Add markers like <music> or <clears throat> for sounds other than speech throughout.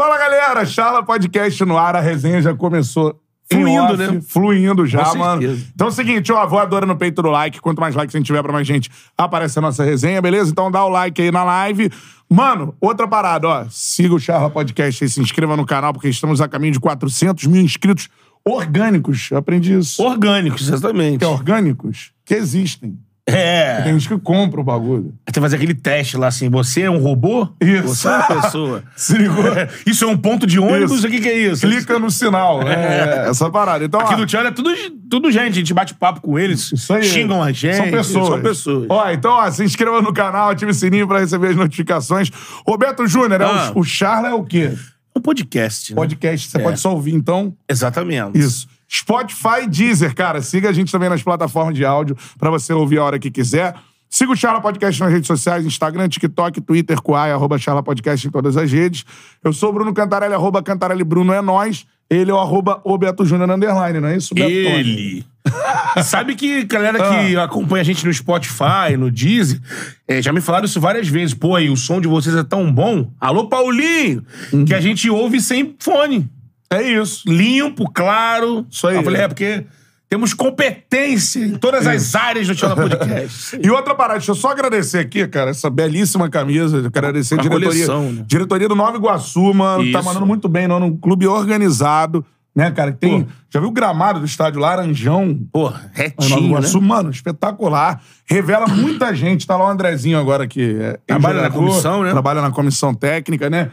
Fala, galera! Charla Podcast no ar, a resenha já começou. Fluindo, off, né? Fluindo já, Com mano. certeza. Então é o seguinte, ó, voadora no peito do like. Quanto mais likes a gente tiver pra mais gente, aparece a nossa resenha, beleza? Então dá o like aí na live. Mano, outra parada, ó. Siga o Charla Podcast aí, se inscreva no canal, porque estamos a caminho de 400 mil inscritos orgânicos. Eu aprendi isso. Orgânicos, exatamente. Que é orgânicos que existem. É. Tem gente que compra o bagulho. Tem que fazer aquele teste lá assim: você é um robô? Isso. Você é uma pessoa. <laughs> Se ligou? Isso é um ponto de ônibus? Isso. O que, que é isso? Clica no sinal. É, essa parada. Então, Aqui ó, do Tchau é tudo, tudo gente, a gente bate papo com eles, Isso aí. xingam a gente. São pessoas. São pessoas. Ó, então, ó, se inscreva no canal, ative o sininho pra receber as notificações. Roberto Júnior, é Ah. o, o Charla é o quê? Um podcast. né? Podcast. Você É. pode só ouvir, então. Exatamente. Isso. Spotify e Deezer, cara. Siga a gente também nas plataformas de áudio pra você ouvir a hora que quiser. Siga o Charla Podcast nas redes sociais, Instagram, TikTok, Twitter, Kuai, arroba Charla Podcast em todas as redes. Eu sou o Bruno Cantarelli, arroba Cantarelli Bruno é nós. Ele é o arroba o Beto Júnior underline, não é isso, Beto? Ele. <laughs> Sabe que galera que Ah. acompanha a gente no Spotify, no Deezer, é, já me falaram isso várias vezes. Pô, aí o som de vocês é tão bom. Alô, Paulinho! Uhum. Que a gente ouve sem fone. É isso. Limpo, claro. Isso aí. Eu falei, é porque temos competência em todas as áreas do Tchau Podcast. <laughs> E outra parada, deixa eu só agradecer aqui, cara, essa belíssima camisa. Eu quero agradecer a A diretoria. coleção, né? Diretoria do Nova Iguaçu, mano. Tá Isso. mandando muito bem, não? Um clube organizado, né, cara? Tem, Pô. já viu o gramado do estádio Laranjão? Pô, retinho, né? Iguaçu, mano, espetacular. Revela muita gente. Tá lá o Andrezinho agora que é Trabalha na comissão, né? Trabalha na comissão técnica, né?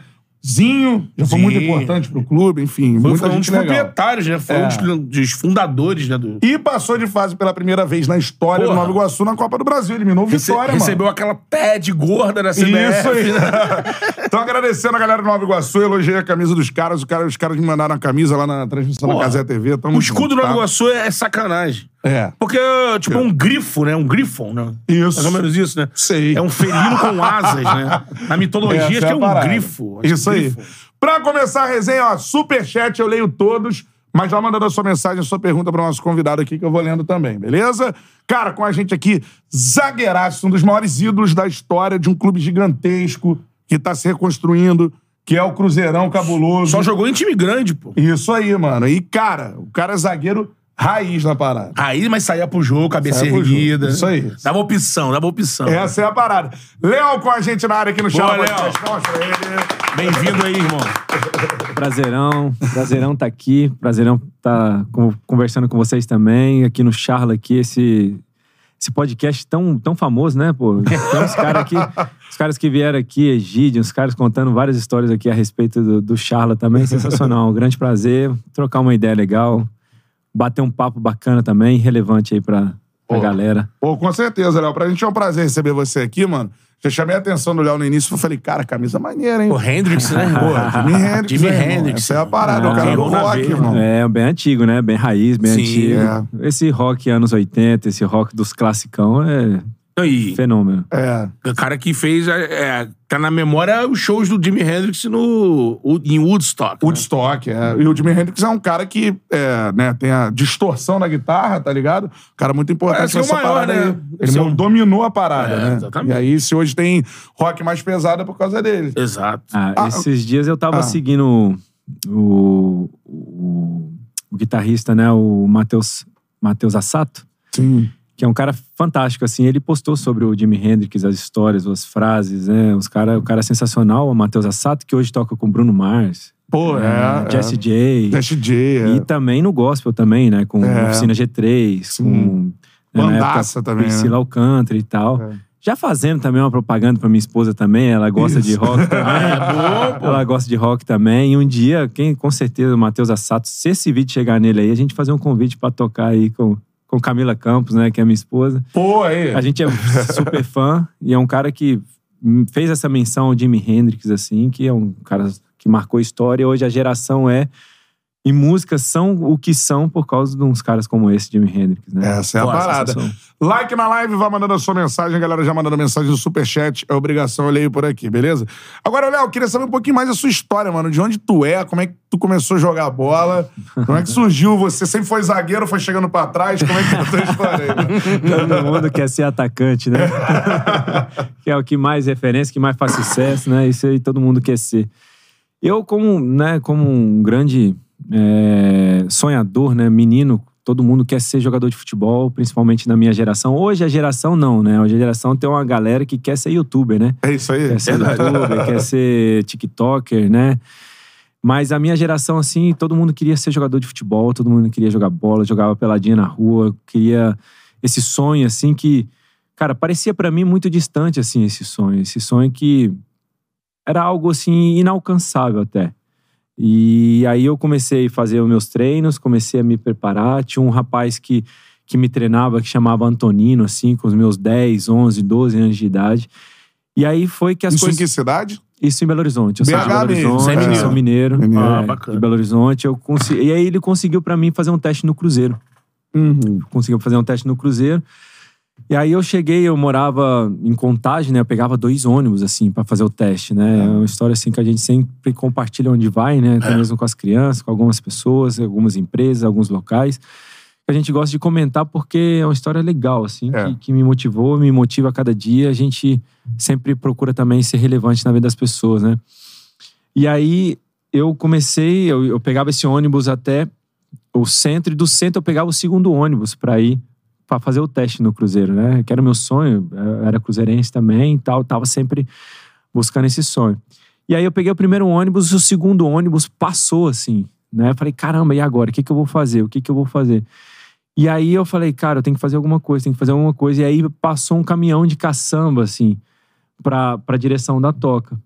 Zinho, já foi Sim. muito importante pro clube, enfim. Foi, muita foi um gente dos legal. proprietários, né? Foi É. um dos, dos fundadores, né? Do... E passou de fase pela primeira vez na história do Porra. Nova Iguaçu na Copa do Brasil. Eliminou Rece- Vitória, mano. recebeu aquela pé de gorda da CBF. Isso aí. né? <laughs> então, agradecendo a galera do Nova Iguaçu, elogiei a camisa dos caras. Os caras, os caras me mandaram a camisa lá na transmissão da Porra. Casé TV. Tamo O escudo do Nova tá? Iguaçu é sacanagem. É. Porque, tipo, é um grifo, né? Um grifon, né? Isso. Mais ou menos isso, né? Sei. É um felino com <laughs> asas, né? Na mitologia, Essa acho que é é um parada. grifo. Isso aí. grifo. Pra começar a resenha, ó, superchat, eu leio todos, mas já mandando a sua mensagem, a sua pergunta pro nosso convidado aqui, que eu vou lendo também, beleza? Cara, com a gente aqui, zagueiraço, um dos maiores ídolos da história de um clube gigantesco que tá se reconstruindo, que é o Cruzeirão Cabuloso. Só jogou em time grande, pô. Isso aí, mano. E, cara, o cara é zagueiro raiz na parada. Aí, mas saía pro jogo, cabeça Saía erguida. Isso aí. Dava opção, dava opção. Essa é a parada. Léo com a gente na área aqui no Chama. Bem-vindo aí, irmão. Prazerão, prazerão tá aqui, prazerão tá conversando com vocês também, aqui no Charla, aqui, esse, esse podcast tão, tão famoso, né, pô? Tem uns caras aqui, os caras que vieram aqui, Egídio, os caras contando várias histórias aqui a respeito do, do Charla também, sensacional, um grande prazer, trocar uma ideia legal, bater um papo bacana também, relevante aí pra, pra Pô. galera. Pô, com certeza, Léo. Pra gente é um prazer receber você aqui, mano. Já chamei a atenção do Léo no início e falei, cara, camisa maneira, hein? O Hendrix, né? <laughs> Pô, Jimi Hendrix, Jimi né? Hendrix. Essa é a parada, Ah, o cara do na rock, veia. irmão. É, bem antigo, né? Bem raiz, bem Sim, antigo. é. Esse rock anos 80, esse rock dos classicão é E fenômeno. É. o cara que fez, é, é, tá na memória os shows do Jimi Hendrix no, em Woodstock. né? Woodstock, é. E o Jimi Hendrix é um cara que é, né, tem a distorção na guitarra, tá ligado? cara muito importante é o nessa maior, parada né? Ele Esse é um- dominou a parada, É, né? exatamente. E aí, se hoje tem rock mais pesado, é por causa dele. Exato. Ah, Ah, esses dias eu tava ah. seguindo o, o, o guitarrista, né? O Matheus Matheus Assato, Sim. Que é um cara fantástico, assim. Ele postou sobre o Jimi Hendrix, as histórias, as frases, né? Os cara, o cara é sensacional, o Matheus Assato, que hoje toca com Bruno Mars, Pô, é. é. Jesse J. Jesse J, é. E também no gospel também, né? Com É. Oficina G3, Sim. com... né, Bandaça também, né? Priscila Alcântara e tal. É. Já fazendo também uma propaganda pra minha esposa também, ela gosta de Isso. rock <laughs> também. ela gosta de rock também. E um dia, quem com certeza, o Matheus Assato, se esse vídeo chegar nele aí, a gente fazer um convite pra tocar aí com, com Camila Campos, né, que é minha esposa. Pô, aí. A gente é super <laughs> fã e é um cara que fez essa menção ao Jimi Hendrix, assim, que é um cara que marcou história. Hoje a geração é. E músicas são o que são por causa de uns caras como esse, Jimi Hendrix, né? Essa é a Pô, parada. Like na live, vai mandando a sua mensagem. A galera já mandando mensagem no superchat. É obrigação, eu leio por aqui, beleza? Agora, Léo, eu queria saber um pouquinho mais da sua história, mano. De onde tu é, como é que tu começou a jogar bola, como é que surgiu? Você sempre foi zagueiro, foi chegando pra trás? Como é que é a tua história aí, mano? <laughs> Todo mundo quer ser atacante, né? <laughs> que é o que mais referência, que mais faz sucesso, né? Isso aí todo mundo quer ser. Eu, como, né, como um grande é, sonhador, né, menino, todo mundo quer ser jogador de futebol, principalmente na minha geração. Hoje a geração não, né? Hoje a geração tem uma galera que quer ser youtuber, né? É isso aí. Quer ser youtuber, quer ser tiktoker, né? Mas a minha geração, assim, todo mundo queria ser jogador de futebol, todo mundo queria jogar bola, jogava peladinha na rua, queria esse sonho, assim, que, cara, parecia para mim muito distante, assim, esse sonho. Esse sonho que era algo, assim, inalcançável até. E aí eu comecei a fazer os meus treinos, comecei a me preparar. Tinha um rapaz que, que me treinava, que chamava Antonino, assim, com os meus 10, 11, 12 anos de idade. E aí foi que as Isso coisas... em que cidade? Isso em Belo Horizonte. Eu sou BH de Belo mesmo, Horizonte, é mineiro. sou mineiro. Mineiro. é, Ah, bacana. de Belo Horizonte. Eu consegui... E aí ele conseguiu pra mim fazer um teste no Cruzeiro. Conseguiu fazer um teste no Cruzeiro. E aí eu cheguei, eu morava em Contagem, né? Eu pegava dois ônibus, assim, pra fazer o teste, né? É uma história, assim, que a gente sempre compartilha onde vai, né? Até mesmo com as crianças, com algumas pessoas, algumas empresas, alguns locais. A gente gosta de comentar porque é uma história legal, assim, É. que, que me motivou, me motiva a cada dia. A gente sempre procura também ser relevante na vida das pessoas, né? E aí eu comecei, eu, eu pegava esse ônibus até o centro, e do centro eu pegava o segundo ônibus para ir para fazer o teste no Cruzeiro, né? Que era o meu sonho, eu era cruzeirense também e tal, tava sempre buscando esse sonho. E aí eu peguei o primeiro ônibus, o segundo ônibus passou assim, né? Eu falei, caramba, e agora? O que que eu vou fazer? O que que eu vou fazer? E aí eu falei, cara, eu tenho que fazer alguma coisa, tenho que fazer alguma coisa. E aí passou um caminhão de caçamba, assim, pra, pra direção da toca.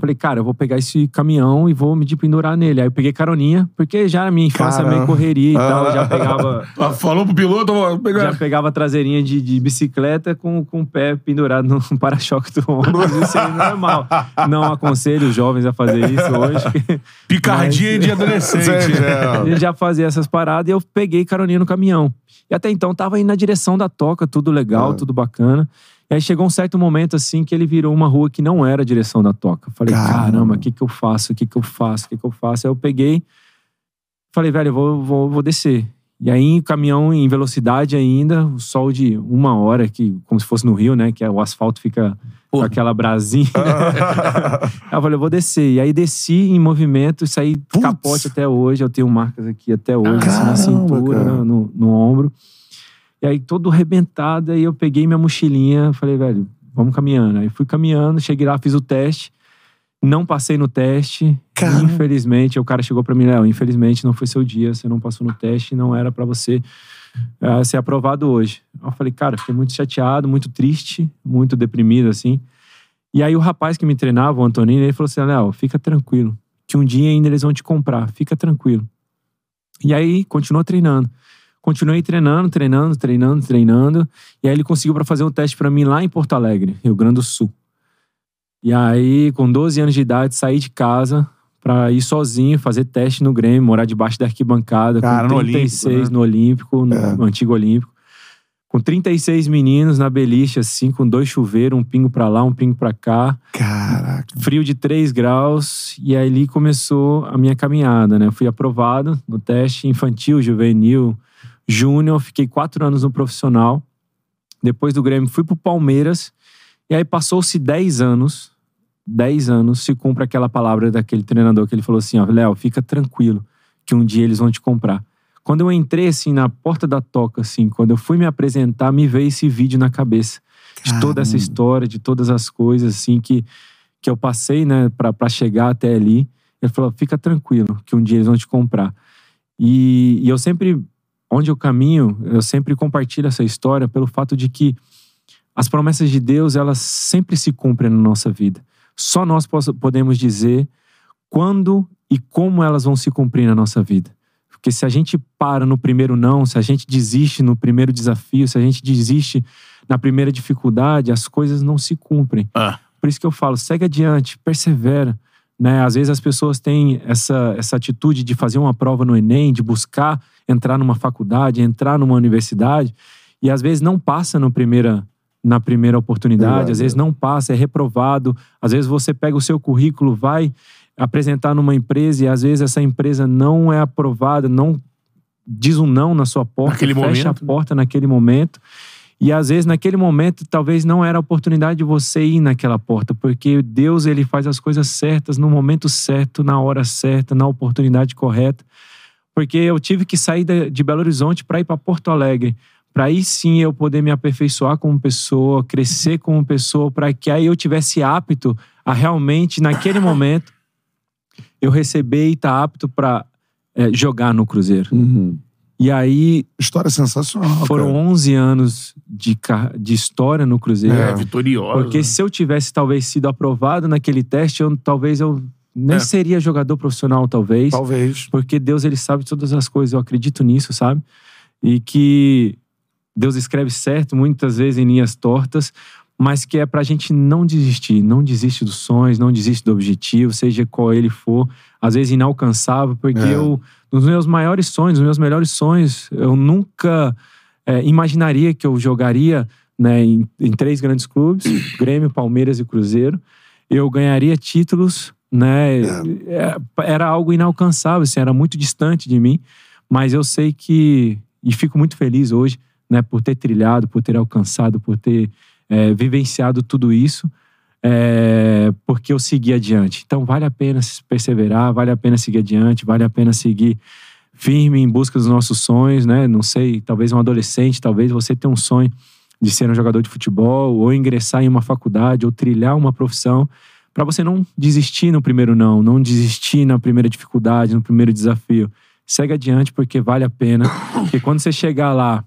Falei, cara, eu vou pegar esse caminhão e vou me pendurar nele. Aí eu peguei caroninha, porque já na minha infância Caramba. meio correria e tal, eu já Ah. pegava, <laughs> Ah, Falou pro piloto, vou já pegar. pegava a traseirinha de, de bicicleta com, com o pé pendurado no <laughs> para-choque do ônibus. Isso aí não é normal. Não aconselho os jovens a fazer isso hoje. <laughs> Picardia Mas- de adolescente. A gente já fazia essas paradas e eu peguei caroninha no caminhão. E até então tava indo na direção da toca, tudo legal, Ah. tudo bacana. E aí chegou um certo momento assim que ele virou uma rua que não era a direção da toca. Falei, Caramba. o que que eu faço? O que que eu faço? O que que eu faço? Aí eu peguei, falei, velho, eu vou, vou, vou descer. E aí, o caminhão em velocidade ainda, o sol de uma hora, que, como se fosse no Rio, né? Que o asfalto fica com aquela brasinha. <laughs> Eu falei, eu vou descer. E aí desci em movimento, saí Putz. capote até hoje. Eu tenho marcas aqui até hoje, assim, Caramba, na cintura, no, no ombro. E aí todo arrebentado, aí eu peguei minha mochilinha, falei, velho, vamos caminhando. Aí fui caminhando, cheguei lá, fiz o teste. Não passei no teste. Caramba. Infelizmente, o cara chegou pra mim, Léo, infelizmente não foi seu dia, você não passou no teste, não era pra você eh, ser aprovado hoje. Eu falei, cara, fiquei muito chateado, muito triste, muito deprimido, assim. E aí o rapaz que me treinava, o Antonino, ele falou assim, Léo, fica tranquilo, que um dia ainda eles vão te comprar, fica tranquilo. E aí, continuou treinando. Continuei treinando, treinando, treinando, treinando. E aí ele conseguiu para fazer um teste para mim lá em Porto Alegre, Rio Grande do Sul. E aí, com 12 anos de idade, saí de casa pra ir sozinho fazer teste no Grêmio, morar debaixo da arquibancada, Cara, no com Olímpico, 36 né? no Olímpico, no, É. no antigo Olímpico. Com 36 meninos na beliche, assim, com dois chuveiros, um pingo pra lá, um pingo pra cá Caraca. frio de 3 graus e aí ali começou a minha caminhada, né? Fui aprovado no teste infantil, juvenil, júnior, fiquei quatro anos no profissional. Depois do Grêmio fui pro Palmeiras e aí passou-se 10 anos, 10 anos se cumpre aquela palavra daquele treinador que ele falou assim, ó, Léo, fica tranquilo que um dia eles vão te comprar. Quando eu entrei assim na porta da toca assim, quando eu fui me apresentar, me veio esse vídeo na cabeça de toda essa história, de todas as coisas assim que que eu passei, né, pra chegar até ali. Ele falou: fica tranquilo, que um dia eles vão te comprar. E, e eu sempre, onde eu caminho, eu sempre compartilho essa história pelo fato de que as promessas de Deus, elas sempre se cumprem na nossa vida. Só nós podemos dizer quando e como elas vão se cumprir na nossa vida. Porque se a gente para no primeiro não, se a gente desiste no primeiro desafio, se a gente desiste na primeira dificuldade, as coisas não se cumprem. Ah. Por isso que eu falo, segue adiante, persevera. Né? Às vezes as pessoas têm essa, essa atitude de fazer uma prova no Enem, de buscar entrar numa faculdade, entrar numa universidade, e às vezes não passa no primeira, na primeira oportunidade, Verdade, às vezes não passa, é reprovado. Às vezes você pega o seu currículo, vai apresentar numa empresa e às vezes essa empresa não é aprovada, não diz um não na sua porta, Naquele fecha momento, a né? porta naquele momento. E às vezes, naquele momento, talvez não era a oportunidade de você ir naquela porta, porque Deus ele faz as coisas certas no momento certo, na hora certa, na oportunidade correta. Porque eu tive que sair de Belo Horizonte para ir para Porto Alegre, para aí sim eu poder me aperfeiçoar como pessoa, crescer como pessoa, para que aí eu tivesse apto a realmente, naquele momento, eu receber e estar tá apto para é, jogar no Cruzeiro. Uhum. E aí. História sensacional. Foram cara. 11 anos de, de história no Cruzeiro. É, vitoriosa. Porque se eu tivesse talvez sido aprovado naquele teste, eu, talvez eu nem é. seria jogador profissional, talvez. Talvez. Porque Deus, ele sabe todas as coisas. Eu acredito nisso, sabe? E que Deus escreve certo, muitas vezes em linhas tortas, mas que é pra gente não desistir. Não desiste dos sonhos, não desiste do objetivo, seja qual ele for. Às vezes inalcançável, porque é. eu nos meus maiores sonhos, nos meus melhores sonhos, eu nunca é, imaginaria que eu jogaria né, em, em, três grandes clubes, <clears throat> Grêmio, Palmeiras e Cruzeiro. Eu ganharia títulos, né? É. é. Era algo inalcançável, assim, era muito distante de mim. Mas eu sei que, e fico muito feliz hoje, né, por ter trilhado, por ter alcançado, por ter é, vivenciado tudo isso é, porque eu segui adiante. Então vale a pena perseverar, vale a pena seguir adiante, vale a pena seguir firme em busca dos nossos sonhos, né? Não sei, talvez um adolescente, talvez você tenha um sonho de ser um jogador de futebol, ou ingressar em uma faculdade, ou trilhar uma profissão, para você não desistir no primeiro não, não desistir na primeira dificuldade, no primeiro desafio. Segue adiante porque vale a pena. Porque quando você chegar lá,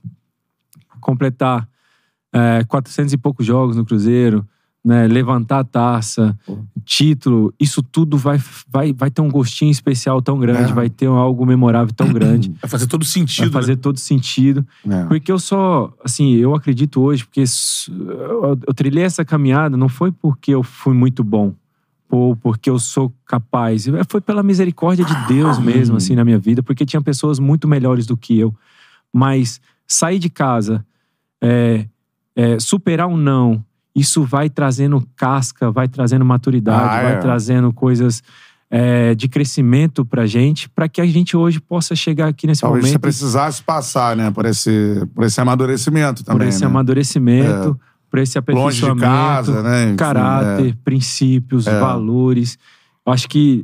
completar é, 400 e poucos jogos no Cruzeiro, né, levantar a taça, título, isso tudo vai, vai, vai ter um gostinho especial tão grande, é. vai ter algo memorável tão grande. Vai fazer todo sentido. Vai fazer né? todo sentido. É. Porque eu só, assim, eu acredito hoje, porque eu, eu trilhei essa caminhada, não foi porque eu fui muito bom, ou porque eu sou capaz, foi pela misericórdia de Deus mesmo, assim, na minha vida, porque tinha pessoas muito melhores do que eu. Mas sair de casa, é, é, superar um não, isso vai trazendo casca, vai trazendo maturidade, ah, vai é. trazendo coisas é, de crescimento pra gente, para que a gente hoje possa chegar aqui nesse Talvez momento. Talvez você precisasse passar, né, por esse, por esse amadurecimento também. Por esse né? amadurecimento, é. por esse aperfeiçoamento. Longe de casa, né? Caráter, é. princípios, é. valores. Eu acho que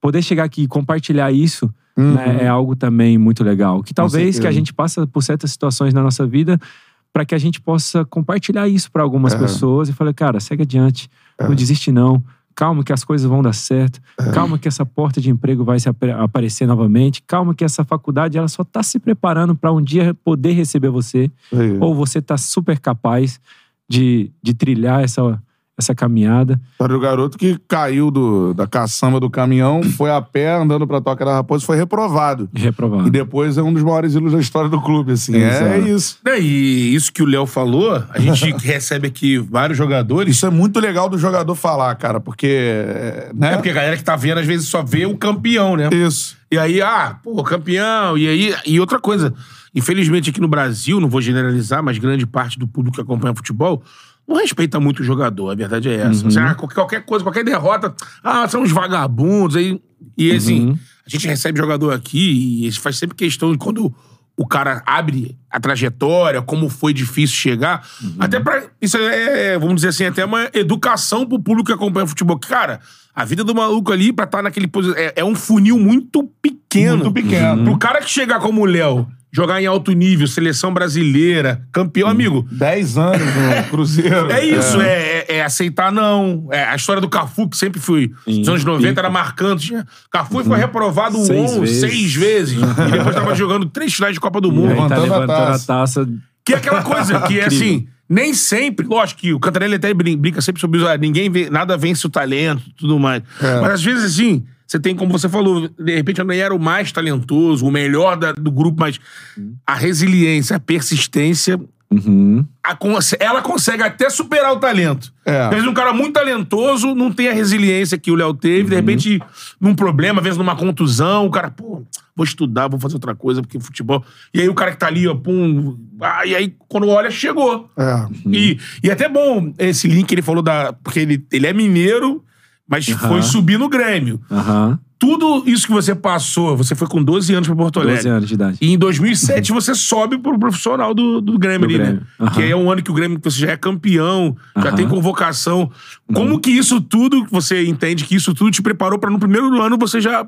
poder chegar aqui e compartilhar isso uhum. né, é algo também muito legal. Que talvez que a gente passa por certas situações na nossa vida para que a gente possa compartilhar isso para algumas é. pessoas e falar, cara, segue adiante, é. não desiste não, calma que as coisas vão dar certo, é. calma que essa porta de emprego vai se ap aparecer novamente, calma que essa faculdade ela só está se preparando para um dia poder receber você, ou você está super capaz de, de trilhar essa essa caminhada. História do garoto que caiu do, da caçamba do caminhão, <clears throat> foi a pé andando pra Toca da Raposa foi reprovado. Reprovado. E depois é um dos maiores ídolos da história do clube, assim. É, é isso. É, e isso que o Léo falou, a gente <laughs> recebe aqui vários jogadores. Isso é muito legal do jogador falar, cara, porque. Né? É porque a galera que tá vendo, às vezes, só vê o campeão, né? Isso. E aí, ah, pô, campeão. E aí, e outra coisa. Infelizmente, aqui no Brasil, não vou generalizar, mas grande parte do público que acompanha futebol não respeita muito o jogador, a verdade é essa. Uhum. Você, ah, qualquer coisa, qualquer derrota, ah, são uns vagabundos. Aí, e assim, uhum. a gente recebe jogador aqui e faz sempre questão de quando o cara abre a trajetória, como foi difícil chegar. Uhum. Até pra. Isso é, é, vamos dizer assim, até uma educação pro público que acompanha o futebol. Cara, a vida do maluco ali, pra estar tá naquele. É, é um funil muito pequeno. Muito pequeno. Pro cara que chegar como o Léo jogar em alto nível, seleção brasileira, campeão, amigo. Dez anos no <laughs> Cruzeiro. É isso, é, é, é aceitar não. É a história do Cafu, que sempre foi. Nos anos 90 pico. era marcante. Cafu uhum. foi reprovado seis, um, vezes. seis vezes. e depois tava <laughs> jogando três finais de Copa do Mundo. Tá levantando a taça. a taça. Que é aquela coisa que é <laughs> assim. Nem sempre, lógico que o Cantarelli até brinca sempre sobre isso, ah, ninguém vê, nada vence o talento tudo mais. É. Mas às vezes, assim, você tem, como você falou, de repente eu nem era o mais talentoso, o melhor da, do grupo, mas a resiliência, a persistência, uhum. a, ela consegue até superar o talento. É. Às vezes um cara muito talentoso não tem a resiliência que o Léo teve, uhum. de repente, num problema, às vezes numa contusão, o cara, pô, vou estudar, vou fazer outra coisa, porque futebol. E aí o cara que tá ali, ó, pum. Ah, e aí, quando olha, chegou. É. Uhum. E, e é até bom esse link que ele falou da. Porque ele, ele é mineiro mas uhum. foi subir no Grêmio. Uhum. tudo isso que você passou, você foi com 12 anos pra Porto Alegre. 12 anos de idade. E em 2007 você sobe pro profissional do, do Grêmio Do ali, né? Grêmio. Aham. Que é um ano que o Grêmio você já é campeão, já tem convocação. Como que isso tudo, você entende que isso tudo te preparou pra no primeiro ano você já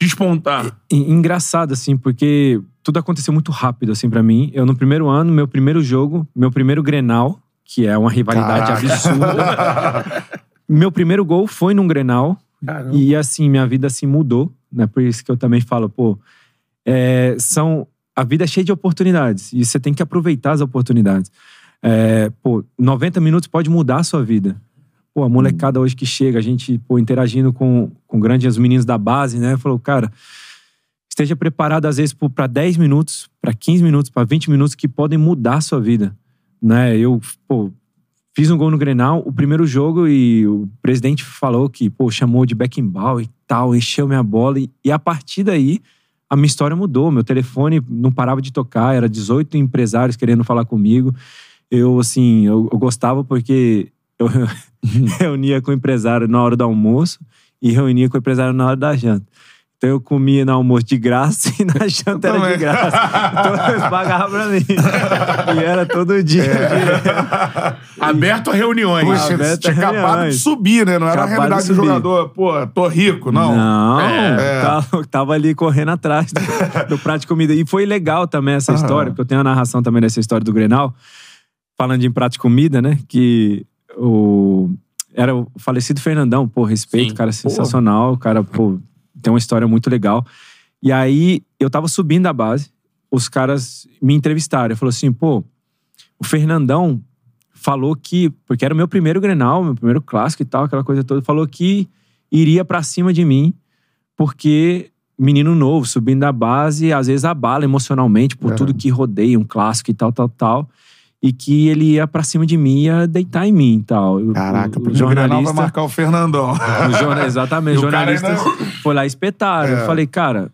despontar? Engraçado, assim, porque tudo aconteceu muito rápido, assim, pra mim. Eu, no primeiro ano, meu primeiro jogo, meu primeiro Grenal, que é uma rivalidade Caraca. absurda. <laughs> meu primeiro gol foi num Grenal. Caramba. E, assim, minha vida, assim, mudou, né? Por isso que eu também falo, pô, é, são... A vida é cheia de oportunidades. E você tem que aproveitar as oportunidades. É, pô, 90 minutos pode mudar a sua vida. Pô, a molecada hoje que chega, a gente, pô, interagindo com, com grandes meninos da base, né? Falou, cara, esteja preparado às vezes para 10 minutos, para 15 minutos, para 20 minutos que podem mudar a sua vida, né? Eu, pô, fiz um gol no Grenal, o primeiro jogo e o presidente falou que, pô, chamou de Beckenbauer e tal, encheu minha bola e, e a partir daí a minha história mudou, meu telefone não parava de tocar, era 18 empresários querendo falar comigo. Eu, assim, eu, eu gostava porque eu <laughs> reunia com o empresário na hora do almoço e reunia com o empresário na hora da janta. Então eu comia no almoço de graça <laughs> e na janta era de graça. Então eles pagavam pra mim. <laughs> E era todo dia. direto. Aberto a reuniões. Poxa, Aberto tinha a acabado de reuniões. subir, né? Não era a Acabado de realidade do jogador, pô, tô rico, não. Não, É. Tava, tava ali correndo atrás do, do prato de comida. E foi legal também essa Aham. história, porque eu tenho a narração também dessa história do Grenal, falando de prato de comida, né? Que o. Era o falecido Fernandão, pô, respeito, Sim. cara sensacional, o cara, pô, tem uma história muito legal. E aí, eu tava subindo a base, os caras me entrevistaram. Falou assim, pô, o Fernandão falou que, porque era o meu primeiro Grenal, meu primeiro clássico e tal, aquela coisa toda, falou que iria pra cima de mim, porque menino novo, subindo da base, às vezes abala emocionalmente por É. tudo que rodeia um clássico e tal, tal, tal. E que ele ia pra cima de mim, ia deitar em mim e tal. Caraca, o, o o Grenal vai jornalista, marcar o Fernandão. o jorna- exatamente, <laughs> o jornalista ainda- foi lá e espetaram. É. Eu falei, cara,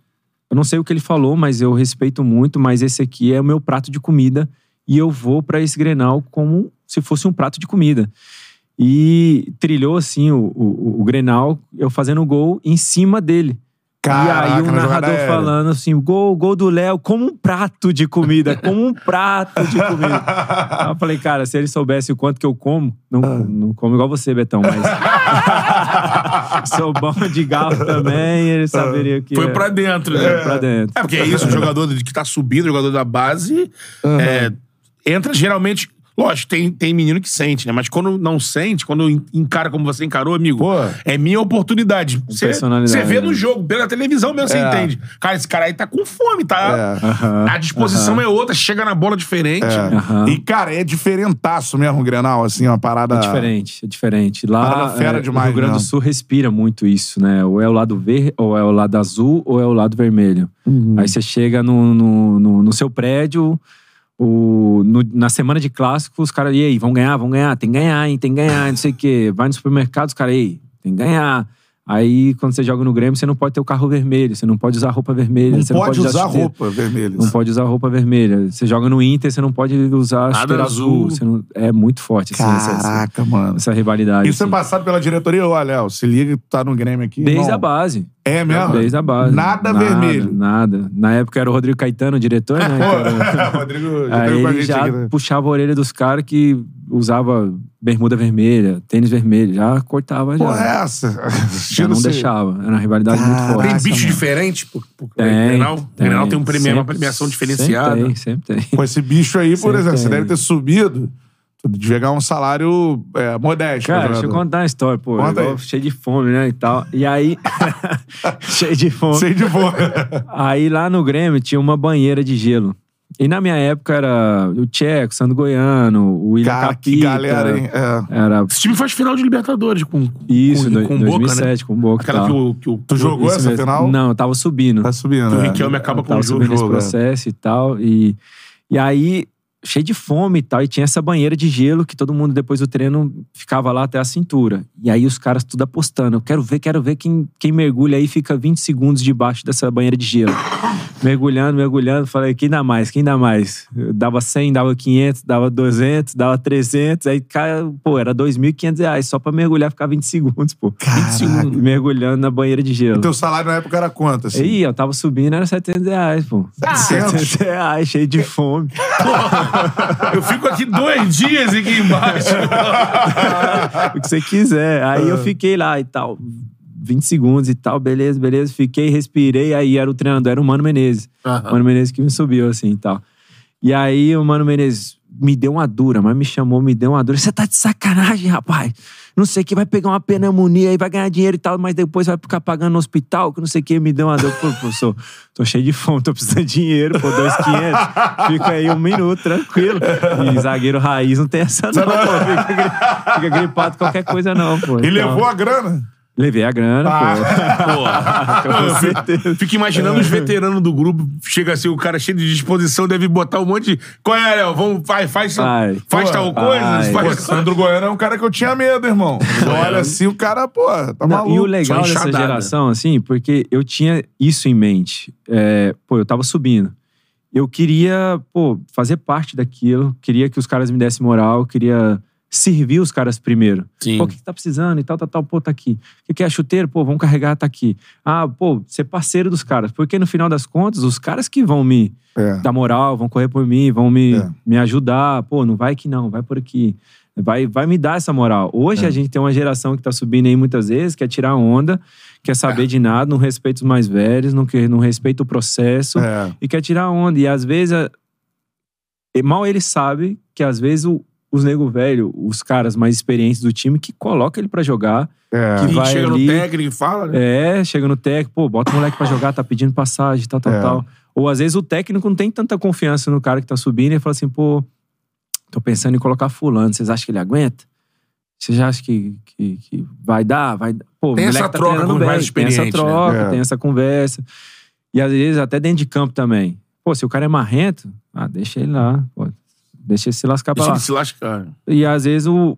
eu não sei o que ele falou, mas eu respeito muito, mas esse aqui é o meu prato de comida e eu vou pra esse Grenal como se fosse um prato de comida. E trilhou assim o, o, o Grenal, eu fazendo gol em cima dele. Caraca, e aí o narrador falando assim: gol, gol do Léo, como um prato de comida, como um prato de comida. Aí eu falei, cara, se ele soubesse o quanto que eu como, não, Ah. não como igual você, Betão, mas <laughs> sou bom de galo também, ele saberia que Foi é, pra dentro, né? é, pra dentro. É, porque é isso, o <laughs> jogador que tá subindo, o jogador da base, é, entra geralmente. Lógico, tem, tem menino que sente, né? Mas quando não sente, quando en- encara como você encarou, amigo, Pô. é minha oportunidade. Você, vê né? no jogo, pela televisão mesmo, você É. entende. Cara, esse cara aí tá com fome, tá? É. Aham, A disposição é outra, chega na bola diferente. Aham. E, cara, é diferentaço mesmo o Grenal, assim, uma parada... É diferente, é diferente. Lá, Parada fera é, demais, o Rio Grande do? Sul respira muito isso, né? Ou é o lado verde, ou é o lado azul, ou é o lado vermelho. Uhum. Aí você chega no, no, no, no seu prédio, o, no- na semana de clássico, os caras, e aí, vão ganhar, vão ganhar, tem que ganhar, hein, tem que ganhar, não sei o quê. Vai no supermercado, os caras, ei, tem que ganhar. Aí, quando você joga no Grêmio, você não pode ter o carro vermelho, você não pode usar roupa vermelha. Não você pode não pode usar chuteira. roupa vermelha. Não pode usar roupa vermelha. Você joga no Inter, você não pode usar Nada azul. azul. Você não- é muito forte assim, essa, essa, Caraca, mano. essa rivalidade. Isso é assim. passado pela diretoria? Olha, Léo, se liga, tu tá no Grêmio aqui. Desde irmão. a base. É mesmo? Desde a base. Nada vermelho. Nada. Na época era o Rodrigo Caetano, o diretor, né? <laughs> Pô, <laughs> Rodrigo, <laughs> já Aí com ele já aqui, né? puxava a orelha dos caras que usava bermuda vermelha, tênis vermelho. Já cortava, já. Porra, é essa? já não deixava. Era uma rivalidade muito Caraca. forte. Tem bicho mano. diferente? Por, por, Tem, Grenal? tem. Grenal tem um prêmio, uma Sempre- premiação diferenciada. Sempre tem, sempre tem. Pô, esse bicho aí, por Sempre exemplo, você tem. deve ter subido, devia ganhar um salário é, modesto. Cara, né? deixa eu contar uma história, pô. Conta igual aí. cheio de fome, né? E tal. E aí. <laughs> cheio de fome. Sei de boa. <laughs> Aí lá no Grêmio tinha uma banheira de gelo. E na minha época era o Tcheco, Sandro Goiano, o William Cara, que Capita. galera, hein? É. Era Esse time faz final de Libertadores com, isso, com, do- com o Boca, né? 2007, com o Boca. Aquela tal. que o, que o, Tu jogou Isso essa mesmo. final? Não, eu tava subindo. Tá subindo, que o né? Riquelme acaba Eu com tava o jogo. subindo esse jogo, é. processo e tal. E, e aí cheio de fome e tal. E tinha essa banheira de gelo que todo mundo, depois do treino, ficava lá até a cintura. E aí os caras tudo apostando. Eu quero ver, quero ver quem, quem mergulha aí fica 20 segundos debaixo dessa banheira de gelo. mergulhando, mergulhando. Falei, quem dá mais? Quem dá mais? Eu dava 100, dava 500, dava 200, dava 300. Aí, cara, pô, era 2.500 reais só pra mergulhar ficar 20 segundos, pô. 20 segundos mergulhando na banheira de gelo. E teu salário na época era quanto, assim? Aí, eu tava subindo, era 700 reais, pô. 700? 700 reais, cheio de fome. <laughs> Eu fico aqui dois dias aqui embaixo. o que você quiser. Aí eu fiquei lá e tal. 20 segundos e tal, beleza, beleza. Fiquei, respirei, aí era o treinador, era o Mano Menezes. Aham. Mano Menezes que me subiu assim e tal. E aí o Mano Menezes me deu uma dura, mas me chamou, me deu uma dura. Você tá de sacanagem, rapaz. Não sei o que, vai pegar uma pneumonia aí, vai ganhar dinheiro e tal, mas depois vai ficar pagando no hospital, que não sei o que, me deu uma dor. Pô, professor, tô cheio de fome, tô precisando de dinheiro, pô, dois quinhentos. Fica aí um minuto, tranquilo. E zagueiro raiz não tem essa não, pô. Fica, fica gripado qualquer coisa não, pô. E Então, levou a grana? Levei a grana, Porra. <laughs> pô. Com certeza. Fico imaginando os veteranos do grupo. Chega assim, o cara cheio de disposição, deve botar um monte de. Qual é, Léo? Vamos, faz, faz, faz Pô, tal coisa? Pô, Faz... Sandro Goiano é um cara que eu tinha medo, irmão. <laughs> Olha assim, o cara, pô, tá Não, maluco. e o legal só dessa geração, assim, porque eu tinha isso em mente. É, pô, eu tava subindo. Eu queria, pô, fazer parte daquilo. Queria que os caras me dessem moral. Queria servir os caras primeiro. Sim. Pô, o que, que tá precisando e tal, tal, tal. Pô, tá aqui. O que, que é chuteiro? Pô, vamos carregar, tá aqui. Ah, pô, ser parceiro dos caras. Porque no final das contas, os caras que vão me É. dar moral, vão correr por mim, vão me, É. me ajudar. Pô, não vai aqui não, vai por aqui. Vai, vai me dar essa moral. Hoje É. a gente tem uma geração que tá subindo aí muitas vezes, quer tirar onda, quer saber de nada, não respeita os mais velhos, não, quer, não respeita o processo É. e quer tirar onda. E às vezes, e mal ele sabe que às vezes o- os nego velho, os caras mais experientes do time, que coloca ele pra jogar, É. que E vai chega ali- no técnico e fala, né? é, chega no técnico, pô, bota o moleque pra jogar, tá pedindo passagem, tal, tal, É. tal. Ou às vezes o técnico não tem tanta confiança no cara que tá subindo e fala assim, pô, tô pensando em colocar fulano, vocês acham que ele aguenta? Vocês acham que, que, que vai dar? Vai... dar? Pô, o Tem essa tá troca com mais Tem essa né? troca, É. tem essa conversa. E às vezes até dentro de campo também. Pô, se o cara é marrento, ah, deixa ele lá, pô. Deixa ele se lascar pra Deixa lá. ele se lascar. E às vezes o,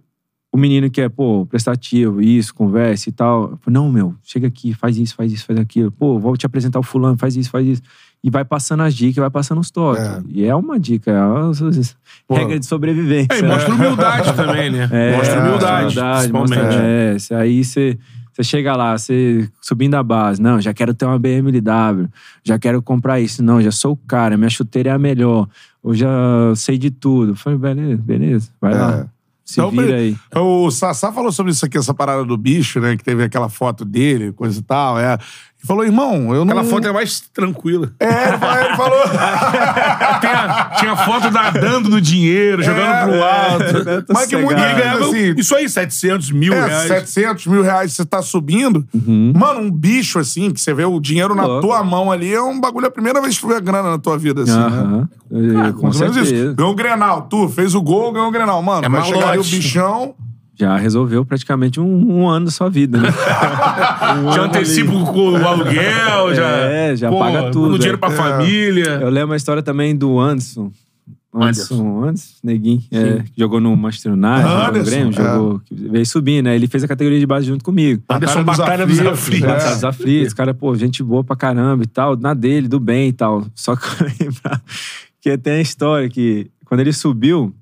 o menino que é, pô, prestativo, isso, conversa e tal. Não, meu, chega aqui, faz isso, faz isso, faz aquilo. Pô, vou te apresentar o fulano, faz isso, faz isso. E vai passando as dicas, vai passando os toques. É. E é uma dica, é uma <laughs> Pô. regra de sobrevivência. É, e mostra humildade também, né? É, mostra humildade, mostra- principalmente. é, aí você você chega lá, você subindo a base, não, já quero ter uma BMW, já quero comprar isso, não, já sou o cara, minha chuteira é a melhor, eu já sei de tudo. Eu Falei, beleza, beleza, vai É. lá, se Então, vira aí. O Sassá falou sobre isso aqui, essa parada do bicho, né? Que teve aquela foto dele, coisa e tal. É. E falou, irmão, eu não. Aquela foto é mais tranquila. É, ele falou-. <laughs> Tinha, tinha foto da dando no dinheiro, jogando É, pro é. alto. Mas que muito ganhava assim, isso aí, 700 mil É, reais. 700 mil reais você tá subindo. Mano, um bicho assim, que você vê o dinheiro na tua mão ali, é um bagulho, é a primeira vez que tu vê grana na tua vida, assim, né? Aham. É, com Mais ou menos isso. certeza. Ganhou o Grenal, tu fez o gol, ganhou o Grenal. Mano, É vai chegar aí o bichão. Já resolveu praticamente um, um ano da sua vida, né? <laughs> Um Já antecipa o aluguel, já. É, já paga tudo, No dinheiro é. pra família. Eu lembro a história também do Anderson. Anderson, Anderson, neguinho, é, que jogou no Manchester United, jogou no Grêmio, é. jogou, que veio subir, né? Ele fez a categoria de base junto comigo. Anderson Batalha Batalha dos dos Aflitos, Aflitos. é. Tá, desafio, esse cara, pô, gente boa pra caramba e tal, na dele, do bem e tal. Só que eu <laughs> lembro que tem a história que quando ele subiu,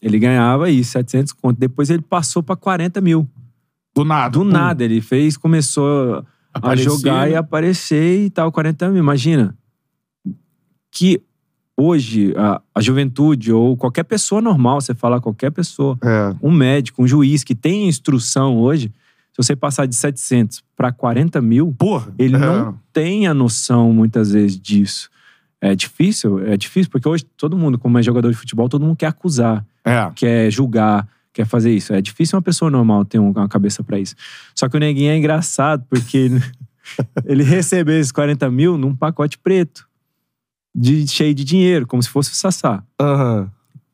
ele ganhava aí 700 conto. Depois ele passou pra 40 mil. Do nada. Do Pum. nada, ele fez, começou Aparecer, a jogar né? e aparecer e tal, 40 mil. Imagina que hoje a, a juventude ou qualquer pessoa normal, você falar qualquer pessoa, É. um médico, um juiz que tem instrução hoje, se você passar de 700 para 40 mil, Porra. ele é. não tem a noção muitas vezes disso. É difícil, é difícil, porque hoje todo mundo, como é jogador de futebol, todo mundo quer acusar É. quer julgar, quer fazer isso. É difícil uma pessoa normal ter um- uma cabeça pra isso. Só que o neguinho é engraçado, porque ele, <laughs> recebeu esses 40 mil num pacote preto, de, cheio de dinheiro, como se fosse o Sassá. Aham.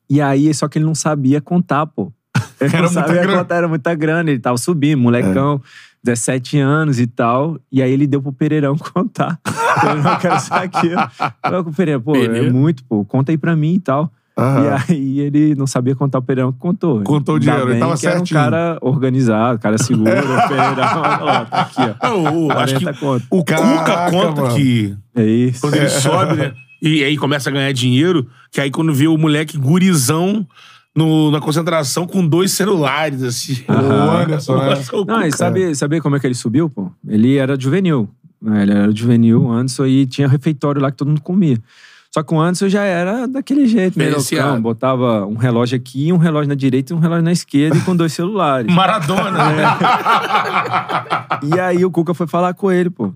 E aí, só que ele não sabia contar, pô. <laughs> Ele Era não muita sabia grana. contar, era muita grana. Ele tava subindo, molecão, 17 anos e tal. E aí ele deu pro Pereirão <laughs> contar. Eu não quero saber aquilo. Falei com o Pereira, pô, é Pereira. muito, pô, conta aí pra mim e tal. Aham. E aí ele não sabia contar o Pereirão, contou. Contou o dinheiro, ele tava que era um certinho. cara organizado, cara seguro, o Pereirão, ó, tá aqui, ó. Não, o- acho que 40 conto. o Caraca, Cuca conta mano. que É isso. quando ele sobe, né? E aí começa a ganhar dinheiro, que aí quando vê o moleque gurizão no- na concentração com dois celulares, assim. O Anderson, né? Não, e sabe, sabe como é que ele subiu, pô? Ele era juvenil. né? Ele era juvenil, Anderson, e tinha refeitório lá que todo mundo comia. Só que o Anderson já era daquele jeito, né? Diferenciado. Loucão, Botava um relógio aqui, um relógio na direita e um relógio na esquerda e com dois celulares. Maradona, né? E aí o Cuca foi falar com ele, pô.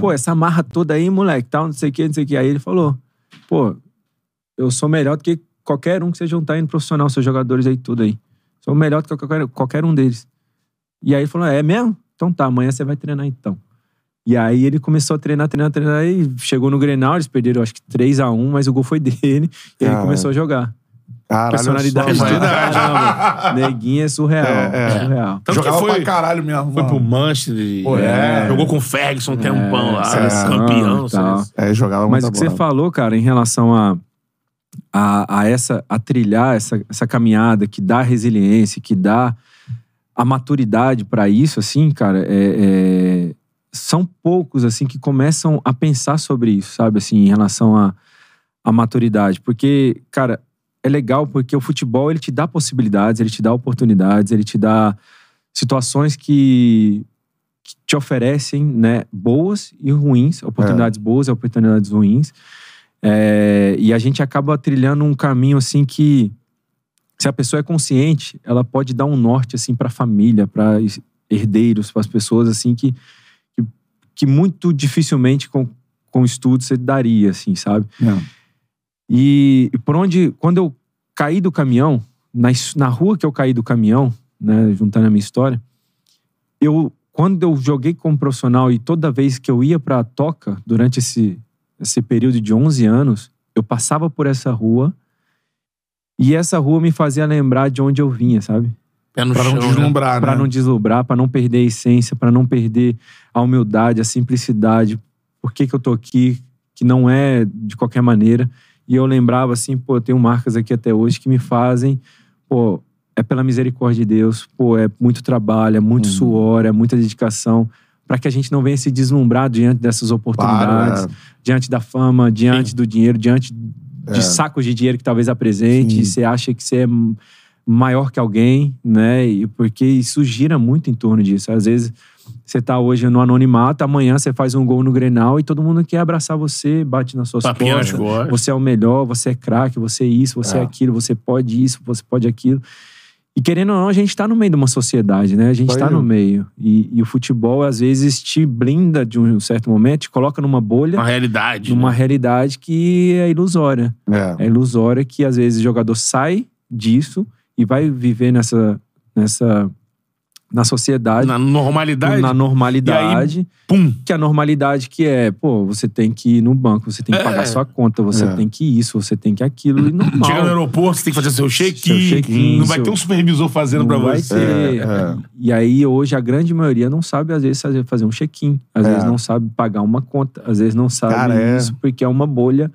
Pô, essa marra toda aí, moleque, tal, não sei o que, não sei o que. Aí ele falou, pô, eu sou melhor do que qualquer um que você juntar aí no profissional, seus jogadores aí, tudo aí. Sou melhor do que qualquer, qualquer um deles. E aí ele falou, é mesmo? Então tá, amanhã você vai treinar então. E aí ele começou a treinar, treinar, treinar e chegou no Grenal, eles perderam acho que 3x1, mas o gol foi dele. <laughs> E ele Caralho. começou a jogar. Caralho, Personalidade do caramba. Neguinho é surreal. É, é. surreal. Tanto Jogava que foi, pra caralho mesmo. foi mano. pro Manchester. Pô, é. Jogou com o Ferguson um tempão lá. seleção campeão. É, jogava Mas o que você falou, cara, em relação a, a, a essa a trilhar essa, essa caminhada que dá resiliência, que dá a maturidade pra isso, assim, cara, é, é- são poucos assim que começam a pensar sobre isso, sabe, assim, em relação à a, maturidade, porque, cara, é legal porque o futebol ele te dá possibilidades, ele te dá oportunidades, ele te dá situações que, que te oferecem, né, boas e ruins, oportunidades boas e oportunidades ruins. É, e a gente acaba trilhando um caminho assim que, se a pessoa é consciente, ela pode dar um norte assim para a família, para herdeiros, para as pessoas assim que, que, que muito dificilmente com, com estudo você daria, assim, sabe? É. E, e por onde, quando eu caí do caminhão, na, na rua que eu caí do caminhão, né, juntando a minha história, eu, quando eu joguei como profissional e toda vez que eu ia pra toca, durante esse, esse período de 11 anos, eu passava por essa rua e essa rua me fazia lembrar de onde eu vinha, sabe? Pé no Pra não chão, né? deslumbrar, Pra né? não deslumbrar, pra não perder a essência, pra não perder a humildade, a simplicidade. Por que, que eu tô aqui? Que não é de qualquer maneira. E eu lembrava assim, pô, eu tenho marcas aqui até hoje que me fazem, pô, é pela misericórdia de Deus, pô, é muito trabalho, é muito Uhum. suor, é muita dedicação, pra que a gente não venha se deslumbrar diante dessas oportunidades, Para, diante da fama, diante Sim. do dinheiro, diante É. de sacos de dinheiro que talvez apresente, Sim. e você acha que você é maior que alguém, né? E porque isso gira muito em torno disso. Às vezes você tá hoje no anonimato, amanhã você faz um gol no Grenal e todo mundo quer abraçar você, bate nas suas costas. costas. Você é o melhor, você é craque, você é isso, você é. É. aquilo, você pode isso, você pode aquilo. E querendo ou não, a gente tá no meio de uma sociedade, né? A gente tá aí. no meio. E, e o futebol, às vezes, te blinda de um certo momento, te coloca numa bolha, Uma realidade. numa né? realidade que é ilusória. É. É ilusória que às vezes o jogador sai disso e vai viver nessa nessa na sociedade, Na normalidade. na normalidade, Pum. que a normalidade que é, pô, você tem que ir no banco, você tem que É. pagar sua conta, você É. tem que isso, você tem que aquilo e normal. Chega no aeroporto, você tem que fazer seu check-in. Seu check-in, Não vai seu- ter um supervisor fazendo Não pra vai você. ter. É, é. E aí, hoje, a grande maioria não sabe, às vezes, fazer, fazer um check-in. Às É. vezes não sabe pagar uma conta. Às vezes não sabe Cara, é. isso, porque é uma bolha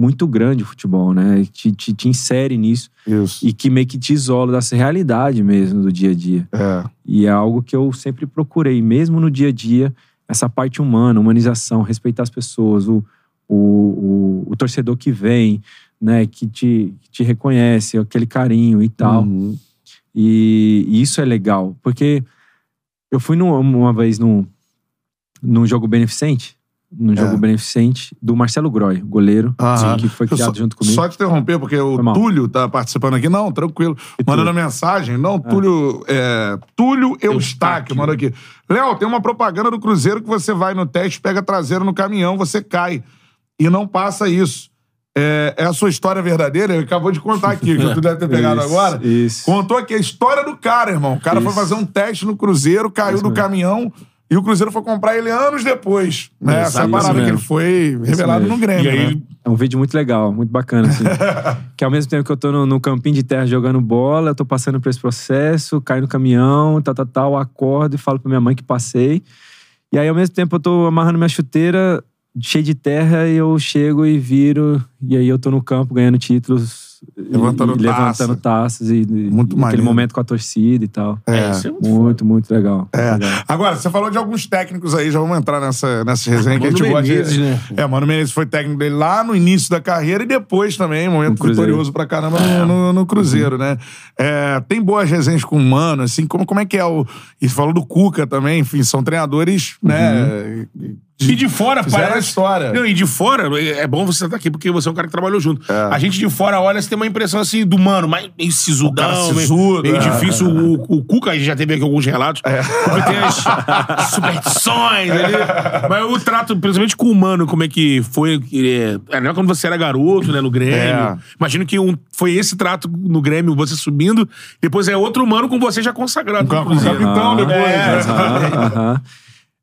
muito grande o futebol, né? Te, te, te insere nisso. Isso. e que meio que te isola dessa realidade mesmo do dia a dia. É. E é algo que eu sempre procurei, mesmo no dia a dia, essa parte humana, humanização, respeitar as pessoas, o, o, o, o torcedor que vem, né, que te, que te reconhece, aquele carinho e tal. Uhum. E, e isso é legal, porque eu fui num- uma vez num, num jogo beneficente, num jogo beneficente do Marcelo Groy, goleiro, É. Aham. que foi criado só, junto comigo. Só te interromper, porque o Foi. Túlio tá participando aqui. Não, tranquilo. E Mandando Túlio? mensagem. Não, Túlio. É, Túlio Eustáquio Eustáquio. mandou aqui. Léo, tem uma propaganda do Cruzeiro que você vai no teste, pega traseiro no caminhão, você cai. E não passa isso. É, é a sua história verdadeira? Ele acabou de contar aqui, que tu deve ter pegado <laughs> Isso, agora. Isso. Contou aqui a história do cara, irmão. O cara foi Isso. fazer um teste no Cruzeiro, caiu Isso do mesmo. E o Cruzeiro foi comprar ele anos depois. Né? Essa é a Exato, parada que ele foi revelado no Grêmio. E aí, né? É um vídeo muito legal, muito bacana, assim. <laughs> que ao mesmo tempo que eu tô no, no campinho de terra jogando bola, eu tô passando por esse processo, caio no caminhão, tal, tal, tal, acordo e falo pra minha mãe que passei. E aí, ao mesmo tempo, eu tô amarrando minha chuteira cheia de terra e eu chego e viro E aí eu tô no campo ganhando títulos. E- Levantando e, taça. levantando taças. E, Muito e maneiro. Aquele momento com a torcida e tal. É. isso é muito Muito, muito legal. É. Legal. Agora, você falou de alguns técnicos aí, já vamos entrar nessa, nessa resenha que a gente Mano gosta Menezes, de... né? É, Mano Menezes foi técnico dele lá no início da carreira e depois também, momento vitorioso pra caramba no, no- no Cruzeiro, né? É, tem boas resenhas com o Mano, assim, como, como é que é o... E você falou do Cuca também, enfim, são treinadores, né? E de fora, Fizeram parece. a história. Não, e de fora, é bom você estar aqui porque você é um cara que trabalhou junto. A gente de fora olha, você tem uma impressão assim do mano, mas meio sisudão, meio- meio, é. difícil. O, o Cuca, a gente já teve aqui alguns relatos. O Cuca tem as superstições ali. Mas o trato, principalmente com o mano, como é que foi. É, é, não é quando você era garoto, né, no Grêmio. É. Imagino que um, foi esse trato no Grêmio, você subindo. Depois é outro mano com você já consagrado Cruzeiro. capitão depois, É, exatamente. Aham, aham.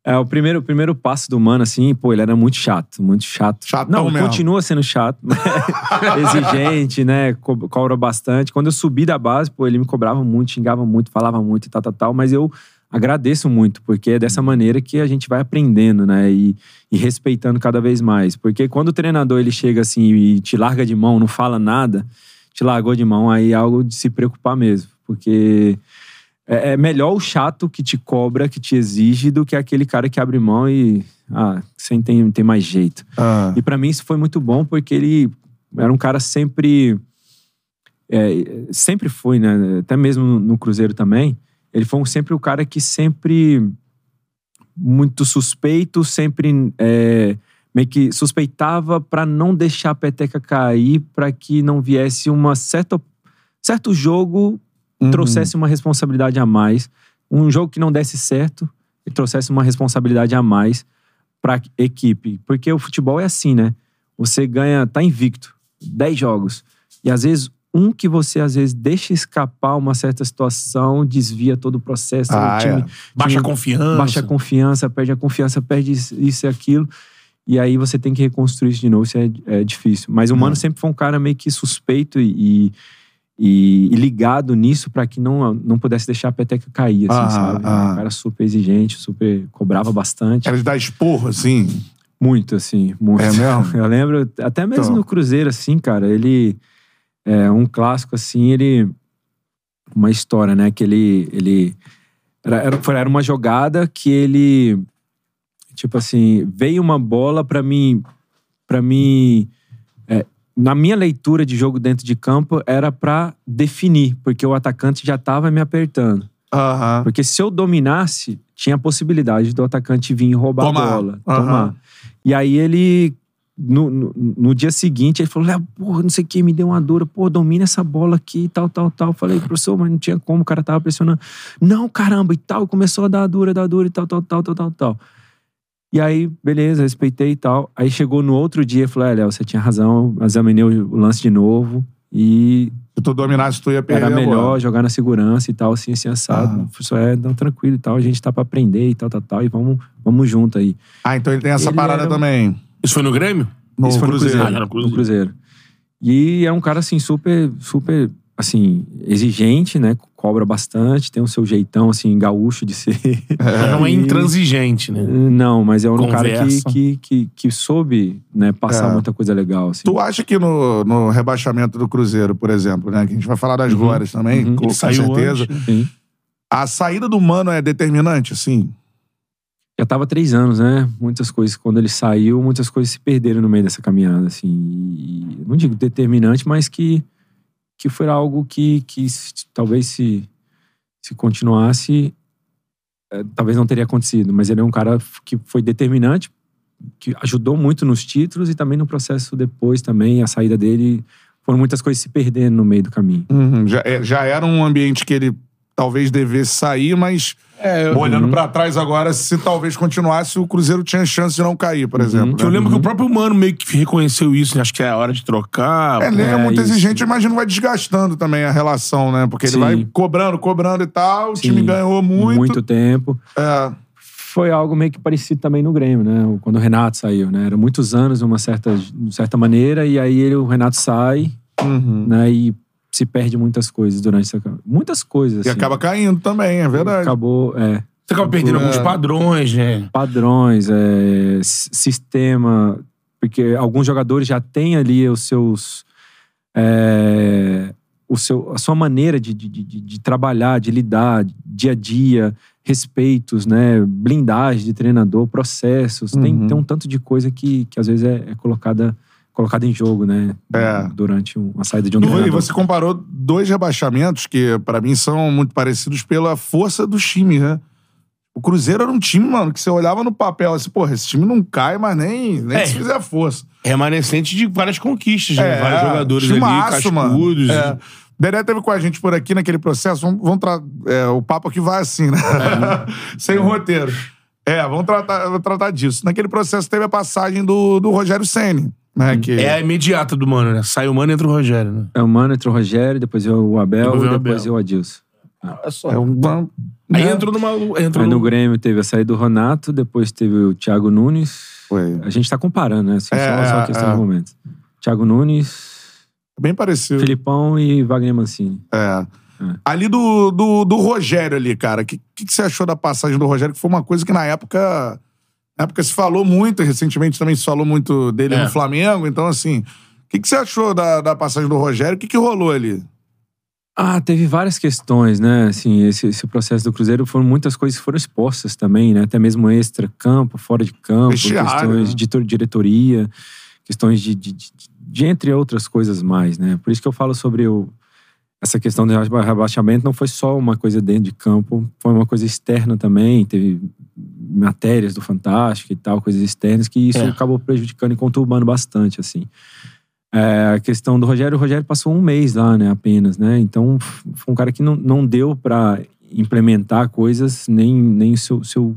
É, o primeiro, o primeiro passo do Mano, assim, pô, ele era muito chato, muito chato. Chatão Não, mesmo. continua sendo chato. <laughs> Exigente, né? Co- Cobra bastante. Quando eu subi da base, pô, ele me cobrava muito, xingava muito, falava muito e tal, tal, tal. Mas eu agradeço muito, porque é dessa maneira que a gente vai aprendendo, né? E, e respeitando cada vez mais. Porque quando o treinador ele chega assim e te larga de mão, não fala nada, te largou de mão, aí é algo de se preocupar mesmo. Porque é, é melhor o chato que te cobra, que te exige, do que aquele cara que abre mão e. Ah, sem tem, tem mais jeito. Ah, E pra mim isso foi muito bom, porque ele era um cara sempre. é, sempre foi, né? Até mesmo no Cruzeiro também. Ele foi sempre o cara que sempre. Muito suspeito, sempre. é, meio que suspeitava pra não deixar a peteca cair, pra que não viesse uma certa. certo jogo uhum. trouxesse uma responsabilidade a mais. Um jogo que não desse certo, ele trouxesse uma responsabilidade a mais para equipe. Porque o futebol é assim, né? Você ganha, tá invicto, 10 jogos. E às vezes, um que você às vezes deixa escapar uma certa situação, desvia todo o processo. Ah, o time, é. Baixa time confiança. baixa a confiança, perde a confiança, perde isso isso e aquilo. E aí você tem que reconstruir isso de novo, isso é, é difícil. Mas o Mano sempre foi um cara meio que suspeito e, e, e ligado nisso pra que não, não pudesse deixar a peteca cair, assim, Ah, sabe? ah. Cara super exigente, super cobrava bastante. Era de dar esporro, assim. Muito, assim, muito. É mesmo? <laughs> Eu lembro, até mesmo Então. no Cruzeiro, assim, cara, ele. É um clássico, assim, ele. Uma história, né? Que ele. ele era, era, era uma jogada que ele. Tipo assim, veio uma bola pra mim. Pra mim. Na minha leitura de jogo dentro de campo, era pra definir, porque o atacante já tava me apertando. Aham. Porque se eu dominasse, tinha a possibilidade do atacante vir e roubar Tomar. a bola. Aham. Tomar. E aí ele, no, no, no dia seguinte, ele falou: Léo, porra, não sei o que, me deu uma dura, pô, domina essa bola aqui e tal, tal, tal. Falei, professor, mas não tinha como, o cara tava pressionando. Não, caramba, e tal. Começou a dar dura, dar dura e tal, tal, tal, tal, tal, tal. E aí, beleza, respeitei e tal. Aí chegou no outro dia e falou: é, Léo, você tinha razão, examinei o o lance de novo. E Se tu dominasse, tu ia perder era melhor jogar na segurança e tal, assim, assim, assado. Ah. Professor, é, não, tranquilo e tal, a gente tá pra aprender e tal, tal, tal, e vamos, vamos junto aí. Ah, então ele tem essa Ele parada era também. Isso foi no Grêmio? No Isso foi no Cruzeiro. Cruzeiro. Ah, no Cruzeiro. no Cruzeiro. E é um cara, assim, super, super, assim, exigente, né? Cobra bastante, tem o seu jeitão, assim, gaúcho de ser. Mas não é <laughs> intransigente, né? Não, mas é um cara que, Conversa. que, que, que soube, né, passar É. muita coisa legal, assim. Tu acha que no, no rebaixamento do Cruzeiro, por exemplo, né? Que a gente vai falar das Uhum. glórias também, Uhum. com, com saiu certeza. antes, né? A saída do Mano é determinante, assim? Já tava três anos, né? Muitas coisas, quando ele saiu, muitas coisas se perderam no meio dessa caminhada, assim. E, não digo determinante, mas que, que foi algo que, que talvez se, se continuasse, eh, talvez não teria acontecido. Mas ele é um cara que foi determinante, que ajudou muito nos títulos e também no processo depois também, a saída dele. Foram muitas coisas se perdendo no meio do caminho. Uhum. Já, é- já era um ambiente que ele talvez devesse sair, mas É, eu, olhando Uhum. pra trás agora, se talvez continuasse, o Cruzeiro tinha chance de não cair, por exemplo. que eu né? lembro que o próprio Mano meio que reconheceu isso, né? Acho que é a hora de trocar. É, ele é, É, muito isso. exigente, eu imagino vai desgastando também a relação, né? Porque ele Sim. vai cobrando, cobrando e tal, o Sim. time ganhou muito. Muito tempo. É. foi algo meio que parecido também no Grêmio, né? Quando o Renato saiu, né? Era muitos anos de uma certa, de certa maneira, e aí ele, o Renato sai, Uhum. né? E se perde muitas coisas durante essa. Muitas coisas. E assim. acaba caindo também, é verdade. Acabou, é. Você acaba perdendo É. alguns padrões, né? Padrões, é, sistema. porque alguns jogadores já têm ali os seus. é, o seu, a sua maneira de, de, de, de trabalhar, de lidar, dia a dia, respeitos, né? Blindagem de treinador, processos. Tem, Uhum. tem um tanto de coisa que, que às vezes é, é colocada, colocada em jogo, né? É. Durante um- uma saída de um E você comparou dois rebaixamentos que, pra mim, são muito parecidos pela força dos times, né? O Cruzeiro era um time, mano, que você olhava no papel assim, porra, esse time não cai, mas nem, nem É. se fizer força. Remanescente de várias conquistas, né? Vários jogadores timaço, ali, mano. cascudos. É. Dedé teve com a gente por aqui naquele processo. Vamos, vamos tra- é, o papo aqui vai assim, né? <laughs> Sem roteiro. É, vamos tratar, vamos tratar disso. Naquele processo teve a passagem do, do Rogério Ceni, né? Que, É a imediata do Mano, né? Sai o Mano e entra o Rogério, né? É o Mano, entra o Rogério, depois é o Abel Depois vem e o depois Abel. é o Adilson. Olha só. é uma- Aí né? entrou numa. Entrou Aí no no... Grêmio teve a saída do Renato, depois teve o Thiago Nunes. Foi. A gente tá comparando, né? Assim, É, só, só é, questão é. de momentos. Thiago Nunes, Bem parecido. Filipão e Wagner Mancini. É. Ali do, do, do Rogério ali, cara. O que, que, que você achou da passagem do Rogério? Que foi uma coisa que na época. Na época se falou muito, recentemente também se falou muito dele É. no Flamengo. Então, assim. O que, que você achou da, da passagem do Rogério? O que, que rolou ali? Ah, teve várias questões, né? Assim, esse, esse processo do Cruzeiro foram muitas coisas que foram expostas também, né? Até mesmo extra campo, fora de campo, Vestiário, questões né? de tor- diretoria, questões de, de, de- de entre outras coisas mais, né? Por isso que eu falo sobre o, essa questão do reba- rebaixamento não foi só uma coisa dentro de campo, foi uma coisa externa também, teve matérias do Fantástico e tal, coisas externas que isso É. acabou prejudicando e conturbando bastante, assim. É, a questão do Rogério, o Rogério passou um mês lá, né, apenas, né? Então, foi um cara que não, não deu pra implementar coisas, nem, nem seu, seu,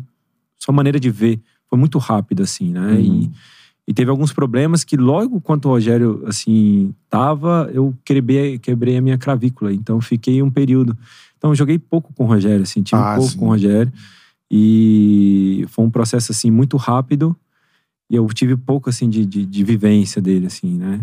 sua maneira de ver. Foi muito rápido, assim, né? E, e teve alguns problemas que logo quanto o Rogério, assim, tava, eu quebrei, quebrei a minha clavícula. Então, fiquei um período. Então, joguei pouco com o Rogério, assim, tive Ah, pouco sim. com o Rogério. E foi um processo, assim, muito rápido. E eu tive pouco, assim, de, de, de vivência dele, assim, né?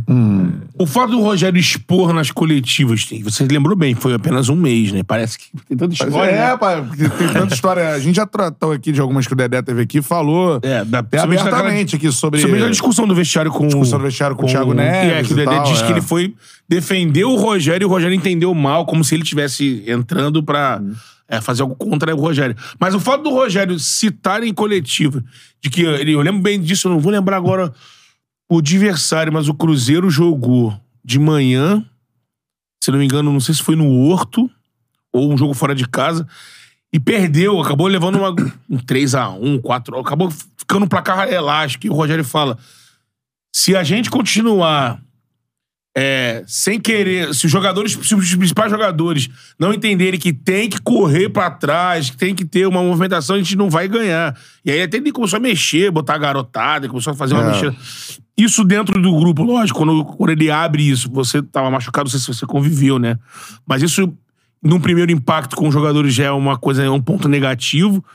O fato do Rogério expor nas coletivas, você lembrou bem, foi apenas um mês, né? Parece que tem tanta história. é, né? pai, porque tem tanta história. A gente já tratou aqui de algumas que o Dedé teve aqui, falou É, da, é, naquela- abertamente aqui sobre. Sobre a discussão do vestiário com. Discussão do vestiário com o Thiago É, Neves que o e Dedé tal, disse é. que ele foi defender o Rogério e o Rogério entendeu mal, como se ele estivesse entrando pra é, fazer algo contra o Rogério. Mas o fato do Rogério citar em coletiva, de que ele, eu lembro bem disso, eu não vou lembrar agora o adversário, mas o Cruzeiro jogou de manhã, se não me engano, não sei se foi no Horto ou um jogo fora de casa. E perdeu, acabou levando uma, um 3x1, 4 acabou ficando um placar elástico. E o Rogério fala: se a gente continuar é, sem querer, se os jogadores, se os principais jogadores não entenderem que tem que correr pra trás, que tem que ter uma movimentação, a gente não vai ganhar. E aí até ele começou a mexer, botar a garotada, começou a fazer uma É. mexida. Isso dentro do grupo, lógico, quando, quando ele abre isso, você tava machucado, não sei se você conviveu, né? Mas isso, num primeiro impacto com os jogadores, já é uma coisa, é um ponto negativo.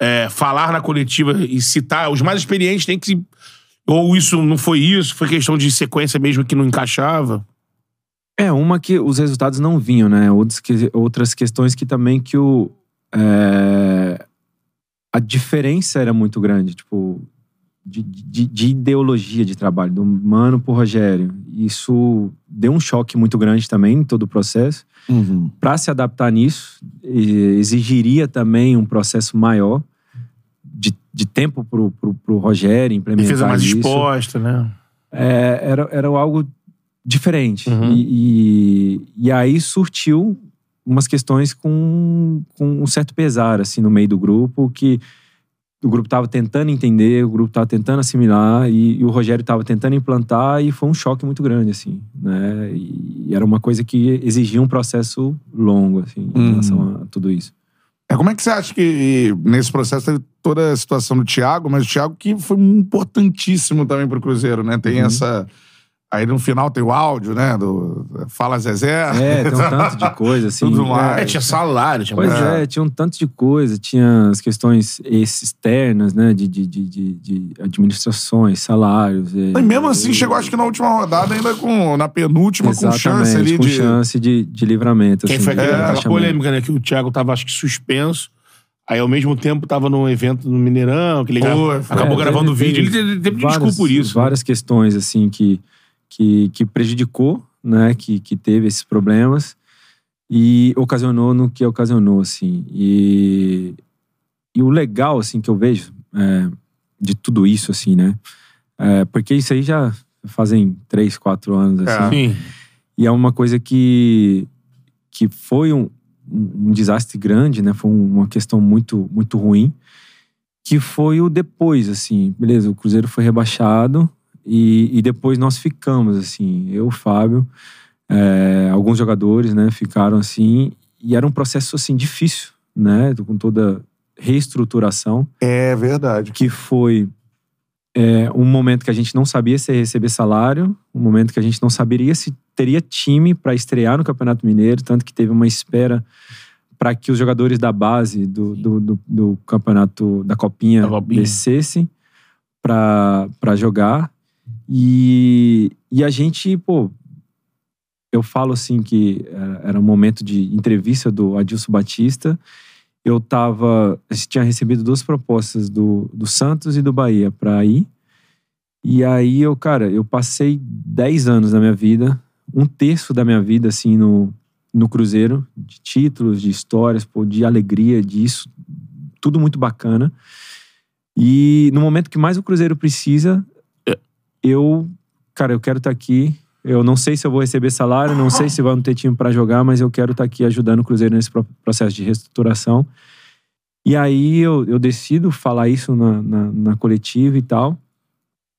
É, falar na coletiva e citar, os mais experientes têm que ou isso não foi isso, foi questão de sequência mesmo que não encaixava. É, uma que os resultados não vinham, né? Outras, que- outras questões que também que o. é, a diferença era muito grande, tipo, de, de, de ideologia de trabalho, do Mano pro Rogério. Isso deu um choque muito grande também em todo o processo. Uhum. Para se adaptar nisso, exigiria também um processo maior de, de tempo pro, pro, pro Rogério implementar Defesa mais isso exposta, né? é, era, era algo diferente. Uhum. E, e, e aí surtiu umas questões com, com um certo pesar, assim, no meio do grupo, que o grupo estava tentando entender, o grupo estava tentando assimilar, e, e o Rogério estava tentando implantar, e foi um choque muito grande, assim, né? E, era uma coisa que exigia um processo longo, assim, em Uhum. relação a tudo isso. É, como é que você acha que nesse processo teve toda a situação do Thiago, mas o Thiago que foi importantíssimo também pro Cruzeiro, né? Uhum. Tem essa. Aí no final tem o áudio, né? Do Fala Zezé. É, tem um tanto de <laughs> coisa, assim. Tudo é, mais. É, tinha salário, tinha Pois É. é. tinha um tanto de coisa, tinha as questões externas, né, de, de, de, de, de administrações, salários. E mesmo assim, chegou acho que na última rodada, ainda com. Na penúltima, com Exatamente, chance ali com de. chance de, de livramento. Quem assim, foi aquela, rebaixamento. polêmica, né? Que o Thiago tava, acho que, suspenso. Aí, ao mesmo tempo, tava num evento no Mineirão, que ele gra- Pô, acabou É, gravando o teve- vídeo. Ele teve teve, teve várias- desculpa por isso. né? Várias questões, assim, que, que, que prejudicou, né? Que, que teve esses problemas e ocasionou no que ocasionou, assim. E, e o legal, assim, que eu vejo é, de tudo isso, assim, né? É, porque isso aí já fazem três, quatro anos, assim. Sim. E é uma coisa que, que foi um, um desastre grande, né? Foi uma questão muito, muito ruim. Que foi o depois, assim. Beleza, o Cruzeiro foi rebaixado e, e depois nós ficamos, assim. Eu, o Fábio, é, alguns jogadores, né? Ficaram assim. E era um processo, assim, difícil, né? Com toda reestruturação É verdade. que foi é, um momento que a gente não sabia se ia receber salário, um momento que a gente não saberia se teria time para estrear no Campeonato Mineiro, tanto que teve uma espera para que os jogadores da base do, do, do, do campeonato da Copinha, Da Copinha. descessem para jogar. E, e a gente, pô, eu falo assim que era, era um momento de entrevista do Adilson Batista. Eu tava. Gente tinha recebido duas propostas do, do Santos e do Bahia para ir. E aí eu, cara, eu passei 10 anos da minha vida, um terço da minha vida, assim, no, no Cruzeiro, de títulos, de histórias, pô, de alegria, disso, tudo muito bacana. E no momento que mais o Cruzeiro precisa, eu, cara, eu quero estar aqui. Eu não sei se eu vou receber salário, não sei se vamos ter time para jogar, mas eu quero estar aqui ajudando o Cruzeiro nesse pro- processo de reestruturação. E aí eu, eu decido falar isso na, na, na coletiva e tal.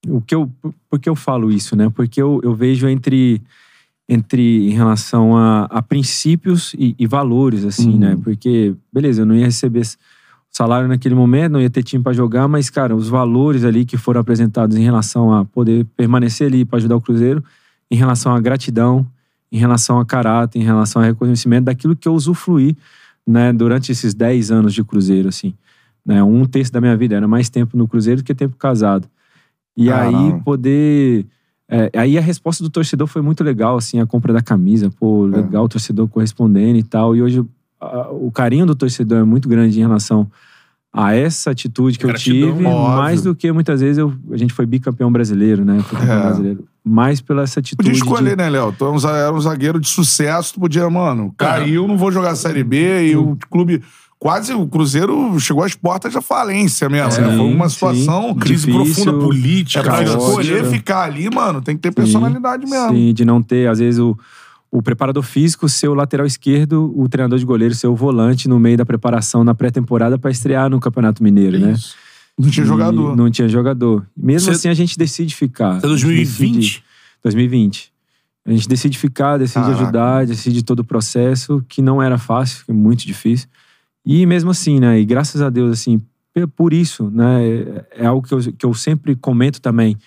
O que eu, por que eu falo isso, né? Porque eu, eu vejo entre, entre em relação a, a princípios e, e valores, assim, né? Porque, beleza, eu não ia receber salário naquele momento, não ia ter time para jogar, mas, cara, os valores ali que foram apresentados em relação a poder permanecer ali para ajudar o Cruzeiro, em relação à gratidão, em relação a caráter, em relação a reconhecimento daquilo que eu usufruí, né, durante esses 10 anos de Cruzeiro, assim. Né, um terço da minha vida era mais tempo no Cruzeiro do que tempo casado. E Caramba. aí poder. é, aí a resposta do torcedor foi muito legal, assim, a compra da camisa, pô, legal o torcedor correspondendo e tal. E hoje a- o carinho do torcedor é muito grande em relação a essa atitude que eu Gratidão, tive, óbvio. mais do que muitas vezes eu, a gente foi bicampeão brasileiro, né? Foi campeão É. brasileiro. Mais pela essa atitude. Podia escolher, de, né, Léo? Tu é era um zagueiro de sucesso, tu podia, mano, caiu, não vou jogar Série B e o clube. Quase o Cruzeiro chegou às portas da falência mesmo, Sim, né? Foi uma sim. situação. Crise Difícil. profunda política. É pra Caótica. escolher ficar ali, mano, tem que ter personalidade mesmo. Sim, de não ter, às vezes, o, o preparador físico ser o lateral esquerdo, o treinador de goleiro ser o volante no meio da preparação na pré-temporada para estrear no Campeonato Mineiro, né? Isso. Não tinha E jogador. Não tinha jogador. Mesmo Você- assim, a gente decide ficar. Até 2020? Decide- 2020. A gente decide ficar, decide Caraca. ajudar, decide todo o processo, que não era fácil, que é muito difícil. E mesmo assim, né? E graças a Deus, assim, por isso, né? é- É algo que eu, que eu sempre comento também.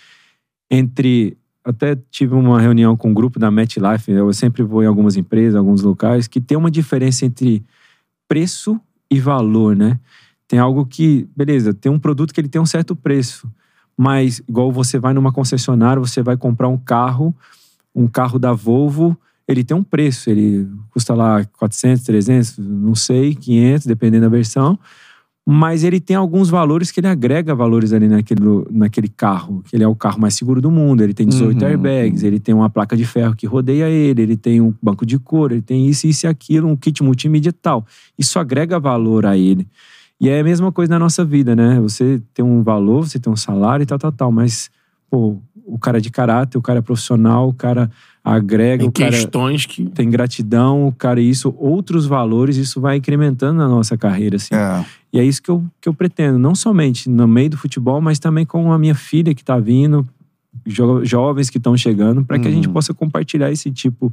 Entre. Até tive uma reunião com o grupo da MetLife, eu sempre vou em algumas empresas, alguns locais, que tem uma diferença entre preço e valor, né? Tem algo que, beleza, tem um produto que ele tem um certo preço, mas igual você vai numa concessionária, você vai comprar um carro, um carro da Volvo, ele tem um preço, ele custa lá 400, 300, não sei, 500, dependendo da versão, mas ele tem alguns valores que ele agrega valores ali naquele, naquele carro, que ele é o carro mais seguro do mundo, ele tem 18 Uhum. airbags, ele tem uma placa de ferro que rodeia ele, ele tem um banco de couro, ele tem isso, isso e aquilo, um kit multimídia e tal. Isso agrega valor a ele. E é a mesma coisa na nossa vida, né? Você tem um valor, você tem um salário e tal, tal, tal, mas, pô, o cara é de caráter, o cara é profissional, o cara agrega, Tem o cara questões que. tem gratidão, o cara isso, outros valores, isso vai incrementando na nossa carreira, assim. É. E é isso que eu, que eu pretendo, não somente no meio do futebol, mas também com a minha filha que está vindo, jo- jovens que estão chegando, para que a gente Uhum. possa compartilhar esse tipo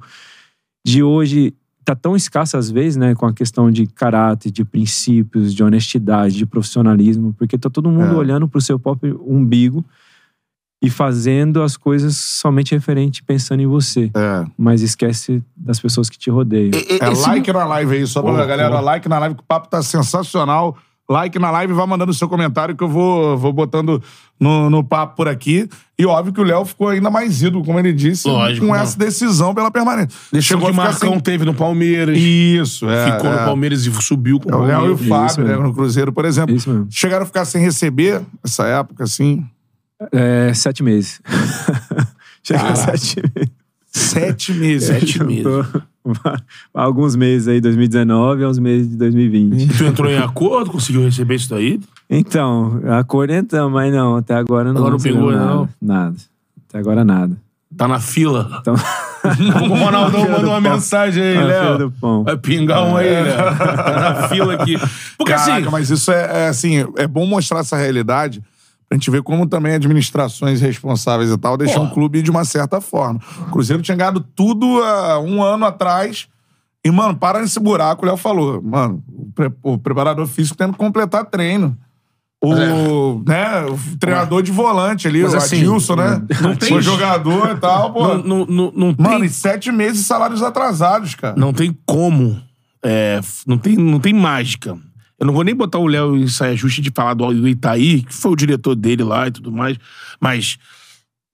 de hoje. Tá tão escasso às vezes, né, com a questão de caráter, de princípios, de honestidade, de profissionalismo, porque tá todo mundo É. olhando pro seu próprio umbigo e fazendo as coisas somente referente pensando em você, É. mas esquece das pessoas que te rodeiam. É like na live aí, só pra galera, like na live, que o papo tá sensacional. like na live, vá mandando seu comentário que eu vou, vou botando no, no papo por aqui. E óbvio que o Léo ficou ainda mais ídolo, como ele disse, Lógico, com não. essa decisão pela permanência. Deixou que o Marcão sem- teve no Palmeiras. Isso, é. ficou é. no Palmeiras e subiu com É, o O Léo e o Palmeiras. Fábio, né, no Cruzeiro, por exemplo. Isso mesmo. Chegaram a ficar sem receber essa época, assim. É, sete meses. <laughs> Chega a sete meses. Sete meses. Sete meses. Há <laughs> alguns meses aí, 2019 e uns meses de 2020. Tu entrou em acordo, conseguiu receber isso daí? Então, a cor entrou, mas não, até agora não. Agora não pegou, nada, não? Nada. Até agora nada. Tá na fila. Então, <laughs> O Ronaldão mandou do uma pão. mensagem aí, fila Léo. Vai pingar um aí, Léo. Tá na fila aqui. Porque Caraca, assim... mas isso é, é, assim, é bom mostrar essa realidade pra gente ver como também administrações responsáveis e tal deixam o clube de uma certa forma. O Cruzeiro tinha ganhado tudo há um ano atrás. E, mano, para nesse buraco, o Léo falou. Mano, o, pre- o preparador físico tendo que completar treino. O, né, o treinador de volante ali, Mas o assim, Adilson, né? não tem- Foi jogador e tal, pô. Não, não, não, não Mano, tem, e sete meses de salários atrasados, cara. não tem como. é, não, tem, não tem mágica. Eu não vou nem botar o Léo em saia justa de falar do, do Itaí, que foi o diretor dele lá e tudo mais. Mas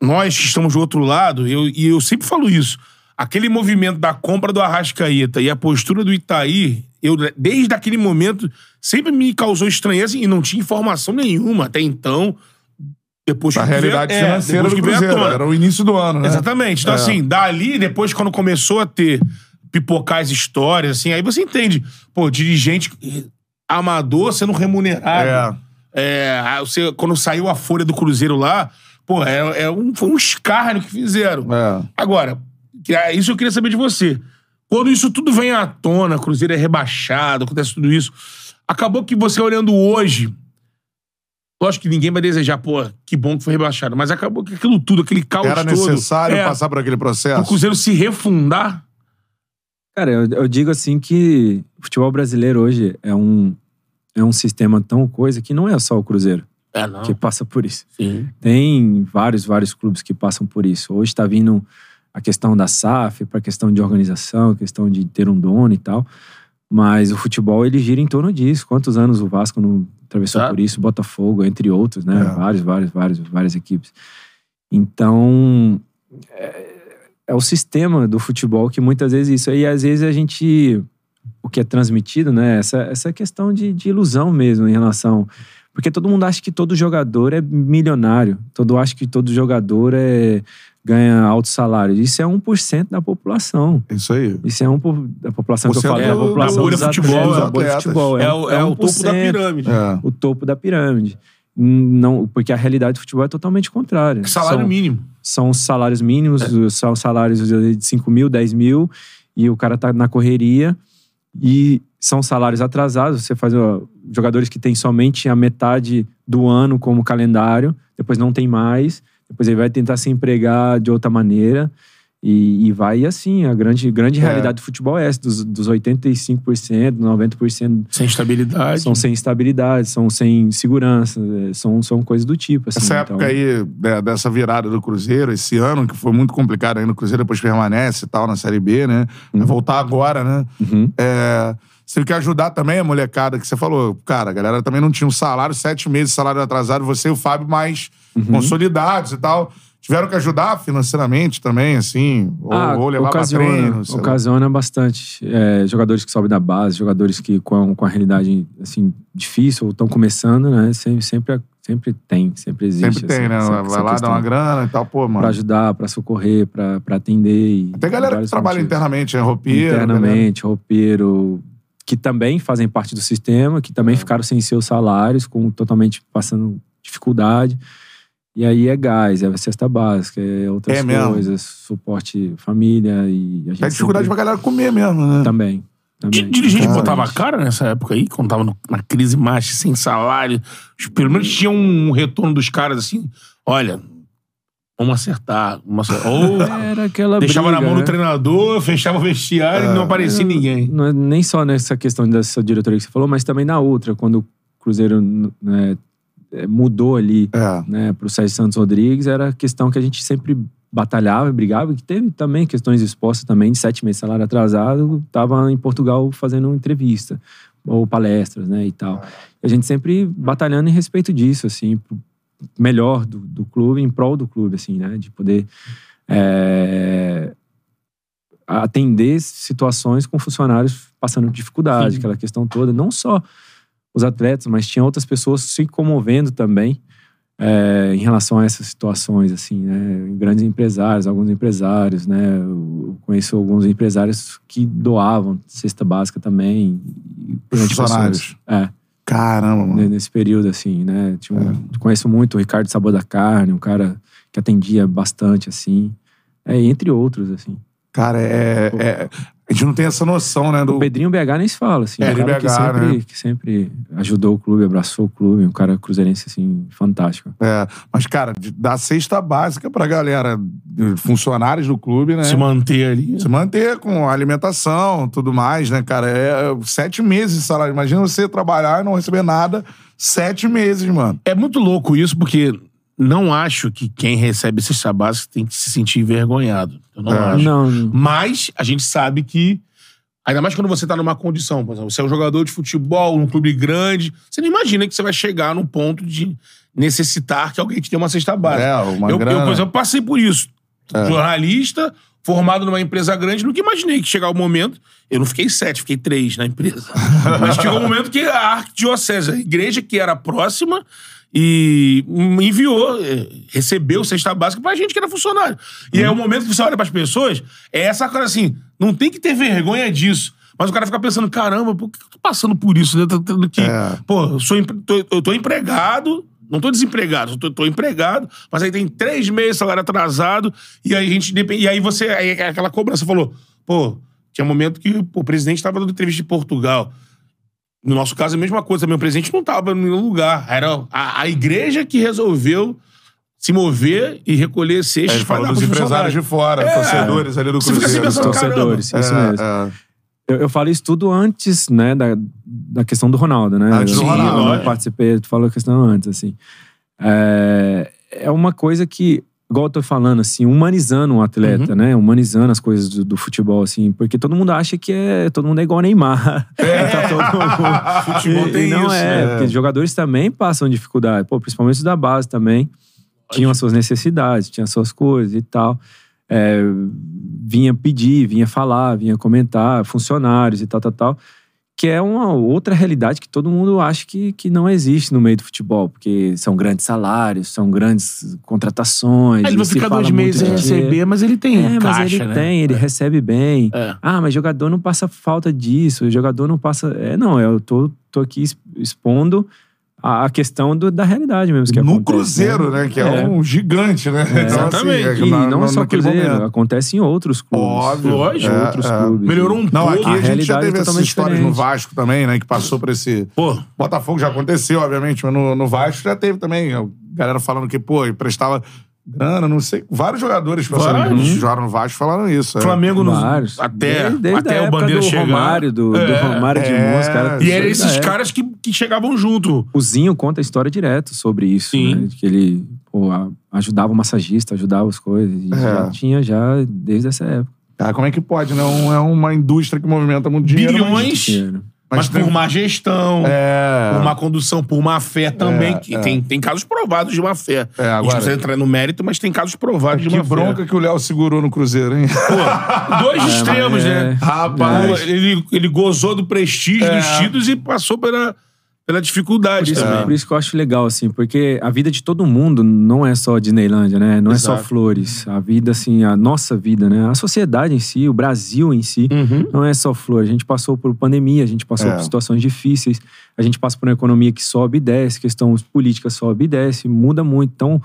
nós que estamos do outro lado, eu, e eu sempre falo isso. Aquele movimento da compra do Arrascaeta e a postura do Itaí, eu, desde aquele momento, sempre me causou estranheza e não tinha informação nenhuma até então. Depois A que veio- realidade é, financeira depois do veio Cruzeiro. Era o início do ano, né? Exatamente. Então, É. assim, dali, depois, quando começou a ter pipocar as histórias, assim, aí você entende. Pô, dirigente amador sendo remunerado. É. É, você, quando saiu a folha do Cruzeiro lá, pô, é, é um, foi um escárnio que fizeram. É. Agora, é isso eu queria saber de você. Quando isso tudo vem à tona, Cruzeiro é rebaixado, acontece tudo isso, acabou que você olhando hoje, lógico que ninguém vai desejar, pô, que bom que foi rebaixado, mas acabou que aquilo tudo, aquele caos Era todo... necessário é, passar por aquele processo. pro Cruzeiro se refundar. Cara, eu, eu digo assim que o futebol brasileiro hoje é um, é um sistema tão coisa que não é só o Cruzeiro É, não. que passa por isso. Sim. Tem vários, vários clubes que passam por isso. Hoje está vindo a questão da SAF, para a questão de organização, a questão de ter um dono e tal. Mas o futebol, ele gira em torno disso. Quantos anos o Vasco não atravessou Tá. por isso? Botafogo, entre outros, né? É. Vários, vários, vários, várias equipes. Então, é, é o sistema do futebol que muitas vezes isso. E às vezes a gente... O que é transmitido, né? Essa, essa questão de, de ilusão mesmo em relação... Porque todo mundo acha que todo jogador é milionário. Todo acha que todo jogador é, ganha alto salário. Isso é 1% da população. Isso aí. Isso é um da população que eu Você falo, é é a população da bolha dos futebol, atletas, é da bolha futebol. É, o, é o topo da 1%, pirâmide. É. O topo da pirâmide. Não, porque a realidade do futebol é totalmente contrária. Salário São- mínimo. São os salários mínimos, são salários de 5 mil, 10 mil, e o cara tá na correria. E são salários atrasados. Você faz ó, jogadores que têm somente a metade do ano como calendário, depois não tem mais, depois ele vai tentar se empregar de outra maneira. E, e vai assim, a grande, grande É. realidade do futebol é essa, dos, dos 85%, 90% Sem estabilidade. são sem estabilidade, são sem segurança, é, são, são coisas do tipo. Assim, Essa então- época aí, né, dessa virada do Cruzeiro, esse ano, que foi muito complicado ainda, o Cruzeiro depois permanece e tal na Série B, né? Vai voltar agora, né? Uhum. É, você quer ajudar também a molecada que você falou, cara, a galera também não tinha um salário, sete meses de salário atrasado, você e o Fábio mais Uhum. consolidados e tal. Tiveram que ajudar financeiramente também, assim, ou, Ah, ou levar pra ocasiona, treino. sei lá. ocasiona bastante. É, jogadores que sobem da base, jogadores que com, com a realidade assim, difícil ou estão começando, né? Sempre, sempre, sempre tem, sempre existe. Sempre tem, essa- né? essa- Vai essa lá, dá uma grana e tal, pô, mano. Pra ajudar, pra socorrer, pra, pra atender. Tem galera que trabalha motivos. internamente, né? Roupeiro. galera- Internamente, roupeiro, que também fazem parte do sistema, que É. também ficaram sem seus salários, com totalmente passando dificuldade. E aí é gás, é cesta básica, é outras É mesmo? coisas, suporte família e a gente Tem dificuldade pra sempre- galera comer mesmo, né? Também. Também. Dirigente botava a cara nessa época aí, quando tava no- na crise mais sem salário. Pelo menos tinha um retorno dos caras assim: olha, vamos acertar. Vamos acertar. <laughs> Ou Era aquela deixava briga, na mão né? do treinador, fechava o vestiário e não aparecia ninguém. Não é nem só nessa questão dessa diretoria que você falou, mas também na outra, quando o Cruzeiro né, mudou ali É. né, para o Sérgio Santos Rodrigues, era questão que a gente sempre batalhava e brigava, que teve também questões expostas também de sete meses de salário atrasado, estava em Portugal fazendo entrevista. ou palestras, né, e tal. E a gente sempre batalhando em respeito disso, assim, melhor do, do clube, em prol do clube, assim, né, de poder é, atender situações com funcionários passando dificuldade, Sim. aquela questão toda, não só os atletas, mas tinha outras pessoas se comovendo também é, em relação a essas situações, assim, né? Grandes empresários, alguns empresários, né? Eu conheço alguns empresários que doavam cesta básica também. funcionários. É, Caramba, mano. ne- nesse período, assim, né? Tinha um- Conheço muito o Ricardo Sabor da Carne, um cara que atendia bastante, assim. É, entre outros, assim. Cara, é, é- A gente não tem essa noção, né? Do... O Pedrinho BH nem se fala, assim. É, um cara BH, que, sempre, né? que sempre ajudou o clube, abraçou o clube. Um cara cruzeirense, assim, fantástico. É, mas, cara, dá cesta básica pra galera, funcionários do clube, né? Se manter ali. Se manter com alimentação, tudo mais, né, cara? É é sete meses de salário. Imagina você trabalhar e não receber nada sete meses, mano. É muito louco isso, porque não acho que quem recebe cesta básica tem que se sentir envergonhado. Eu não É. acho. Não. Mas a gente sabe que. Ainda mais quando você tá numa condição, por exemplo, você é um jogador de futebol, num clube grande, você não imagina que você vai chegar no ponto de necessitar que alguém te dê uma cesta básica. É, uma eu, eu, grana. por exemplo, passei por isso. Jornalista, formado numa empresa grande, nunca imaginei que chegar o momento. Eu não fiquei sete, fiquei três na empresa. <laughs> Mas chegou o momento que a arquidiocese, a igreja que era próxima, e enviou, eh, recebeu cesta básica pra gente que era funcionário. E é o momento que você olha pras pessoas, é essa coisa assim, não tem que ter vergonha disso. Mas o cara fica pensando, caramba, por que eu tô passando por isso? Né? Tendo que, É. pô, eu, sou, tô, eu tô empregado, não tô desempregado, eu tô, tô empregado, mas aí tem três meses, salário atrasado, e aí a gente depende. E aí você, aí aquela cobrança falou, pô, tinha momento que pô, o presidente tava dando entrevista de Portugal. No nosso caso, é a mesma coisa também. O presidente não estava em nenhum lugar. Era a, a igreja que resolveu se mover e recolher cestas dar dos pros empresários de fora, É. torcedores ali do Você fica assim Cruzeiro. pensando, caramba. Torcedores, isso É, mesmo. é. Eu, eu falo isso tudo antes, né, da, da questão do Ronaldo, né? Antes do eu, Ronaldo, eu não lógico. participei, tu falou a questão antes, assim. É, é uma coisa que, igual eu tô falando, assim, humanizando um atleta, Uhum. né? Humanizando as coisas do, do futebol, assim. Porque todo mundo acha que é, todo mundo é igual Neymar. <laughs> Tá todo mundo- <laughs> Futebol E- tem e não isso, é, né? porque jogadores também passam dificuldade. Pô, principalmente os da base também. Tinham as suas necessidades, tinham as suas coisas e tal. É, vinha pedir, vinha falar, vinha comentar, funcionários e tal, tal, tal. Que é uma outra realidade que todo mundo acha que, que não existe no meio do futebol. Porque são grandes salários, são grandes contratações. Aí ele vai ficar dois meses sem receber, mas ele tem É, caixa, mas ele né? tem, ele recebe bem. É. Ah, mas jogador não passa falta disso, o jogador não passa. É, não, eu tô, tô aqui expondo a, a questão do- da realidade mesmo. Que No acontece, Cruzeiro, né? Que é, É. um gigante, né? Exatamente. é E na- não na- só Cruzeiro, momento. acontece em outros clubes. Óbvio. Lógico. Em É, outros é. clubes. Melhorou um Não, pouco. aqui a, gente já realidade teve é essas histórias no diferente. Vasco também, né? Que passou por esse. Pô, Botafogo já aconteceu, obviamente, mas no, no Vasco já teve também. A galera falando que, pô, emprestava grana, não sei. Vários jogadores que passaram Vários. que jogaram no Vasco falaram isso. é. Flamengo nos, Vários. até, Desde- desde até a o Bandeira do chegar. Romário, do, do É. Romário de É. Mons, cara. E eram esses caras que, que chegavam junto. O Zinho conta a história direto sobre isso, Sim. né? Que ele pô, ajudava o massagista, ajudava as coisas. E É. já tinha já desde essa época. Cara, como é que pode, né? Um- é uma indústria que movimenta muito dinheiro. Bilhões, Dinheiro. Mas, por má gestão, É. por má condução, por má fé também. É, que é. Tem, tem casos provados de má fé. É, A gente agora- precisa entrar no mérito, mas tem casos provados de Que má bronca fé. que o Léo segurou no Cruzeiro, hein? Pô, dois <laughs> extremos, mas é- né? Rapaz. Ele, ele gozou do prestígio É. dos títulos e passou pela, pela dificuldade Por isso, também. por isso que eu acho legal, assim, porque a vida de todo mundo não é só Disneylândia, né? Não é só Exato. flores. A vida, assim, a nossa vida, né? A sociedade em si, o Brasil em si, Uhum. não é só flor. A gente passou por pandemia, a gente passou É. por situações difíceis, a gente passa por uma economia que sobe e desce, questões políticas sobe e desce, muda muito. Então,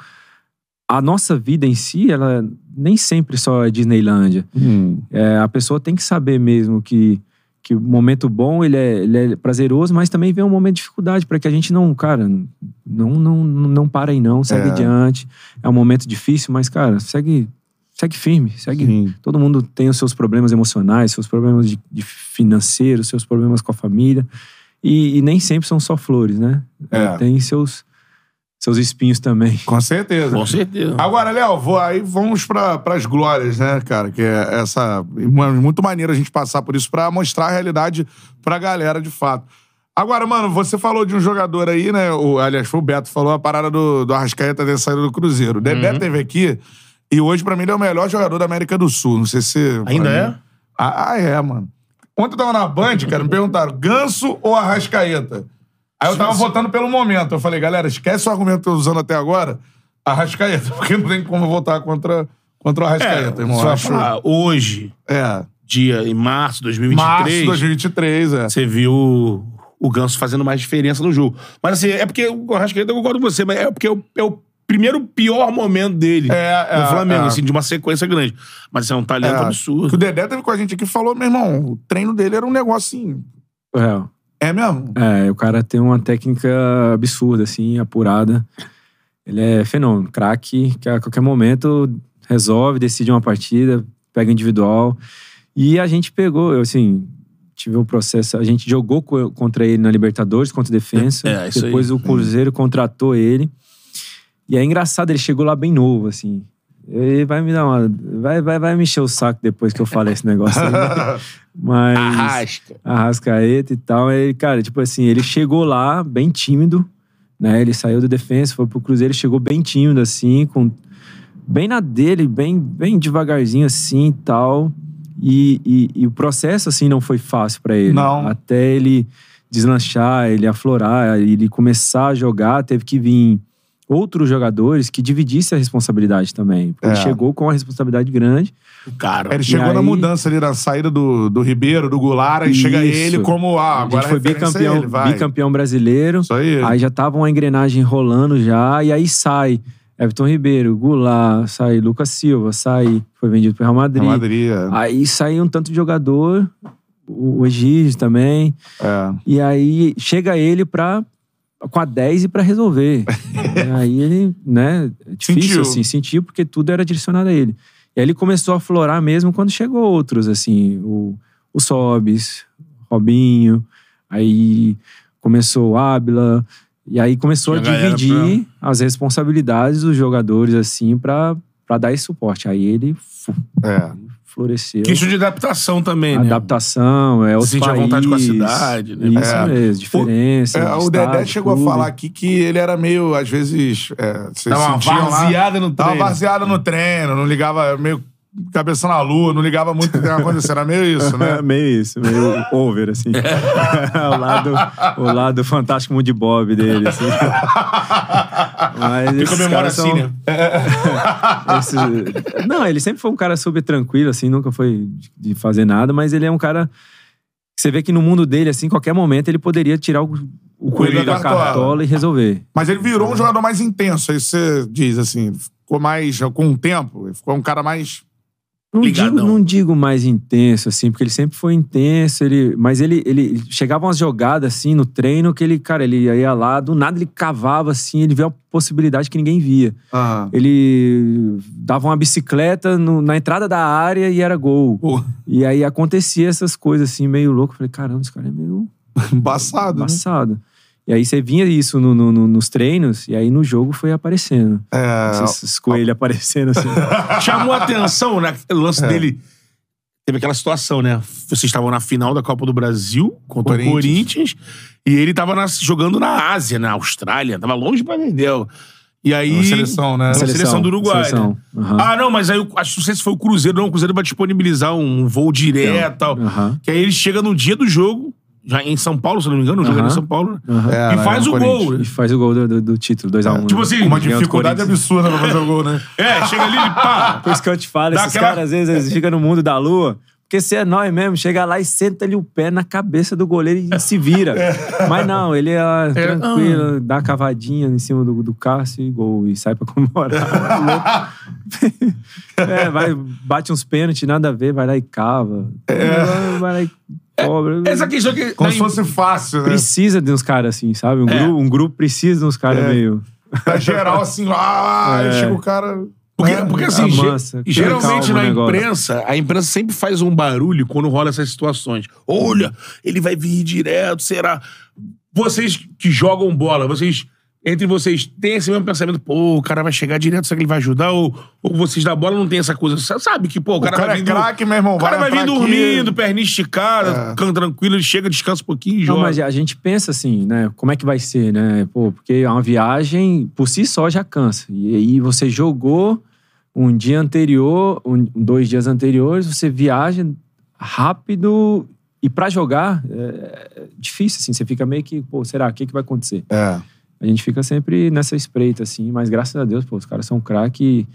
a nossa vida em si, ela nem sempre só é Disneylândia. É, a pessoa tem que saber mesmo que, que o momento bom ele é, ele é prazeroso, mas também vem um momento de dificuldade para que a gente não, cara, não não não para aí não, segue É. adiante. É um momento difícil, mas cara, segue segue firme, segue. Sim. Todo mundo tem os seus problemas emocionais, seus problemas de, de financeiro, seus problemas com a família e, e nem sempre são só flores, né? É. Tem seus seus espinhos também. Com certeza. Com certeza. Agora, Léo, vou, aí vamos para as glórias, né, cara? Que é essa. Muito maneiro a gente passar por isso para mostrar a realidade pra galera de fato. Agora, mano, você falou de um jogador aí, né? O, aliás, foi o Beto, falou a parada do, do Arrascaeta ter saído do Cruzeiro. O Dedé Uhum. teve aqui e hoje, pra mim, ele é o melhor jogador da América do Sul. Não sei se. Ainda é? mim- Ah, ah, é, mano. Ontem eu tava na Band, cara, me perguntaram: Ganso ou Arrascaeta? Aí eu tava votando pelo momento. Eu falei, galera, esquece o argumento que eu tô usando até agora, Arrascaeta, <laughs> porque não tem como votar contra, contra o Arrascaeta, irmão. você Eu vai acho- falar, hoje, É. dia em março de 2023, Março de 2023, é. você viu o Ganso fazendo mais diferença no jogo. Mas assim, é porque o Arrascaeta, eu concordo com você, mas é porque é o, é o primeiro pior momento dele É, é, no Flamengo, é. assim, de uma sequência grande. Mas isso é um talento É. Que absurdo. o Dedé teve com a gente aqui e falou, meu irmão, o treino dele era um negócio assim. É, É mesmo? É, o cara tem uma técnica absurda, assim, apurada. Ele é fenômeno, craque, que a qualquer momento resolve, decide uma partida, pega individual. E a gente pegou, eu, assim, tive um processo. A gente jogou co- contra ele na Libertadores, contra o Defensa. É, isso Depois aí. o Cruzeiro contratou ele. E é engraçado, ele chegou lá bem novo, assim. Ele vai me dar uma. Vai, vai, vai me encher o saco depois que eu falar esse negócio aí. <laughs> Mas. Arrasca. Arrascaeta e tal. Ele, cara, tipo assim, ele chegou lá bem tímido, né? Ele saiu do defensa, foi pro Cruzeiro, chegou bem tímido, assim, com bem na dele, bem, bem devagarzinho, assim e tal. E, e, e o processo, assim, não foi fácil pra ele. Não. Até ele deslanchar, ele aflorar, ele começar a jogar, teve que vir outros jogadores que dividissem a responsabilidade também. Porque É. ele chegou com uma responsabilidade grande. O cara. Ele chegou E na aí- mudança ali, na saída do, do Ribeiro, do Goulart, e chega ele como, ah, a agora gente foi a é bicampeão, ele, vai. bicampeão brasileiro. Isso aí. Aí já tava uma engrenagem rolando já, e aí sai Everton Ribeiro, Goulart, sai Lucas Silva, sai, foi vendido pro Real Madrid. Real Madrid, é. Aí sai um tanto de jogador, o o Egídio também, É. e aí chega ele pra, com a 10 e pra resolver. <laughs> aí ele, né, difícil Sentiu. assim, sentiu porque tudo era direcionado a ele. E aí ele começou a florar mesmo quando chegou outros, assim, o, o Sobis, Robinho, aí começou o Ábila, e aí começou E a a dividir as responsabilidades dos jogadores, assim, pra, pra dar esse suporte. Aí ele É. floresceu. Questão de adaptação também, né? Adaptação, é outro sentir à país. vontade com a cidade, né? Isso É. mesmo, diferença. É, o estado, Dedé chegou clube. a falar aqui que ele era meio, às vezes. É, Dá uma sentiam lá- varzeada no Dava treino. varzeada no treino, não ligava, meio cabeça na lua, não ligava muito o que estava acontecendo. Era meio isso, né? É <laughs> meio isso, meio over, assim. <laughs> o, lado, o lado fantástico mundo de Bob dele, assim. Mas caras assim, são- né? <laughs> esses- Não, ele sempre foi um cara super tranquilo, assim, nunca foi de- fazer nada, mas ele é um cara. Você vê que no mundo dele, assim, qualquer momento ele poderia tirar o, o coelho da cartola. cartola e resolver. Mas ele virou um jogador mais intenso, aí você diz assim. Ficou mais. Com o tempo, ficou um cara mais. Não digo, não digo mais intenso, assim, porque ele sempre foi intenso, ele, mas ele, ele chegava umas jogadas, assim, no treino, que ele, cara, ele ia lá, do nada ele cavava, assim, ele via uma possibilidade que ninguém via. Ah, Ele dava uma bicicleta no- na entrada da área e era gol. pô, E aí acontecia essas coisas, assim, meio louco. Eu falei, caramba, esse cara é meio <laughs> embaçado, né? E aí você vinha isso no- no- no- nos treinos, e aí no jogo foi aparecendo. É, Esses coelhos aparecendo, assim. <laughs> Chamou a atenção, né? O lance dele. Teve aquela situação, né? Vocês estavam na final da Copa do Brasil contra Corinthians. o Corinthians. E ele tava na- jogando na Ásia, na Austrália. Tava longe pra Verdel. E aí. Na seleção, né? Na seleção, do Uruguai. Seleção. né? Aham. Ah, não, mas aí eu acho não sei se foi o Cruzeiro, não. O Cruzeiro vai disponibilizar um voo direto e tal. Aham. Que aí ele chega no dia do jogo, já em São Paulo, se não me engano, o jogo era em. São Paulo, né? É, e né, faz no o gol. E faz o gol do, do- do título, 2x1. Tipo assim, Uma Ganhou do dificuldade absurda pra fazer o gol, né? <laughs> É, chega ali e pá. Por isso que eu te falo, Dá esses aquela- caras às vezes eles ficam no mundo da lua. Porque se é nós mesmo, chega lá e senta-lhe o pé na cabeça do goleiro e se vira. <laughs> Mas não, ele é, tranquilo, dá a cavadinha em cima do, do Cássio e gol. E sai pra comemorar. Louco. <laughs> é, vai, bate uns pênaltis, nada a ver, vai lá e cava. Vai lá e cobra. Essa questão que. Como na- se fosse fácil, né? Precisa de uns caras assim, sabe? Um, É. grupo, um grupo precisa de uns caras É. meio. Tá geral assim, ah, <laughs> aí É. chega o cara. Porque, né? porque assim, Amassa, geralmente na negócio. imprensa, a imprensa sempre faz um barulho quando rola essas situações. Olha, ele vai vir direto, será? Vocês que jogam bola, vocês entre vocês, tem esse mesmo pensamento, pô, o cara vai chegar direto, será que ele vai ajudar? Ou, ou vocês da bola não tem essa coisa? Você sabe que, pô, o cara, cara vai é vir craque, meu irmão, O cara vai vai, vir dormindo, perninha esticada, ficando tranquilo, ele chega, descansa um pouquinho e Não, joga. mas a gente pensa assim, né? Como é que vai ser, né? Pô, porque é uma viagem, por si só, já cansa. E aí você jogou um dia anterior, um- dois dias anteriores, você viaja rápido e pra jogar é difícil, assim. Você fica meio que, pô, será? O que, que vai acontecer? É. A gente fica sempre nessa espreita, assim, mas graças a Deus, pô, os caras são craque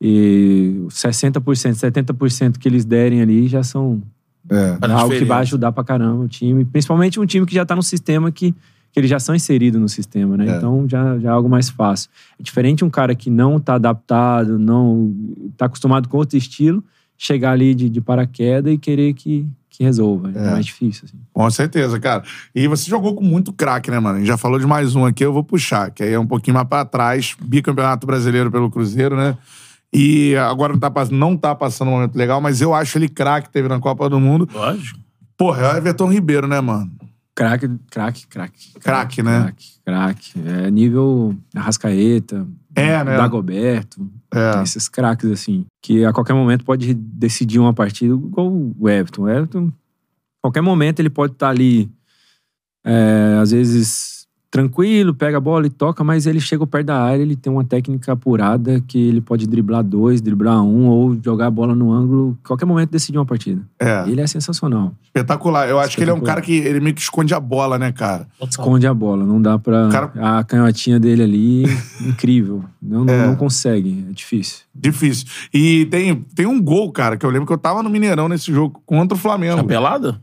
e 60%, 70% que eles derem ali já são É. Faz algo que diferença. vai ajudar pra caramba o time. Principalmente um time que já tá no sistema que, que eles já são inseridos no sistema, né? É. Então já, já é algo mais fácil. É diferente um cara que não tá adaptado, não tá acostumado com outro estilo, chegar ali de, de paraquedas e querer que, que resolva. É, É. mais difícil, assim. Com certeza, cara. E você jogou com muito craque, né, mano? A gente já falou de mais um aqui, eu vou puxar, que aí é um pouquinho mais pra trás. Bicampeonato brasileiro pelo Cruzeiro, né? E agora não tá, não tá passando um momento legal, mas eu acho ele craque, teve na Copa do Mundo. Lógico. Porra, é o Everton Ribeiro, né, mano? Craque, craque, craque. Craque, né? Craque, craque. É nível Arrascaeta, É, né? Dagoberto. É. Esses craques, assim, que a qualquer momento pode decidir uma partida, igual o Everton. O Everton, a qualquer momento, ele pode estar ali, é, às vezes, tranquilo, pega a bola e toca, mas ele chega perto da área, ele tem uma técnica apurada que ele pode driblar dois, driblar um, ou jogar a bola no ângulo, qualquer momento decidir uma partida. É. Ele é sensacional. Espetacular. Eu acho que ele é um cara que ele meio que esconde a bola, né, cara? Esconde a bola, não dá pra. Cara- A canhotinha dele ali, incrível. Não, não, É. não consegue, é difícil. Difícil. E tem, tem um gol, cara, que eu lembro que eu tava no Mineirão nesse jogo contra o Flamengo. Tá pelada?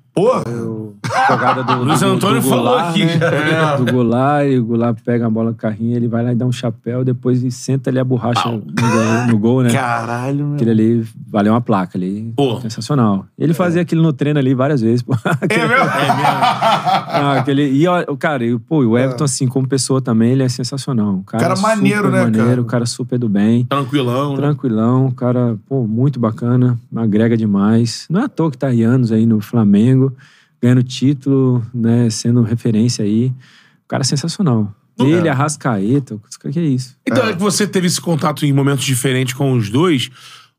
Jogada do, Luiz Antônio do falou Goulart, aqui né? já. Do Goulart, e o Goulart pega a bola no carrinho, ele vai lá e dá um chapéu, depois ele senta ali a borracha no gol, no gol, né? Caralho, meu. Aquele ali valeu uma placa ali. Pô. Sensacional. Ele fazia aquilo no treino ali várias vezes. Pô. É mesmo? Não, aquele, e ó, o cara, e, pô, o Everton, assim, como pessoa também, ele é sensacional. Um cara, Cara maneiro, né, maneiro, cara? cara super do bem. Tranquilão. né? Tranquilão, um cara, pô, muito bacana, agrega demais. Não é à toa que tá aí anos aí no Flamengo, ganhando título, né, sendo referência aí. Um cara sensacional. Ele, Arrascaeta, o que é isso? Então, é que você teve esse contato em momentos diferentes com os dois.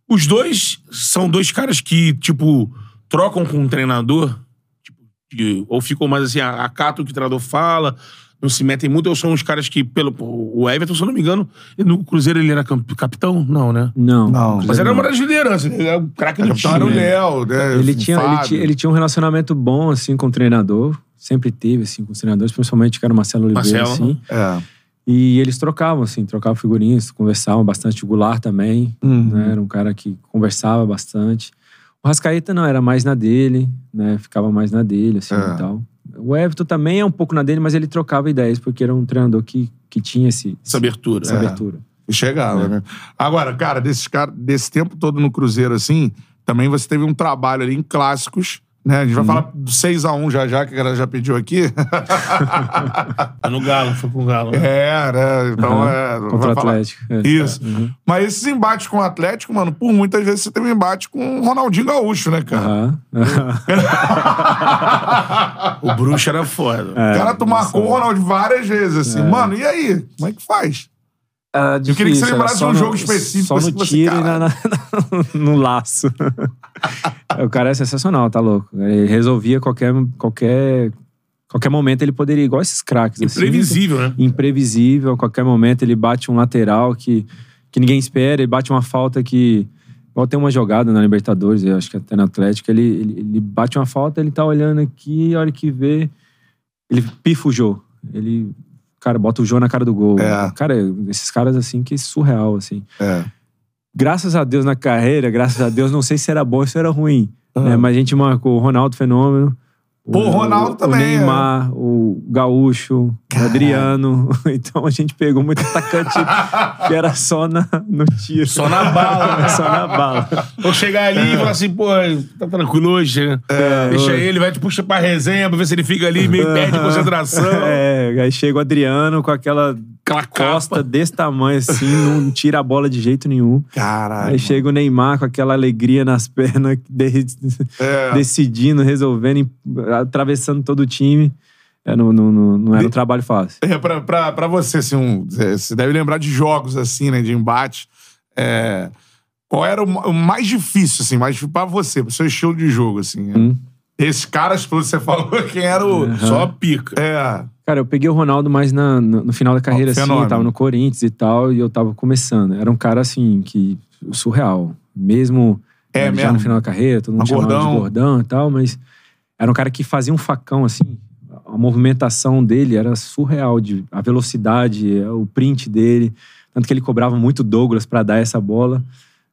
Os dois são dois caras que, tipo, trocam com o treinador, tipo, de- ou ficam mais assim, a- acatam o que o treinador fala, não se metem muito, ou são os caras que, pelo. O Everton, se eu não me engano, no Cruzeiro ele era camp- capitão? Não, né? Não. Não. Mas era uma das lideranças, ele era o craque do era o time. né? Léo, né? Ele tinha, ele, tinha, ele tinha um relacionamento bom, assim, com o treinador. Sempre teve, assim, com os treinadores, principalmente que era o Marcelo Oliveira, Marcelo. assim. É. E eles trocavam, assim, trocavam figurinhas, conversavam bastante. O Goulart também, Uhum. né? Era um cara que conversava bastante. O Rascaeta não, era mais na dele, né? Ficava mais na dele, assim, É. e tal. O Everton também é um pouco na dele, mas ele trocava ideias, porque era um treinador que, que tinha esse, Essa abertura. essa É. abertura. E chegava, É. né? Agora, cara, desses cara, desse tempo todo no Cruzeiro, assim, também você teve um trabalho ali em clássicos, né? A gente vai Uhum. falar do 6x1 já já, que a galera já pediu aqui. <laughs> Tá no Galo, foi pro Galo. né? é, né? Então, Aham. é... Contra o Atlético. é. Isso. Uhum. Mas esses embates com o Atlético, mano, por muitas vezes você teve um embate com o Ronaldinho Gaúcho, né, cara? Aham. <laughs> O Bruxo era foda. É, Cara, tu marcou o Ronaldinho várias vezes, assim. Mano, e aí? Como é que faz? Era Eu queria que você difícil, lembrasse de um no- jogo específico, Só assim, no você, tiro e na- na- no laço. <laughs> o cara é sensacional, tá louco. Ele resolvia qualquer, qualquer, qualquer momento, ele poderia, igual esses craques. assim, Imprevisível, né? imprevisível. A qualquer momento ele bate um lateral que, que ninguém espera, ele bate uma falta que. Igual tem uma jogada na Libertadores, eu acho que até no Atlético, ele, ele, ele bate uma falta, ele tá olhando aqui, a hora que vê, ele pifa o Jô. Ele, cara, bota o Jô na cara do gol. É. Cara, esses caras assim, que surreal, assim. É. Graças a Deus na carreira, graças a Deus, não sei se era bom ou se era ruim. Ah. né? Mas a gente marcou o Ronaldo Fenômeno. Pô, o Ronaldo também, é. O Neymar, o Gaúcho, o Adriano. <laughs> Então a gente pegou muito atacante que era só na, no tiro. Só na bala, né? <laughs> só na bala. Ou chegar ali e falar assim, pô, tá tranquilo hoje, né? Deixa hoje. ele, vai te puxa pra resenha pra ver se ele fica ali, meio perde concentração. <laughs> É, aí chega o Adriano com aquela Aquela costa capa. desse tamanho assim, não tira a bola de jeito nenhum. Caralho. Aí chega o Neymar com aquela alegria nas pernas, <laughs> de- É. decidindo, resolvendo, atravessando todo o time. É, não, não, não, não era um trabalho fácil. É, pra, pra, pra você, assim, um, você deve lembrar de jogos, assim, né, de embate. É, qual era o, o mais difícil, assim, mais pra você, pro seu estilo de jogo, assim? Hum. Esses caras, <laughs> pelo que você falou, quem era o... Só pica. É, Cara, eu peguei o Ronaldo mais na- no, no final da carreira, assim, fenômeno. tava no Corinthians e tal, e eu tava começando. Era um cara, assim, que surreal. Mesmo É eh, já mesmo? no final da carreira, todo mundo Mas chamava gordão. de gordão e tal, mas era um cara que fazia um facão, assim. A movimentação dele era surreal, de, a velocidade, eh, o print dele. Tanto que ele cobrava muito Douglas pra dar essa bola.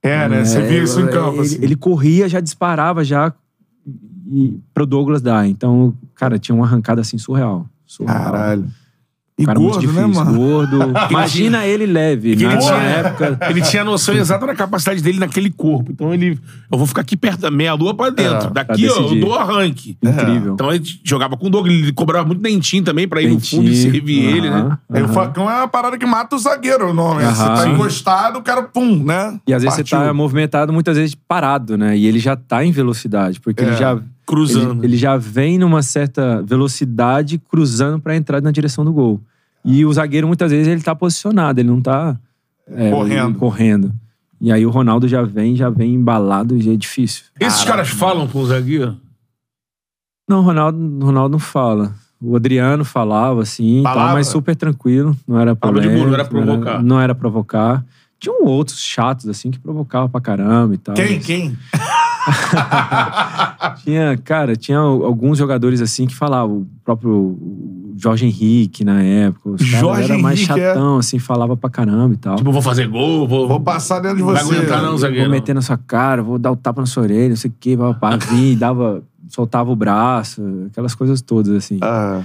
é, né? Você É, via isso em campo, ele, assim. ele corria, já disparava já e, pro Douglas dar. Então, cara, tinha uma arrancada assim surreal. Surreal. Caralho. E cara gordo, muito né, mano? gordo. <laughs> Imagina ele leve. Ele na tinha- época. Ele tinha a noção exata da capacidade dele naquele corpo. Então ele. Eu vou ficar aqui perto da meia-lua pra dentro. É, Daqui, pra ó, eu dou arranque. Incrível. Então ele jogava com o Douglas, ele cobrava muito dentinho também pra ir no fundo e Dentinho, servir ele, né? aham, Aí o facão é uma parada que mata o zagueiro, o nome. Você Aham. tá encostado, o cara, pum, né? E às vezes Partiu. você tá movimentado, muitas vezes parado, né? E ele já tá em velocidade, porque É, ele já. Cruzando. Ele, ele já vem numa certa velocidade cruzando pra entrar na direção do gol. E o zagueiro, muitas vezes, ele tá posicionado, ele não tá é, Correndo. correndo. E aí o Ronaldo já vem, já vem embalado e é difícil. Esses caras falam com o zagueiro? Não, o Ronaldo, Ronaldo não fala. O Adriano falava, assim, tal, mas super tranquilo. Não era problema. boa, não era provocar. Não era, provocar. Tinham outros chatos, assim, que provocavam pra caramba e tal. Quem? mas Quem? <laughs> Tinha, cara, tinha alguns jogadores, assim, que falavam. O próprio Jorge Henrique, na época. Os Jorge era mais Henrique, é? chatão, assim, falava pra caramba e tal. Tipo, vou fazer gol, vou. Vou passar dentro de Vai você. aguentar não, zagueiro. Vou meter na sua cara, vou dar o tapa na sua orelha, não sei o quê, papá, vinha, dava, soltava o braço, aquelas coisas todas, assim. Ah,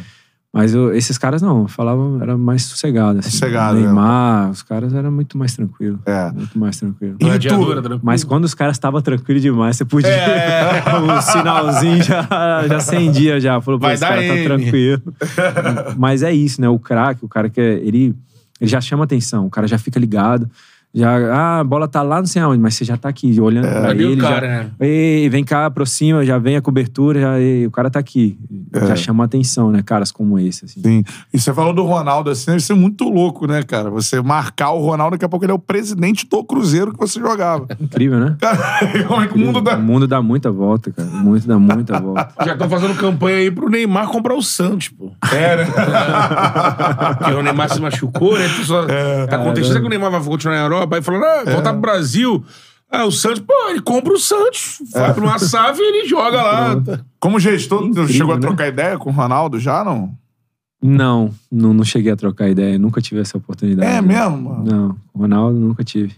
Mas eu- esses caras não, falavam, era mais sossegado, assim. Sossegado, Neymar, os caras eram muito mais tranquilos. É. Muito mais tranquilo. E Gladiador, tu? tranquilo. Mas quando os caras estavam tranquilos demais, você podia. É. <laughs> o sinalzinho já, já acendia, já. Falou, pô, Vai esse cara tá M. tranquilo. <laughs> Mas é isso, né? O craque, o cara que é, ele, ele já chama atenção, o cara já fica ligado. Já, ah, a bola tá lá, não sei aonde, mas você já tá aqui olhando pra Ali o ele. cara, já, né? Ei, vem cá, aproxima, já vem a cobertura, já, ei, o cara tá aqui. Já chama atenção, né? Caras como esse, assim. Sim. E você falou do Ronaldo, assim, deve ser muito louco, né, cara? Você marcar o Ronaldo, daqui a pouco ele é o presidente do Cruzeiro que você jogava. <laughs> Incrível, né? Cara, como é que o mundo O dá... mundo dá muita volta, cara. O mundo dá muita volta. <laughs> Já estão fazendo campanha aí pro Neymar comprar o Santos, pô. É, né? <laughs> Porque o Neymar se machucou, né? Só tá contexto que o Neymar vai continuar na Europa. Aí falando, ah, voltar pro Brasil. Ah, o Santos, pô, ele compra o Santos. Vai pra uma SAF e ele joga lá. Como gestor, tu Incrível, chegou a né? trocar ideia com o Ronaldo já, não? Não, não, não cheguei a trocar ideia. Nunca tive essa oportunidade. É né? mesmo, mano? Não, o Ronaldo nunca tive.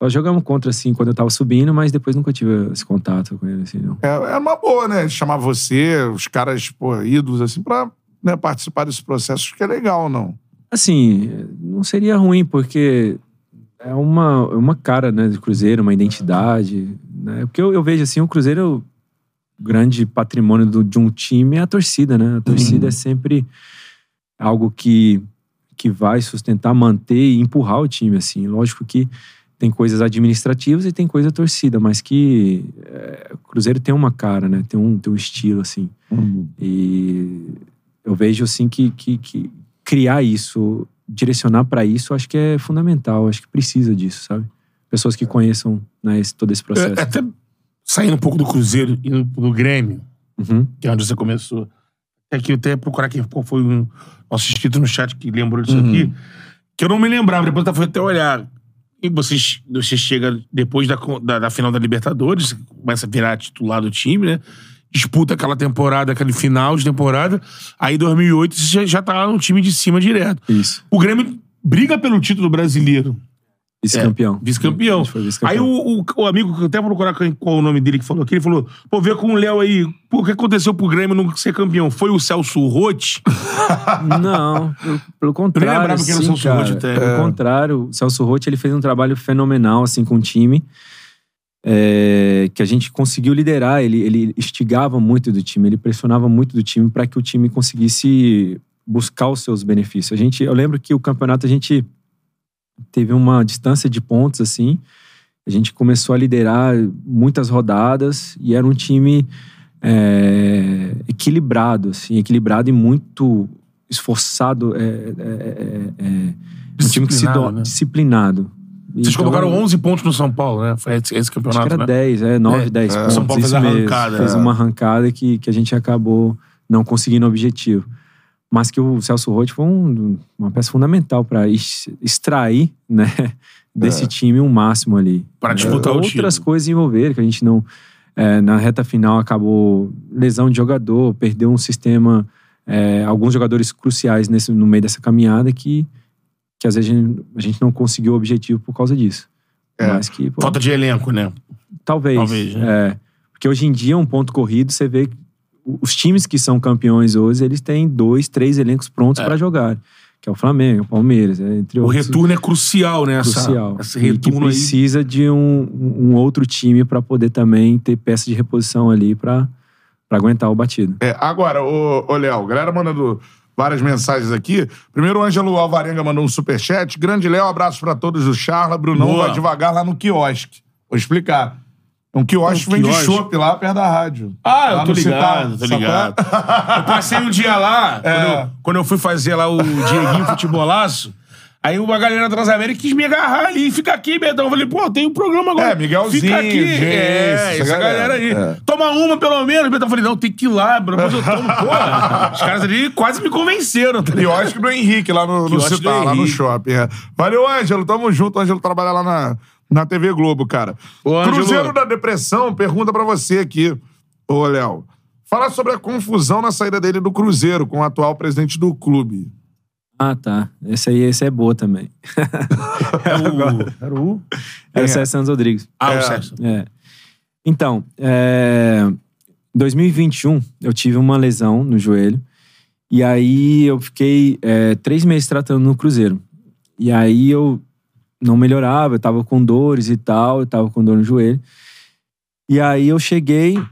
Nós jogamos contra, assim, quando eu tava subindo, mas depois nunca tive esse contato com ele, assim, não. É, é uma boa, né? Chamar você, os caras, pô, ídolos, assim, pra né, participar desse processo, acho que é legal, não? Assim, não seria ruim, porque é uma, uma cara, né, do Cruzeiro, uma identidade, né? Porque eu, eu vejo, assim, o Cruzeiro, o grande patrimônio do- de um time é a torcida, né? A torcida é sempre algo que, que vai sustentar, manter e empurrar o time, assim. Lógico que tem coisas administrativas e tem coisa torcida, mas que é, o Cruzeiro tem uma cara, né? Tem um, tem um estilo, assim. E eu vejo assim que, que, que criar isso, direcionar para isso, acho que é fundamental. Acho que precisa disso, sabe? Pessoas que conheçam né, esse- todo esse processo. É, até saindo um pouco do Cruzeiro e indo pro Grêmio, Uhum. que é onde você começou. É que eu até procurar quem foi um nosso inscrito no chat que lembrou disso aqui. Que eu não me lembrava, depois eu fui até olhar. E você, você chega depois da, da, da final da Libertadores, começa a virar titular do time, né? Disputa aquela temporada, aquele final de temporada. Aí, em 2008, você já, já tá lá no time de cima direto. Isso. O Grêmio briga pelo título brasileiro. Vice-campeão. Foi vice-campeão. Aí o, o, o amigo, que eu até vou procurar qual o nome dele que falou aqui, ele falou: pô, vê com o Léo aí, pô, o que aconteceu pro Grêmio não ser campeão? Foi o Celso Rotti? <laughs> Não, pelo, pelo contrário. lembrava que era o Celso. Rotti até. Pelo contrário, o Celso Rotti ele fez um trabalho fenomenal assim, com o time. É, que a gente conseguiu liderar. Ele, ele instigava muito do time, ele pressionava muito do time para que o time conseguisse buscar os seus benefícios. A gente, eu lembro que o campeonato a gente teve uma distância de pontos assim. A gente começou a liderar muitas rodadas e era um time é, equilibrado, assim, equilibrado e muito esforçado. É, é, é, é um time que se do, né? disciplinado. Vocês Então, colocaram 11 pontos no São Paulo, né? Foi esse, esse Acho campeonato, que era né? 10, é, 9, É, 10 é. pontos. São Paulo fez isso a mesmo. arrancada, Fez é. uma arrancada que, que a gente acabou não conseguindo o objetivo. Mas que o Celso Roth foi um- uma peça fundamental para extrair <laughs> né, desse time um máximo ali. Pra disputar o Outras título. coisas envolveram, que a gente não. é, na reta final acabou lesão de jogador, perdeu um sistema. é, alguns jogadores cruciais nesse, no meio dessa caminhada que, que às vezes a gente, a gente não conseguiu o objetivo por causa disso. É. Mas que, pô, Falta de elenco, né? Talvez. Talvez, né? É. Porque hoje em dia, um ponto corrido, você vê que os times que são campeões hoje, eles têm dois, três elencos prontos É. para jogar. Que é o Flamengo, o Palmeiras, é, entre O outros. retorno é crucial, né? Essa, crucial. Esse e que retorno aí. precisa de um, um outro time para poder também ter peça de reposição ali para aguentar o batido. É, agora, ô, ô Léo, galera mandando várias mensagens aqui. Primeiro, o Ângelo Alvarenga mandou um superchat. Grande Léo, abraço pra todos do Charla. Brunão Boa. vai devagar lá no quiosque. Vou explicar. Um quiosque Um vende chopp lá perto da rádio. Ah, Lá eu tô ligado, Citar, tô sacou? ligado. <laughs> Eu passei um dia lá, É. quando, eu, quando eu fui fazer lá o Dieguinho <laughs> Futebolaço, aí uma galera Transamérica quis me agarrar ali fica aqui, Betão. Eu falei, pô, tem um programa agora. É, Miguelzinho, Fica aqui. Jace, é, essa essa galera, galera. aí. É. Toma uma pelo menos. Betão, eu falei, não, tem que ir lá, bro. Depois eu tomo, porra. <laughs> Os caras ali quase me convenceram, tá? Quiosque do Henrique, lá no, no Citar, lá no shopping. é. Valeu, Ângelo. Tamo junto. O Ângelo trabalha lá na, na TV Globo, cara. Ô, Ângelo. Cruzeiro da Depressão pergunta pra você aqui, ô Léo. Fala sobre a confusão na saída dele do Cruzeiro com o atual presidente do clube. Ah, tá. Esse aí esse é boa também. Era <laughs> o... Era o... Era É. o César Santos Rodrigues. Ah, É. o Sérgio. É. Então, é, em 2021, eu tive uma lesão no joelho. E aí eu fiquei é, três meses tratando no Cruzeiro. E aí eu não melhorava, eu tava com dores e tal, eu tava com dor no joelho. E aí eu cheguei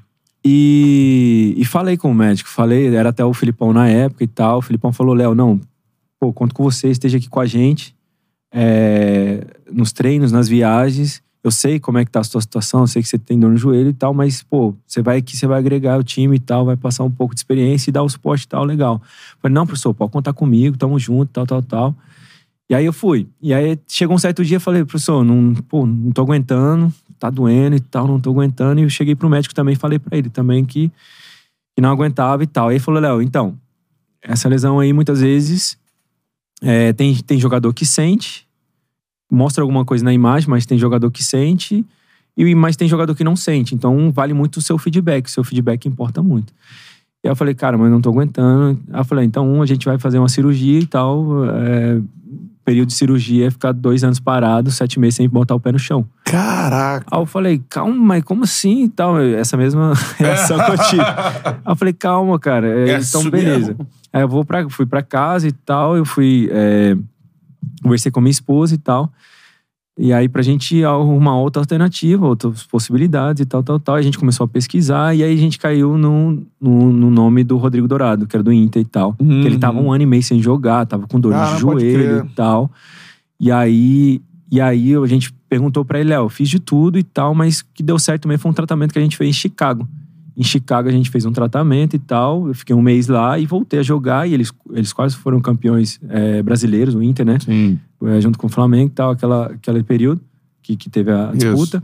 e, e falei com o médico. Falei, era até o Filipão na época e tal. O Filipão falou: Léo, não, pô, conto com você, esteja aqui com a gente é, nos treinos, nas viagens. Eu sei como é que tá a sua situação, eu sei que você tem dor no joelho e tal, mas, pô, você vai aqui, você vai agregar o time e tal, vai passar um pouco de experiência e dar o suporte e tal, legal. Eu falei, não, professor, pode contar comigo, tamo junto, tal, tal, tal. E aí eu fui. E aí chegou um certo dia, falei, professor, não, pô, não tô aguentando, tá doendo e tal, não tô aguentando. E eu cheguei pro médico também, falei pra ele também que, que não aguentava e tal. Aí ele falou, Léo, então, essa lesão aí muitas vezes é, tem, tem jogador que sente, mostra alguma coisa na imagem, mas tem jogador que sente, e mas tem jogador que não sente. Então vale muito o seu feedback, o seu feedback importa muito. E eu falei, cara, mas não tô aguentando. Aí eu falei, então a gente vai fazer uma cirurgia e tal. é, período de cirurgia ficar dois anos parado, sete meses sem botar o pé no chão. Caraca. Aí eu falei, calma, mas como assim e tal? Essa mesma <laughs> reação que eu tive. Aí eu falei, calma, cara. é, É então, beleza. mesmo? Aí eu vou pra, fui pra casa e tal, eu fui. É, conversei com minha esposa e tal. E aí, pra gente arrumar outra alternativa, outras possibilidades e tal, tal, tal. A gente começou a pesquisar e aí a gente caiu no, no, no nome do Rodrigo Dourado, que era do Inter e tal. Uhum. Que ele tava um ano e meio sem jogar, tava com dor Ah, crer. joelho e tal. E aí, e aí a gente perguntou pra ele, Léo, eu fiz de tudo e tal, mas o que deu certo mesmo foi um tratamento que a gente fez em Chicago. Em Chicago a gente fez um tratamento e tal, eu fiquei um mês lá e voltei a jogar e eles, eles quase foram campeões é, brasileiros, o Inter, né? Sim. É, junto com o Flamengo e tal, aquela, aquele período que, que teve a Isso. disputa.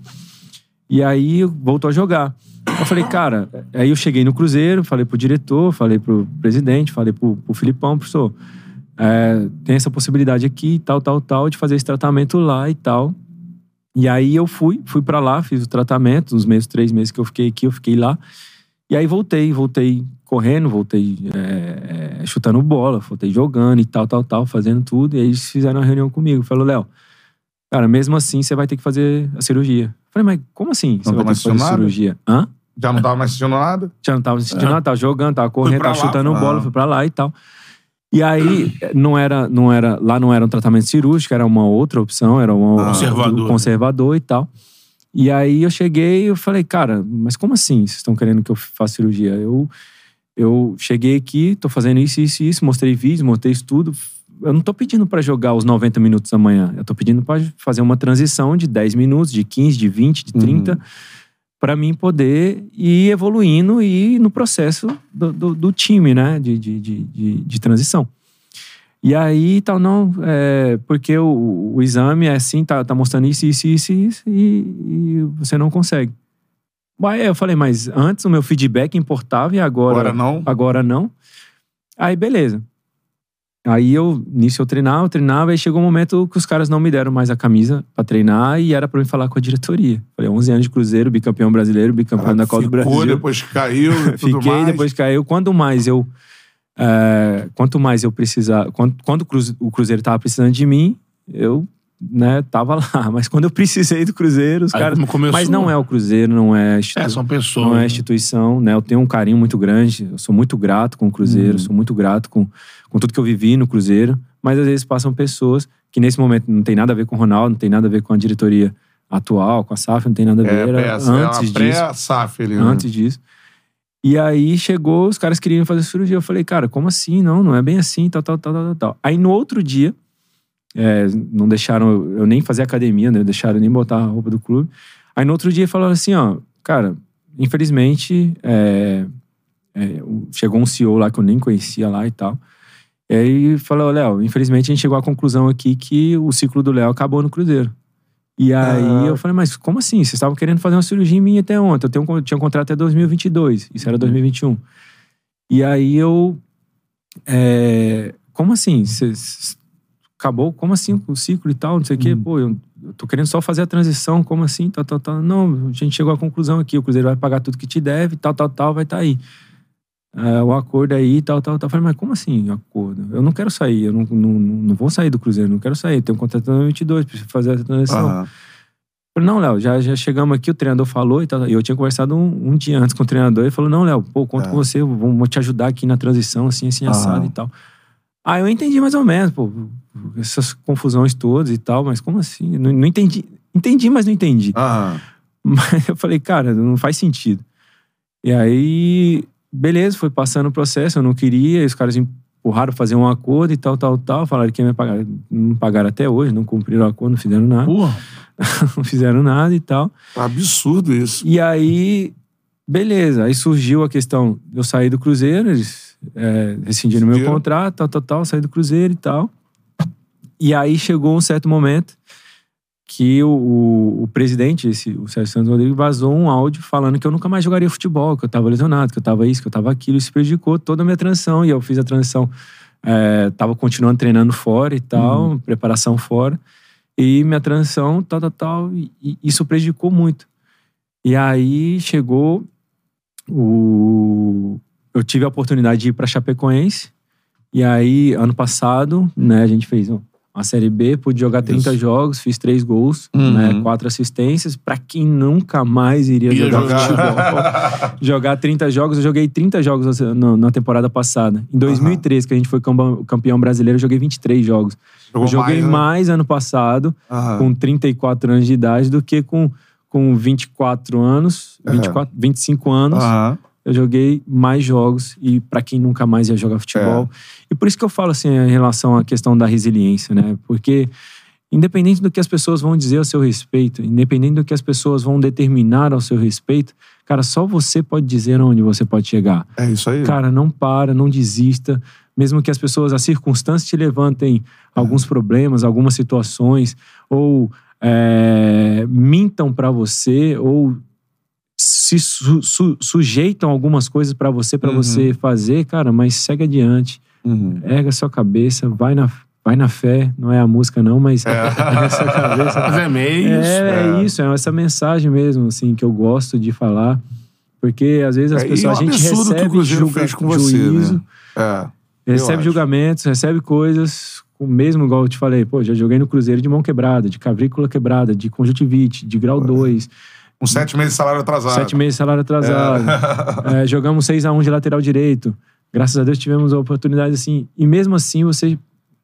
E aí voltou a jogar. Eu falei, cara, aí eu cheguei no Cruzeiro, falei pro diretor, falei pro presidente, falei pro, pro Filipão, professor, é, tem essa possibilidade aqui, tal, tal, tal, de fazer esse tratamento lá e tal. E aí eu fui, fui para lá, fiz o tratamento, nos meses, três meses que eu fiquei aqui, eu fiquei lá. E aí voltei, voltei correndo, voltei é, é, chutando bola, voltei jogando e tal, tal, tal, fazendo tudo. E aí eles fizeram uma reunião comigo. Falou, Léo, cara, mesmo assim você vai ter que fazer a cirurgia. Eu Falei, mas como assim você Não vai ter que fazer a nada? cirurgia? Hã? Já não tava mais sentindo nada? Já não tava sentindo nada, tava jogando, tava correndo, tava lá, chutando ah. bola, fui pra lá e tal. E aí, não era, não era, lá não era um tratamento cirúrgico, era uma outra opção, era um Conservador. conservador e tal. E aí eu cheguei e eu falei, cara, mas como assim vocês estão querendo que eu faça cirurgia? Eu, eu cheguei aqui, tô fazendo isso, isso isso, mostrei vídeos, mostrei isso tudo. Eu não tô pedindo pra jogar os 90 minutos amanhã. Eu tô pedindo pra fazer uma transição de 10 minutos, de 15, de 20, de 30, para mim poder ir evoluindo e ir no processo do, do, do time, né? De, de, de, de, de transição. E aí, tal, não, é, porque o, o, exame é assim, tá, tá mostrando isso, isso, isso, isso, e, e você não consegue. Aí eu falei, mas antes o meu feedback importava e agora. Agora não? Agora não. Aí, beleza. Aí eu, nisso eu treinava, eu treinava, e chegou um momento que os caras não me deram mais a camisa pra treinar e era pra mim falar com a diretoria. Falei, 11 anos de Cruzeiro, bicampeão brasileiro, bicampeão Ah, da Copa do ficou, Brasil. depois caiu e <laughs> tudo Fiquei, mais. depois caiu. Quanto mais eu. é, quanto mais eu precisar. Quando, quando o Cruzeiro tava precisando de mim, eu né, tava lá. <laughs> Mas quando eu precisei do Cruzeiro, os caras. Mas não é o Cruzeiro, não é. institu- É, são pessoas. não é né? a instituição, né? Eu tenho um carinho muito grande. Eu sou muito grato com o Cruzeiro, sou muito grato com, com tudo que eu vivi no Cruzeiro. Mas às vezes passam pessoas que nesse momento não tem nada a ver com o Ronaldo, não tem nada a ver com a diretoria atual, com a SAF, não tem nada a ver. É, Era é antes uma disso pré-SAF ali, né? antes disso. E aí chegou, os caras queriam fazer cirurgia. Eu falei, cara, como assim? Não, não é bem assim, tal, tal, tal, tal, tal. Aí no outro dia, é, não deixaram eu eu nem fazer academia, né? Deixaram eu nem botar a roupa do clube. Aí no outro dia falaram assim, ó, cara, infelizmente, é, é, chegou um CEO lá que eu nem conhecia lá e tal. E aí falou, Léo, infelizmente a gente chegou à conclusão aqui que o ciclo do Léo acabou no Cruzeiro. E aí Ah. eu falei, mas como assim? Vocês estavam querendo fazer uma cirurgia em mim até ontem. Eu tenho, con- tinha um contrato até 2022. Isso era 2021. E aí eu... é, como assim? Cês- acabou? Como assim o ciclo e tal? Não sei o quê. Pô, eu, eu tô querendo só fazer a transição. Como assim? Tal, tal, tal. Não, a gente chegou à conclusão aqui. O Cruzeiro vai pagar tudo que te deve, tal, tal, tal. Vai estar aí. É, o acordo aí, tal, tal, tal. Eu falei, mas como assim acordo? Eu não quero sair. Eu não, não, não vou sair do Cruzeiro. Não quero sair. Tenho um contrato até 2022. Preciso fazer a transição. Aham. Falei, não, Léo, já, já chegamos aqui, o treinador falou e tal. Eu tinha conversado um, um dia antes com o treinador. Ele falou, não, Léo, pô, conto É. com você, vamos te ajudar aqui na transição, assim, assim, assado e tal. Aí eu entendi mais ou menos, pô, essas confusões todas e tal, mas como assim? Não, não entendi. Entendi, mas não entendi. Aham. Mas eu falei, cara, não faz sentido. E aí, beleza, foi passando o processo, eu não queria, e os caras empurraram fazer um acordo e tal, tal, tal. Falaram que ia me pagar. Não pagaram até hoje, não cumpriram o acordo, não fizeram nada. Porra. <laughs> não fizeram nada e tal. Absurdo isso. E aí, beleza. Aí surgiu a questão eu sair do Cruzeiro, eles é, rescindiram meu contrato, tal, tal, tal, saí do Cruzeiro e tal. E aí chegou um certo momento que o, o, o presidente, esse, o Sérgio Santos Rodrigues, vazou um áudio falando que eu nunca mais jogaria futebol, que eu tava lesionado, que eu tava isso, que eu tava aquilo. Isso prejudicou toda a minha transição. E eu fiz a transição, é, tava continuando treinando fora e tal, preparação fora. E minha transição, tal, tal, tal. E, e isso prejudicou muito. E aí chegou o. Eu tive a oportunidade de ir para Chapecoense. E aí, ano passado, né, a gente fez uma Série B, pude jogar 30 Isso. jogos, fiz três gols, Uhum. né, quatro assistências. Pra quem nunca mais iria Ia jogar, jogar. futebol, <laughs> jogar 30 jogos, eu joguei 30 jogos na, na temporada passada. Em 2013, que a gente foi campeão- brasileiro, eu joguei 23 jogos. Jogou eu joguei mais, mais, né? ano passado, Aham. com 34 anos de idade, do que com, com 24 anos, É. 24, 25 anos Aham. Eu joguei mais jogos e pra quem nunca mais ia jogar futebol. E por isso que eu falo assim em relação à questão da resiliência, né? Porque independente do que as pessoas vão dizer ao seu respeito, independente do que as pessoas vão determinar ao seu respeito, cara, só você pode dizer onde você pode chegar. É isso aí. Cara, não para, não desista. Mesmo que as pessoas, as circunstâncias te levantem alguns problemas, algumas situações, ou é, mintam pra você, ou se su- su- sujeitam algumas coisas pra você, pra Uhum. você fazer, cara, mas segue adiante, Uhum. erga sua cabeça, vai na, vai na fé, não é a música não, mas erga sua cabeça. <laughs> Mas é meio É, isso. é é. isso, é essa mensagem mesmo, assim, que eu gosto de falar. Porque às vezes as É, pessoas, é a gente o que o recebe Cruzeiro julga, fez com você, juízo, né? É. Recebe julgamentos, recebe coisas, com mesmo igual eu te falei, pô, já joguei no Cruzeiro de mão quebrada, de cavícula quebrada, de conjuntivite, de grau 2, Com sete meses de salário atrasado. sete meses de salário atrasado. É, jogamos 6 a 1 de lateral direito. Graças a Deus tivemos a oportunidade assim. E mesmo assim, você,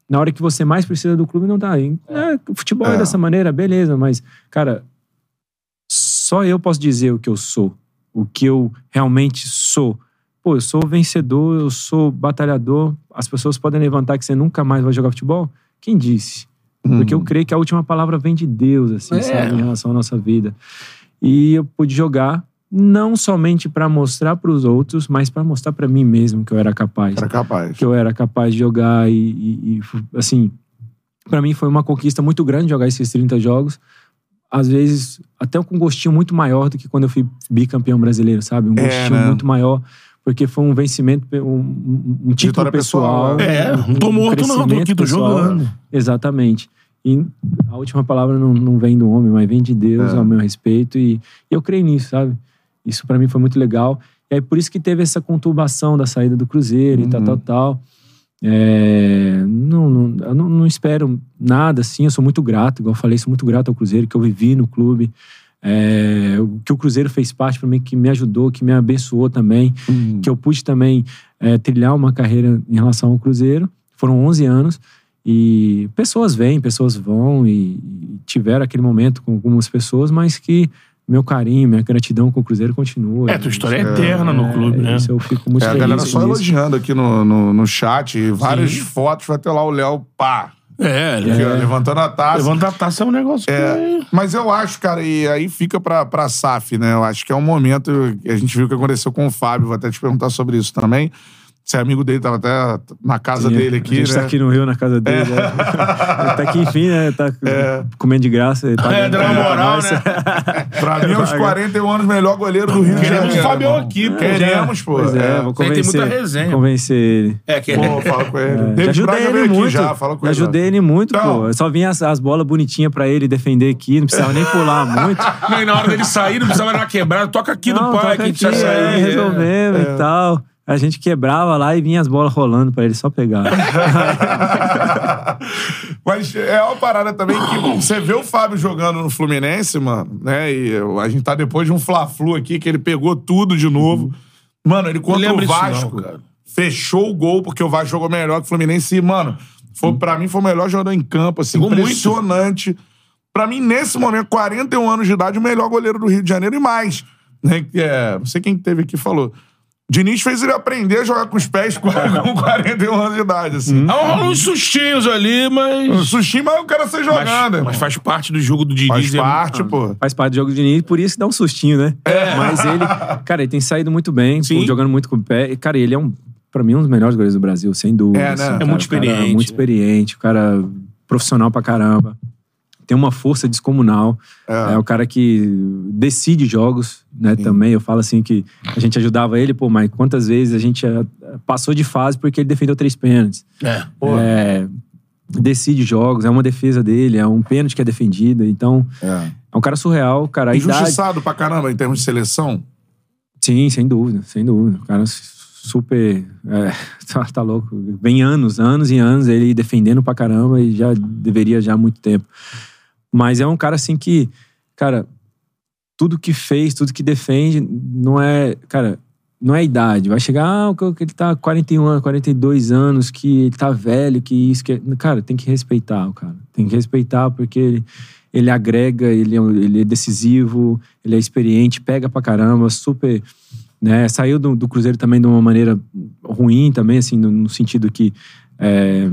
na hora que você mais precisa do clube, não tá aí. É, o futebol é. É. dessa maneira, beleza, mas, cara, só eu posso dizer o que eu sou, o que eu realmente sou. Pô, eu sou vencedor, eu sou batalhador. As pessoas podem levantar que você nunca mais vai jogar futebol? Quem disse? Porque eu creio que a última palavra vem de Deus, assim, É. sabe, em relação à nossa vida. E eu pude jogar não somente pra mostrar pros outros, mas pra mostrar pra mim mesmo que eu era capaz. Era capaz. Que eu era capaz de jogar e, e- e, assim, pra mim foi uma conquista muito grande jogar esses 30 jogos. Às vezes, até com um gostinho muito maior do que quando eu fui bicampeão brasileiro, sabe? Um É, gostinho né? muito maior, porque foi um vencimento, um, um, título Vitória pessoal, pessoal. É, um- não tô um morto não, tô aqui, tô pessoal. jogando. Exatamente. E a última palavra não, não vem do homem, mas vem de Deus É. ao meu respeito. E, eu creio nisso, sabe? Isso pra mim foi muito legal. E aí por isso que teve essa conturbação da saída do Cruzeiro e tal, Uhum. tal, tal. É, não, não, eu não, não espero nada assim. Eu sou muito grato, igual eu falei, sou muito grato ao Cruzeiro, que eu vivi no clube. É, que o Cruzeiro fez parte pra mim, que me ajudou, que me abençoou também Hum. que eu pude também é, trilhar uma carreira em relação ao Cruzeiro. Foram 11 anos e pessoas vêm, pessoas vão e, e tiveram aquele momento com algumas pessoas, mas que meu carinho, minha gratidão com o Cruzeiro continua. É, tua história é É, eterna no clube, né? Isso eu fico muito É, a feliz galera com só isso. elogiando aqui no, no, no chat. Várias Sim. fotos, vai ter lá o Léo, pá. É, é. levantando a taça. Levantar a taça é um negócio que... É, mas eu acho, cara, e aí fica pra, pra SAF, né? Eu acho que é um momento. A gente viu o que aconteu com o Fábio, vou até te perguntar sobre isso também. Você é amigo dele, tava até na casa Sim, dele aqui, A gente né? tá aqui no Rio, na casa dele. né? Ele tá aqui, enfim, né? Tá <laughs> comendo de graça. Ele tá É, dando uma moral, né? <laughs> Pra mim, aos 41 anos, melhor goleiro do Rio de Queremos Janeiro. o Fabião aqui, pô. Queremos, pô. Pois é, vou Tem- tem convencer. muita resenha. vou Convencer ele. É, que Pô, fala com ele. Já David ajudei ele muito. já, fala com Já ele. ajudei ele muito, Então. pô. Eu só vinha as, as bolas bonitinhas pra ele defender aqui, não precisava nem pular muito. <laughs> Não, e na hora dele sair, não precisava dar uma quebrada. Toca aqui não, no pai, que a gente aqui, já é, sair. resolvemos e tal. A gente quebrava lá e vinha as bolas rolando pra ele só pegar. <laughs> Mas é uma parada também que você vê o Fábio jogando no Fluminense, mano, né? E a gente tá depois de um Fla-Flu aqui, que ele pegou tudo de novo. Mano, ele contra o não, Vasco cara. fechou o gol, porque o Vasco jogou melhor que o Fluminense. E, mano, foi, pra mim foi o melhor jogador em campo, assim, Jogou muito. impressionante. Pra mim, nesse momento, 41 anos de idade, o melhor goleiro do Rio de Janeiro e mais. Né? Que é, não sei quem teve aqui falou. Diniz fez ele aprender a jogar com os pés com <laughs> 41 anos de idade, assim. Ah, rola uns sustinhos ali, mas... Sushi, mas o cara sai Mas, jogando, irmão. mas faz parte do jogo do Diniz. Faz é- parte, pô. Faz parte do jogo de Diniz, por isso que dá um sustinho, né? Mas ele, cara, ele tem saído muito bem, pô, jogando muito com o pé. E, Cara, ele é um, pra mim, um dos melhores goleiros do Brasil, sem dúvida. É, né? assim, É cara, muito o cara experiente. muito experiente, o cara profissional pra caramba. Tem uma força descomunal. É. É, o cara que decide jogos, né? Também. Eu falo assim que a gente ajudava ele, pô, mas quantas vezes a gente eh, passou de fase porque ele defendeu três pênaltis. É. Pô. É, decide jogos, é uma defesa dele, é um pênalti que é defendido. Então, É. é um cara surreal, cara. A idade. Injustiçado pra caramba em termos de seleção. Sim, sem dúvida, sem dúvida. O cara super. é, <laughs> tá, tá louco. Vem anos, anos e anos ele defendendo pra caramba e já deveria já há muito tempo. Mas é um cara assim que, cara, tudo que fez, tudo que defende, não é. Cara, não é idade. Vai chegar, ah, que ele tá 41 anos, 42 anos, que ele tá velho, que isso, que. Cara, tem que respeitar o cara. Tem que respeitar porque ele, ele agrega, ele é, ele é decisivo, ele é experiente, pega pra caramba, super. Né? Saiu do, do Cruzeiro também de uma maneira ruim, também, assim, no, no sentido que. é,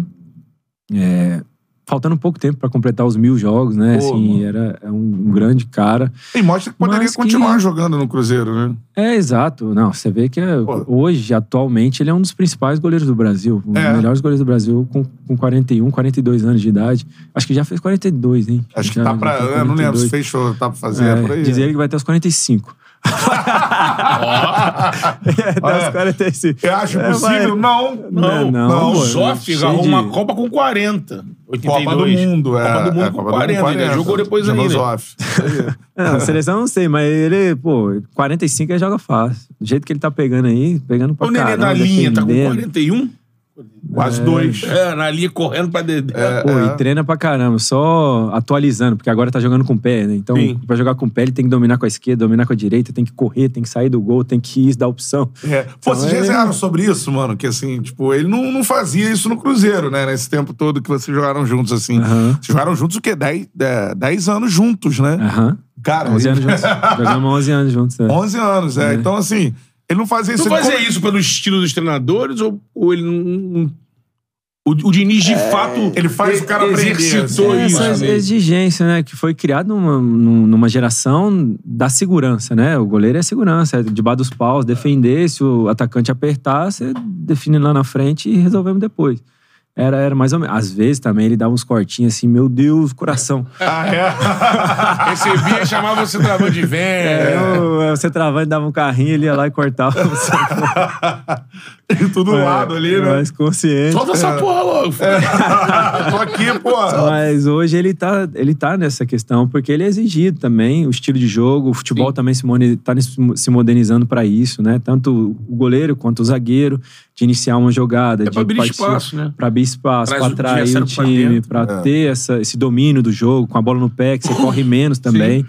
é, faltando pouco tempo pra completar os mil jogos, né? Pô, assim, mano. era é um, um grande cara. E mostra que poderia que- continuar jogando no Cruzeiro, né? É, exato. Não, você vê que é- hoje, atualmente, ele é um dos principais goleiros do Brasil. Um dos É. melhores goleiros do Brasil, com, com 41, 42 anos de idade. Acho que já fez 42, hein? Acho que Já- tá já pra. eu não lembro se 42. fechou, tá pra fazer. É, É, por aí. diz ele que vai até os 45. até <laughs> Olha, os 45. Eu acho É, possível? mas- Não. Não, não, não. O pô, Zoff agarrou de- uma Copa com 40. 82. Copa do Mundo, é. Copa do Mundo é, com Copa do 40. Mundo, Ainda jogou depois Jogou ainda. Zoff. Isso aí. Não, seleção eu não sei, mas ele, pô, 45 ele joga fácil. Do jeito que ele tá pegando aí, pegando pra O Nenê caramba, da linha tá com defendendo. 41? Quase dois. É, na linha correndo pra Dedé. Pô, É. e treina pra caramba, só atualizando, porque agora tá jogando com o pé, né? Então, Sim. pra jogar com o pé, ele tem que dominar com a esquerda, dominar com a direita, tem que correr, tem que sair do gol, tem que ir, dar opção. É. Pô, Então, vocês é- resenharam sobre isso, mano? Que assim, tipo, ele não, não fazia isso no Cruzeiro, né? Nesse tempo todo que vocês jogaram juntos, assim. Vocês jogaram juntos o quê? 10 é, 10 anos juntos, né? Aham. Cara, 11 ele- anos juntos. <laughs> Jogamos 11 anos juntos. É. 11 anos, é. Então, assim, ele não fazia isso. Não ele fazia come- isso pelo estilo dos treinadores ou, ou ele não, O, o Diniz, de fato, Ele faz o cara exercitou assim. isso. essa né? exigência, né? Que foi criada numa, num- numa geração da segurança, né? O goleiro é segurança, é debaixo dos paus, defender. Se o atacante apertar, você define lá na frente e resolvemos depois. Era, era mais ou menos. Às vezes também ele dava uns cortinhos assim, meu Deus, coração. <laughs> Ah, é? <laughs> Recebia e chamava você travando de vento. É, eu- você travando, dava um carrinho, ele ia lá e cortava. <laughs> Você, Tudo do lado ali, né? mais consciente. Solta essa porra logo. Tô aqui, pô. Mas hoje ele tá, ele tá nessa questão, porque ele é exigido também, o estilo de jogo, o futebol Sim. também se, tá se modernizando para isso, né? Tanto o goleiro quanto o zagueiro, de iniciar uma jogada, É de pra abrir espaço, né? Pra abrir espaço, Traz pra o atrair o time, pra É. ter essa, esse domínio do jogo, com a bola no pé, que você <laughs> corre menos também,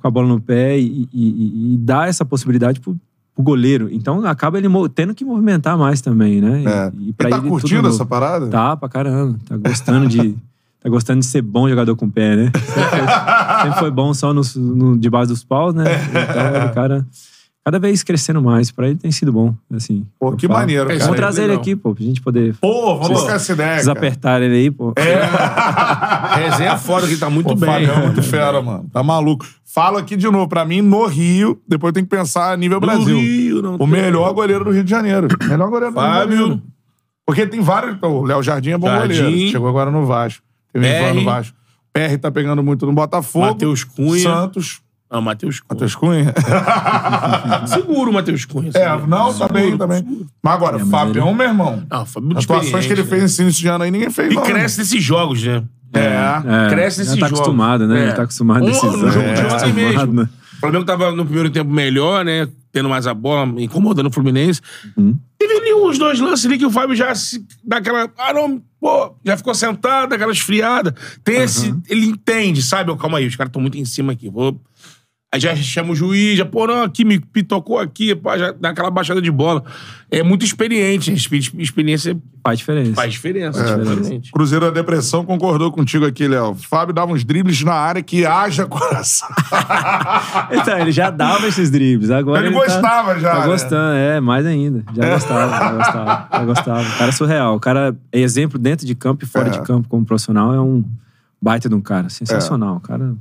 com a bola no pé, e, e, e- e dá essa possibilidade pro, pro goleiro. Então acaba ele tendo que movimentar mais também, né? E- É. E, Ele pra tá ele curtindo tudo essa novo. parada? Tá, pra caramba. Tá gostando de. <laughs> tá gostando de ser bom jogador com o pé, né? <laughs> Sempre foi, sempre foi bom só no, no, de base dos paus, né? Então, o cara. Cada vez crescendo mais. Pra ele tem sido bom, assim. Pô, que falo. maneiro, É, cara. Vamos trazer ele aqui, pô, pra gente poder. Pô, vamos trocar essa ideia, Vocês apertarem ele aí, pô. <laughs> Resenha foda, que ele tá muito Pô, bem. Fabião é muito fera, mano. Tá maluco. Falo aqui de novo, pra mim, no Rio, depois tem que pensar a nível No Brasil. Rio, não o tem. melhor goleiro do Rio de Janeiro. Melhor goleiro do Rio de Fábio. Janeiro. Porque tem vários. O Léo Jardim é bom Jardim. goleiro. Chegou agora no Vasco. Tem o Ivan PR. no Vasco. PR tá pegando muito no Botafogo. Matheus Cunha. Santos. Ah, Matheus Cunha. Matheus Cunha. <laughs> Seguro o Matheus Cunha. é, não, tá Seguro, também. seguro. Mas agora, mas Fabião, meu irmão. Ah, muito As atuações que ele fez né? nesse início de ano aí, ninguém fez. E não. cresce nesses jogos, né? É. É, Cresce já nesses tá jogos. acostumado, né? É. Já tá acostumado Um- desses no jogo de tá ontem acostumado, mesmo. né? O Flamengo tava no primeiro tempo melhor, né? Tendo mais a bola, incomodando o Fluminense. Uhum. Teve ali uns dois lances ali que o Fábio já se dá aquela. Ah, não, pô, já ficou sentado, dá aquela esfriada. Tem esse. Ele entende, sabe? Calma aí, os caras estão muito em cima aqui. Vou. Aí já chama o juiz, já, pô, não, aqui me pitocou aqui, pá, já dá aquela baixada de bola. É muito experiente, experiência Faz diferença. faz diferença. É. exatamente. Cruzeiro da Depressão concordou contigo aqui, Léo. Fábio dava uns dribles na área que haja coração. <laughs> Então, ele já dava esses dribles. Agora Ele ele, gostava tá, já, Tá né? gostando, é, mais ainda. Já gostava, já gostava, já gostava. O cara é surreal. O cara é exemplo dentro de campo e fora É. de campo como profissional. É um baita de um cara. Sensacional. Um cara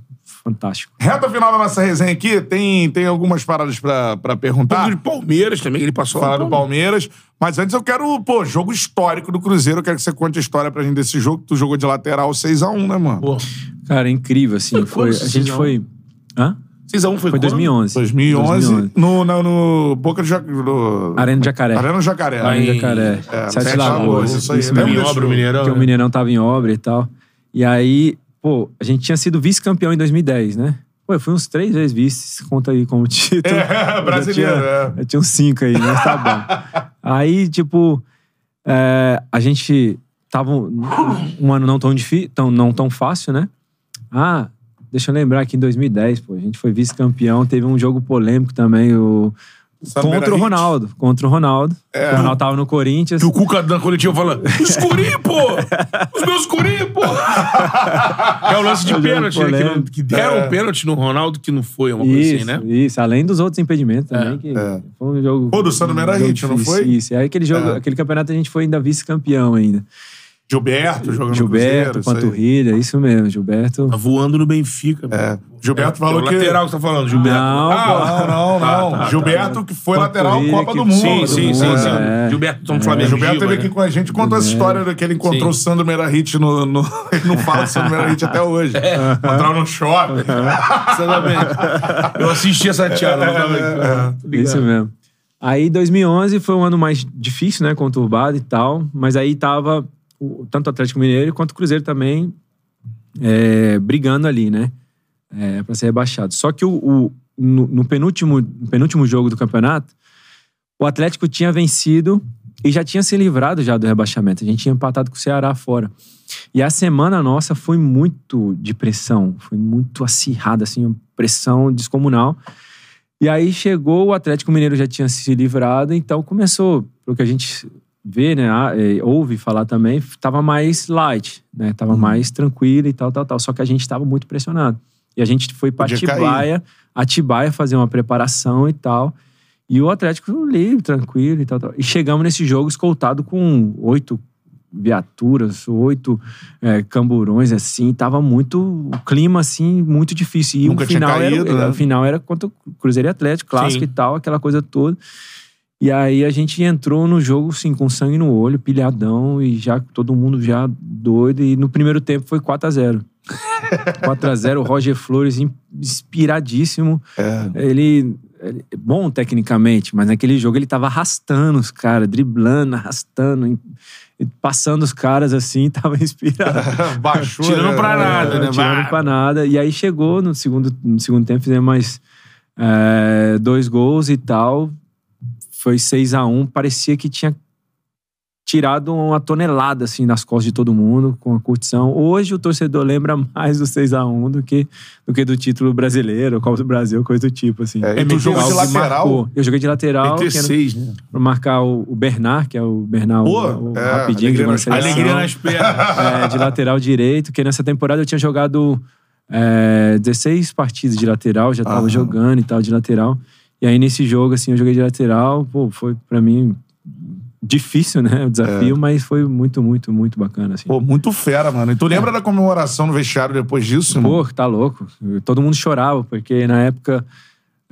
fantástico. Reta final da nossa resenha aqui, tem, tem algumas paradas pra, pra perguntar. de Palmeiras também, que ele passou. Falar do Palmeiras. Mas antes eu quero, pô, jogo histórico do Cruzeiro. Eu quero que você conte a história pra gente desse jogo. Tu jogou de lateral 6x1, né, mano? Pô, Cara, é incrível, assim. Foi Foi, a gente foi... Hã? 6x1 foi Foi quando? 2011. 2011, No, no, no Boca do, Ja- do Arena do Jacaré. Arena do Jacaré. Arena em- do Jacaré. É, Sete Sete Lagoas. Isso aí. Isso Lembra mesmo. Em desse obra, o jogo? Mineirão. Porque o né? Mineirão tava em obra e tal. E aí, pô, a gente tinha sido vice-campeão em 2010, né? Pô, eu fui uns três vezes vice, conta aí como <laughs> título. É, Eu brasileiro, já tinha, é. Eu tinha uns cinco aí, mas tá bom. Aí, tipo, é, a gente tava um, um ano não tão difícil, tão, não tão fácil, né? Ah, deixa eu lembrar que em 2010, pô, a gente foi vice-campeão, teve um jogo polêmico também, o... Contra o? Ronaldo. Contra o Ronaldo. É. O Ronaldo tava no Corinthians. Que o Cuca na coletiva fala: Os <laughs> pô! Os meus guri, pô! <laughs> É o lance de pênalti, né? Que, não- que deram É. um pênalti no Ronaldo que não foi, uma coisa Isso, assim, né? isso. Além dos outros impedimentos também. que é. Foi um jogo. Pô, do Sandro um Meirahit, jogo não foi? Isso. E aí aquele, jogo, É. aquele campeonato a gente foi ainda vice-campeão ainda. Gilberto jogando Gilberto, no Cruzeiro. aí. Panturrilha, isso mesmo. Gilberto. Tá voando no Benfica. É. Gilberto É, falou é o que... lateral que você tá falando, Gilberto. Não, ah, Não, não, não. Tá, tá, Gilberto que foi lateral Copa que- do Mundo. Sim, sim, sim, sim. é. Gilberto São É, Flamengo. Gilberto teve aqui né? com a gente, contou essa história de que ele encontrou o Sandro Meirahit no, no... <laughs> Ele não fala Sandro Meirahit até hoje. É. Encontraram no shopping. Exatamente. Eu assisti essa tiara. ligado. Isso mesmo. Aí 2011 foi um ano mais difícil, né? Conturbado e tal. Mas aí tava tanto o Atlético Mineiro quanto o Cruzeiro também é, brigando ali, né? É, para ser rebaixado. Só que o, o- no, no penúltimo, penúltimo jogo do campeonato, o Atlético tinha vencido e já tinha se livrado já do rebaixamento. A gente tinha empatado com o Ceará fora. E a semana nossa foi muito de pressão, foi muito acirrada, assim, pressão descomunal. E aí chegou, o Atlético Mineiro já tinha se livrado, então começou, pelo que a gente vê, né, é, ouve falar também, tava mais light, né, Uhum. tava mais tranquilo e tal, tal, tal. Só que a gente tava muito pressionado. E a gente foi pra Podia cair. Atibaia, Atibaia fazer uma preparação e tal. E o Atlético livre, tranquilo e tal, tal. E chegamos nesse jogo escoltado com oito, viaturas, oito é, camburões, assim, tava muito. O clima, assim, muito difícil. E Nunca o final, caído, era, né? o final era contra o Cruzeiro e Atlético, clássico Sim. e tal, aquela coisa toda. E aí a gente entrou no jogo, assim, com sangue no olho, pilhadão, e já todo mundo já doido. E no primeiro tempo foi 4 a 0 4 <laughs> a 0 o Roger Flores in- inspiradíssimo. É. Ele, ele é bom tecnicamente, mas naquele jogo ele tava arrastando os caras, driblando, arrastando, passando os caras assim, <laughs> tava inspirado. <laughs> Baixou. Tirando né? pra nada, né? tirando Vai. pra nada. E aí chegou no segundo, no segundo tempo, fizemos mais é, dois gols e tal. Foi 6 a 1 Parecia que tinha tirado uma tonelada assim nas costas de todo mundo com a curtição. Hoje o torcedor lembra mais do 6 a 1 do que do que do título brasileiro, Copa do Brasil, coisa do tipo assim. É, e tu jogou de lateral? marcou. Eu joguei de lateral, que era PT6, né? pra marcar o, o Bernard, que é o Bernard, Pô, o, o é, rapidinho alegria nas. Alegria nas pernas. É, de lateral direito, que nessa temporada eu tinha jogado é, 16 partidas de lateral, já tava Aham. jogando e tal, de lateral. E aí nesse jogo, assim, eu joguei de lateral, pô, foi pra mim difícil, né, o desafio, mas foi muito, muito, muito bacana, assim. Pô, muito fera, mano. E tu lembra da comemoração no vestiário depois disso, irmão? Pô, tá louco. Todo mundo chorava, porque na época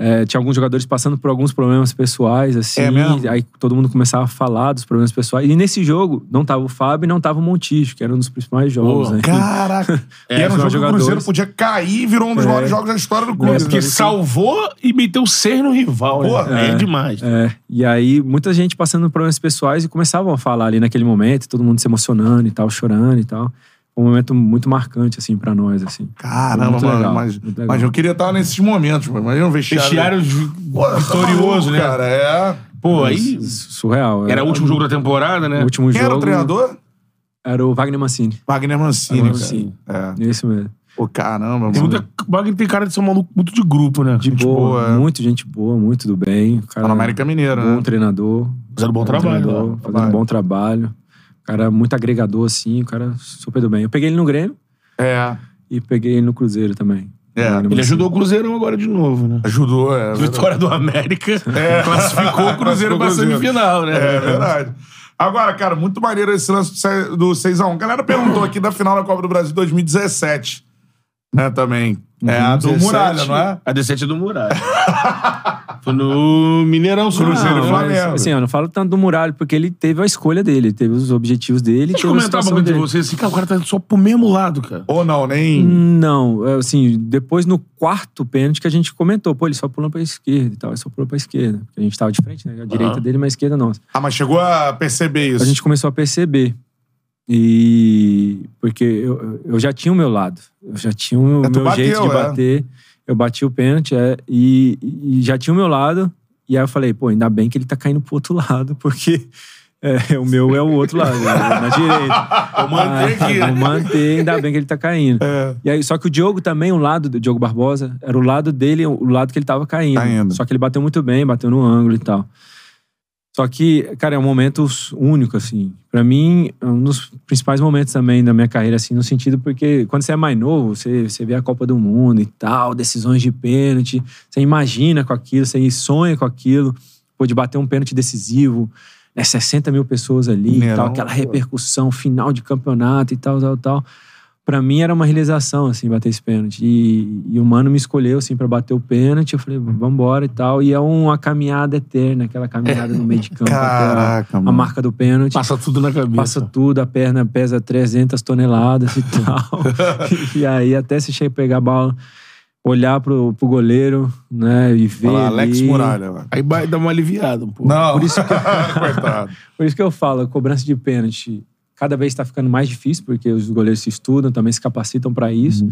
é, tinha alguns jogadores passando por alguns problemas pessoais, assim. É mesmo? Aí todo mundo começava a falar dos problemas pessoais. E nesse jogo, não tava o Fábio e não tava o Montijo, que era um dos principais jogos, Pô, né? Caraca. <laughs> É, era um jogo que o. Cruzeiro podia cair e virou um dos É. maiores jogos da história do clube. É? Porque salvou e meteu seis no rival. Pô, né? é, é. demais. É, e aí muita gente passando por problemas pessoais e começavam a falar ali naquele momento, todo mundo se emocionando e tal, chorando e tal. Foi um momento muito marcante, assim, pra nós, assim. Caramba, Muito mano. legal, mas, muito legal. mas eu queria estar nesses momentos, mano. Imagina um vestiário. Vestiário tá vitorioso, maluco, né? Cara, é. Pô, aí Surreal. era o último jogo da temporada, né? O último Quem jogo era o treinador? era o Wagner Mancini. Wagner Mancini, Wagner cara. Mancini. É. Isso mesmo. Pô, caramba, Tem mano. muita. O Wagner tem cara de ser um maluco muito de grupo, né? De Gente boa, boa, é. muito gente boa, muito do bem. Cara, Tá no América Mineiro, bom né? treinador. Fazendo bom trabalho. treinador, lá. fazendo um bom trabalho. O cara muito agregador, assim, o cara super do bem. Eu peguei ele no Grêmio É. e peguei ele no Cruzeiro também. É, Ele Mancini. ajudou o Cruzeirão agora de novo, né? Ajudou, é. Vitória do América <laughs> classificou o Cruzeiro pra semifinal, né? É verdade. Agora, cara, muito maneiro esse lance do se- do 6x1. A galera perguntou aqui da final da Copa do Brasil 2017. Né, também. É a do 17, Muralha, não é? A 17 é do Muralha. <laughs> Foi no Mineirão, Cruzeiro não? Flamengo. Assim, eu não falo tanto do Muralho, porque ele teve a escolha dele, ele teve os objetivos dele. Deixa teve eu a comentar um situação pouco entre vocês assim, cara, o cara tá indo só pro mesmo lado, cara. Ou não, nem. Não, é, assim, depois no quarto pênalti que a gente comentou, pô, ele só pulou pra esquerda e tal, ele só pulou pra esquerda. Porque a gente tava de frente, né? A direita dele, mas a esquerda nossa. Ah, mas chegou a perceber isso. A gente começou a perceber. E. Porque eu, eu já tinha o meu lado. Eu já tinha o É, meu bateu, jeito de é. bater. Eu bati o pênalti, é, e, e já tinha o meu lado. E aí eu falei, pô, ainda bem que ele tá caindo pro outro <laughs> lado, porque é, o meu é o outro lado, na direita. <laughs> Eu manter aqui. Vou manter, ainda bem que ele tá caindo. É. E aí, só que o Diogo também, o lado do Diogo Barbosa, era o lado dele, o lado que ele tava caindo. Caindo. Só que ele bateu muito bem, bateu no ângulo e tal. Só que, cara, é um momento único, assim. Pra mim, é um dos principais momentos também da minha carreira, assim, no sentido porque quando você é mais novo, você, você vê a Copa do Mundo e tal, decisões de pênalti, você imagina com aquilo, você sonha com aquilo, pô, de bater um pênalti decisivo, né, 60 mil pessoas ali e Mineirão, tal, aquela repercussão, final de campeonato e tal, tal, tal. Pra mim era uma realização, assim, bater esse pênalti. E, e o Mano me escolheu, assim, pra bater o pênalti. Eu falei, vambora e tal. E é uma caminhada eterna, aquela caminhada no meio de campo. até a- Caraca, a, mano. marca do pênalti. Passa tudo na cabeça. Passa tudo, a perna pesa 300 toneladas e <laughs> tal. e aí até você chega a pegar a bola, olhar pro, pro goleiro, né, e ver lá, Alex ali. Muralha. lá. Aí dar uma aliviada um pouco. Não. Por isso que- <laughs> Coitado. Por isso que eu falo, a cobrança de pênalti cada vez está ficando mais difícil, porque os goleiros se estudam, também se capacitam para isso.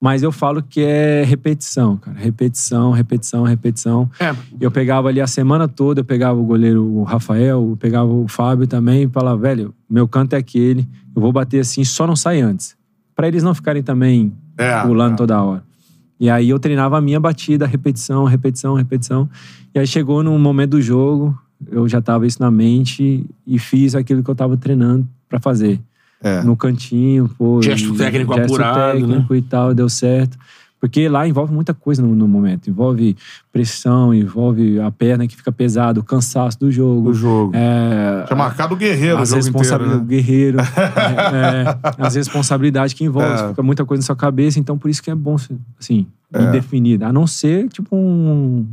Mas eu falo que é repetição, cara. Repetição, repetição, repetição. É, Eu pegava ali a semana toda, eu pegava o goleiro o Rafael, eu pegava o Fábio também, e falava, velho, meu canto é aquele, eu vou bater assim, só não sai antes. Pra eles não ficarem também É, pulando é. toda hora. E aí eu treinava a minha batida, repetição, repetição, repetição. E aí chegou no momento do jogo, eu já tava isso na mente e fiz aquilo que eu tava treinando pra fazer. É. No cantinho, pô. Gesto e- técnico gesto apurado, né? técnico e tal, deu certo. Porque lá envolve muita coisa no, no momento. Envolve pressão, envolve a perna que fica pesado, o cansaço do jogo. Do jogo. É, Tinha marcado o guerreiro o as responsabilidades né? guerreiro, <laughs> é, as responsabilidades que envolve, É. fica muita coisa na sua cabeça, então por isso que é bom, assim, bem definido. A não ser, tipo, um,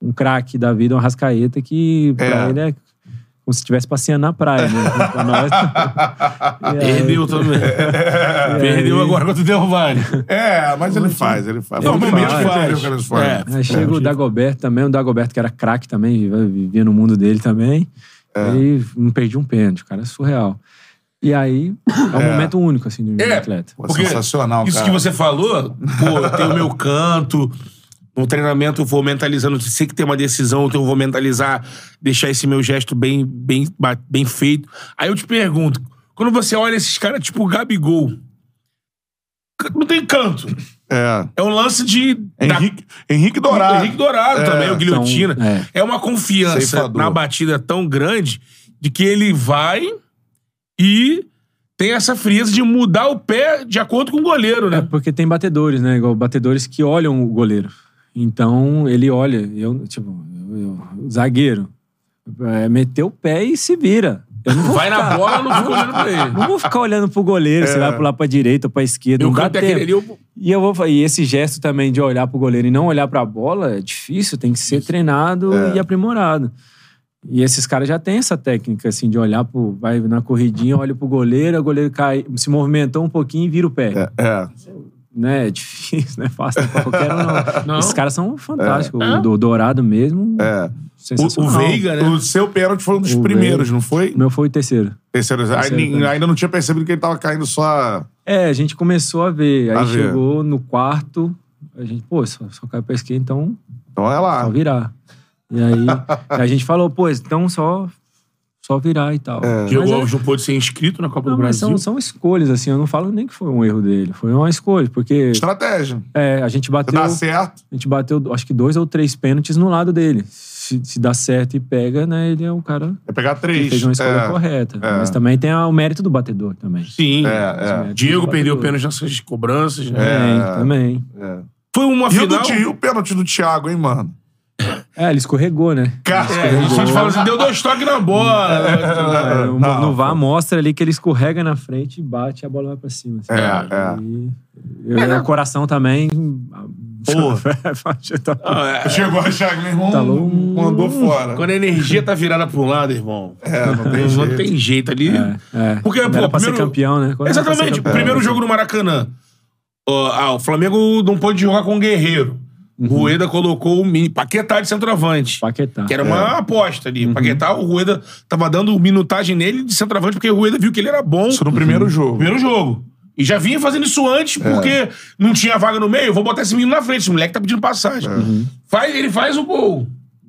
um craque da vida, um rascaeta, que pra É. ele é como se estivesse passeando na praia, né? Pra <laughs> nós. Aí- Perdeu também. <laughs> Perdeu agora contra o Del Valle. É, mas ele faz, ele faz. Momento faz. faz. faz. É. Aí chega o Dagoberto também, o Dagoberto que era craque também, vivia no mundo dele também. É. E não perdi um pênalti, o cara é surreal. E aí, é um momento único, assim, do É. atleta. Porque sensacional, Isso cara. que você falou, pô, eu tenho o meu canto. No treinamento eu vou mentalizando, sei que tem uma decisão, então eu vou mentalizar, deixar esse meu gesto bem, bem, bem feito. Aí eu te pergunto, quando você olha esses caras tipo o Gabigol, não tem canto. É. É um lance de. da- Henrique, Henrique Dourado. Henrique Dourado É. também, o Guilhotina. Então, é. é. uma confiança Ceifador. na batida tão grande de que ele vai e tem essa frieza de mudar o pé de acordo com o goleiro, É né? porque tem batedores, né? Igual batedores que olham o goleiro. Então, ele olha, eu, tipo, eu- eu- o zagueiro, é, meteu o pé e se vira. Eu não vou Vai ficar, na bola, eu não fico olhando pra ele. Não vou ficar olhando pro goleiro, se vai pular pra direita ou pra esquerda. Não dá canto é tempo. aquele ali, eu... E eu vou e esse gesto também de olhar pro goleiro e não olhar pra bola é difícil, tem que ser treinado e aprimorado. E esses caras já têm essa técnica assim de olhar pro vai na corridinha, olha pro goleiro, o goleiro cai, se movimentou um pouquinho e vira o pé. É, é. Né? É difícil, <laughs> não é fácil pra qualquer um não. <laughs> Não. Esses caras são fantásticos. É. O do Dourado mesmo, É. O, o Veiga, né? o seu pênalti foi um dos O primeiros, Veiga. não foi? O meu foi o terceiro. Terceiro. Aí, Terceiro também. ainda não tinha percebido que ele tava caindo só. É, a gente começou a ver. Aí A ver. chegou no quarto, a gente, pô, só, só caiu pra esquerda, então Então é Só lá. virar. E aí <laughs> a gente falou, pô, então só, só virar e tal. É. Diego é- Alves não pôde ser inscrito na Copa não, do mas Brasil. são, são escolhas, assim. Eu não falo nem que foi um erro dele. Foi uma escolha, porque Estratégia. é, a gente Se bateu. dá certo. A gente bateu, acho que dois ou três pênaltis no lado dele. Se, se dá certo e pega, né? Ele é o cara É pegar que três. fez uma escolha é. correta. é. Mas também tem o mérito do batedor também. Sim. É, é. Diego perdeu pênalti nessas cobranças, né? É. Também, também. é. Foi uma E o, do, final... E o pênalti do Thiago, hein, mano? É, ele escorregou, né? Cara, É, a gente fala assim, deu dois toques na bola. É, o- Não, no VAR pô. mostra ali que ele escorrega na frente e bate e a bola vai pra cima. assim. É, é. E, e o coração também. Pô. <laughs> Ah, é. Chegou a achar que meu irmão Tá louco. mandou fora. Quando a energia tá virada pra um lado, irmão. É, não tem Não jeito. tem jeito ali. É, Porque, pô, era pra primeiro- ser campeão, né? Quando Exatamente. campeão. Primeiro jogo no Maracanã. Ah, o Flamengo não pôde jogar com o Guerreiro. O Rueda colocou o mini Paquetá de centroavante. Paquetá. Que era uma aposta ali. Paquetá, o Rueda tava dando minutagem nele de centroavante, porque o Rueda viu que ele era bom Isso no primeiro jogo. primeiro jogo. E já vinha fazendo isso antes, porque não tinha vaga no meio. Eu vou botar esse menino na frente. Esse moleque tá pedindo passagem. Faz, ele faz o gol.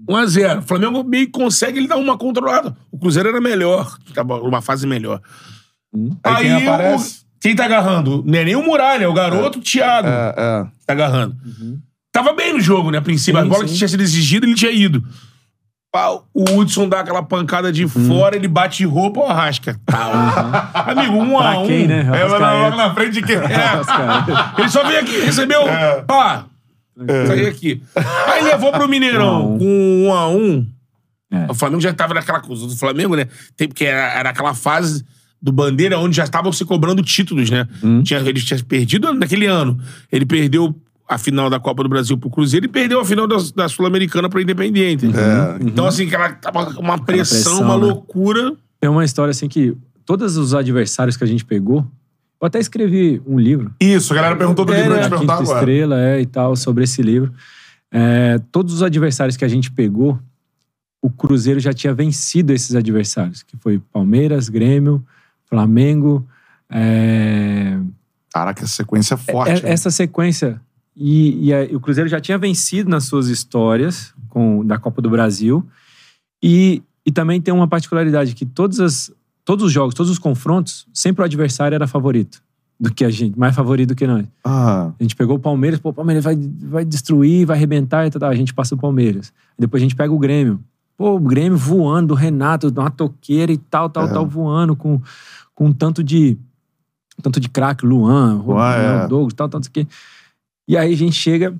1x0. O Flamengo meio que consegue ele dar uma controlada. O Cruzeiro era melhor. Tava uma fase melhor. Aí quem aparece? o- quem tá agarrando? Não é nem o Muralha, é o garoto Thiago É, é. que tá agarrando. Tava bem no jogo, né? A princípio, Sim, a bola sim. que tinha sido exigida, ele tinha ido. O Hudson dá aquela pancada de fora, ele bate roupa, o Arrasca. Tá. <laughs> Amigo, um a Pra um. quem, né? É, logo na frente de quem? <laughs> Arrascaeta. Ele só veio aqui, recebeu. É. Pá. Saiu aqui. Aí levou pro Mineirão Um a um. com um a um. É. O Flamengo já tava naquela coisa do Flamengo, né? Tem, porque era, era aquela fase do Bandeira onde já estavam se cobrando títulos, né? Hum. Tinha, ele tinha perdido naquele ano. Ele perdeu a final da Copa do Brasil pro Cruzeiro e perdeu a final da, da Sul-Americana pro Independiente. É. Então, assim, aquela, tava uma pressão, pressão, uma né? loucura. Tem uma história assim que todos os adversários que a gente pegou. Eu até escrevi um livro. Isso, a galera perguntou do É, livro, eu te A perguntar Quinta agora. Estrela, é, e tal, sobre esse livro. É, todos os adversários que a gente pegou, o Cruzeiro já tinha vencido esses adversários, que foi Palmeiras, Grêmio, Flamengo. é, Caraca, essa sequência é forte. é- né? essa sequência. E, e a- o Cruzeiro já tinha vencido nas suas histórias com, da Copa do Brasil. E, e também tem uma particularidade que todas as, todos os jogos, todos os confrontos, sempre o adversário era favorito do que a gente, mais favorito do que nós. Ah, A gente pegou o Palmeiras, pô, o Palmeiras vai, vai destruir, vai arrebentar e tal. A gente passa o Palmeiras. Depois a gente pega o Grêmio. Pô, o Grêmio voando, do Renato, uma toqueira e tal, tal, É. tal, voando com, com um tanto de tanto de craque, Luan, Luan, é. Douglas, tal, tal, não sei o quê. E aí a gente chega,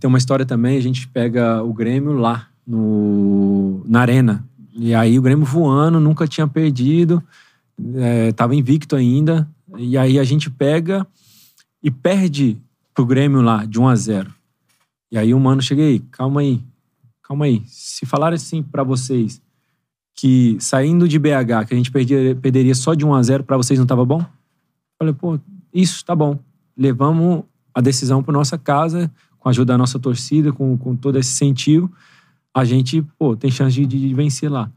tem uma história também, a gente pega o Grêmio lá, no, na arena. E aí o Grêmio voando, nunca tinha perdido, é, tava invicto ainda. E aí a gente pega e perde pro Grêmio lá, de 1 a 0 E aí o mano cheguei, calma aí, calma aí. Se falar assim para vocês que saindo de BH, que a gente perdia, perderia só de 1 a 0 para vocês não tava bom? Falei, pô, isso tá bom. Levamos a decisão para nossa casa, com a ajuda da nossa torcida, com, com todo esse incentivo. A gente, pô, tem chance de, de vencer lá.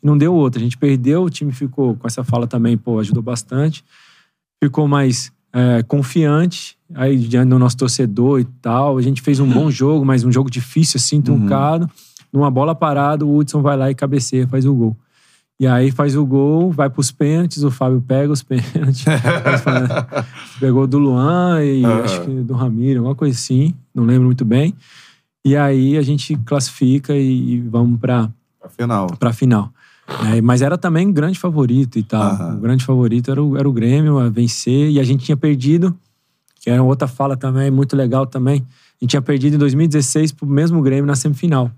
Não deu outra. A gente perdeu, o time ficou com essa fala também, pô, ajudou bastante. Ficou mais é, confiante aí diante do nosso torcedor e tal. A gente fez um bom <laughs> jogo, mas um jogo difícil, assim, truncado. Uhum. Numa bola parada, o Hudson vai lá e cabeceia, faz o gol. E aí faz o gol, vai pros pênaltis, o Fábio pega os pênaltis. <laughs> Pegou do Luan e uhum. acho que do Ramiro, alguma coisa assim, não lembro muito bem. E aí a gente classifica e, vamos pra, pra final. Pra final. É, mas era também grande favorito e tal. Uhum. O grande favorito era o, era o Grêmio a vencer. E a gente tinha perdido, que era outra fala também, muito legal também. A gente tinha perdido em 2016 pro mesmo Grêmio na semifinal.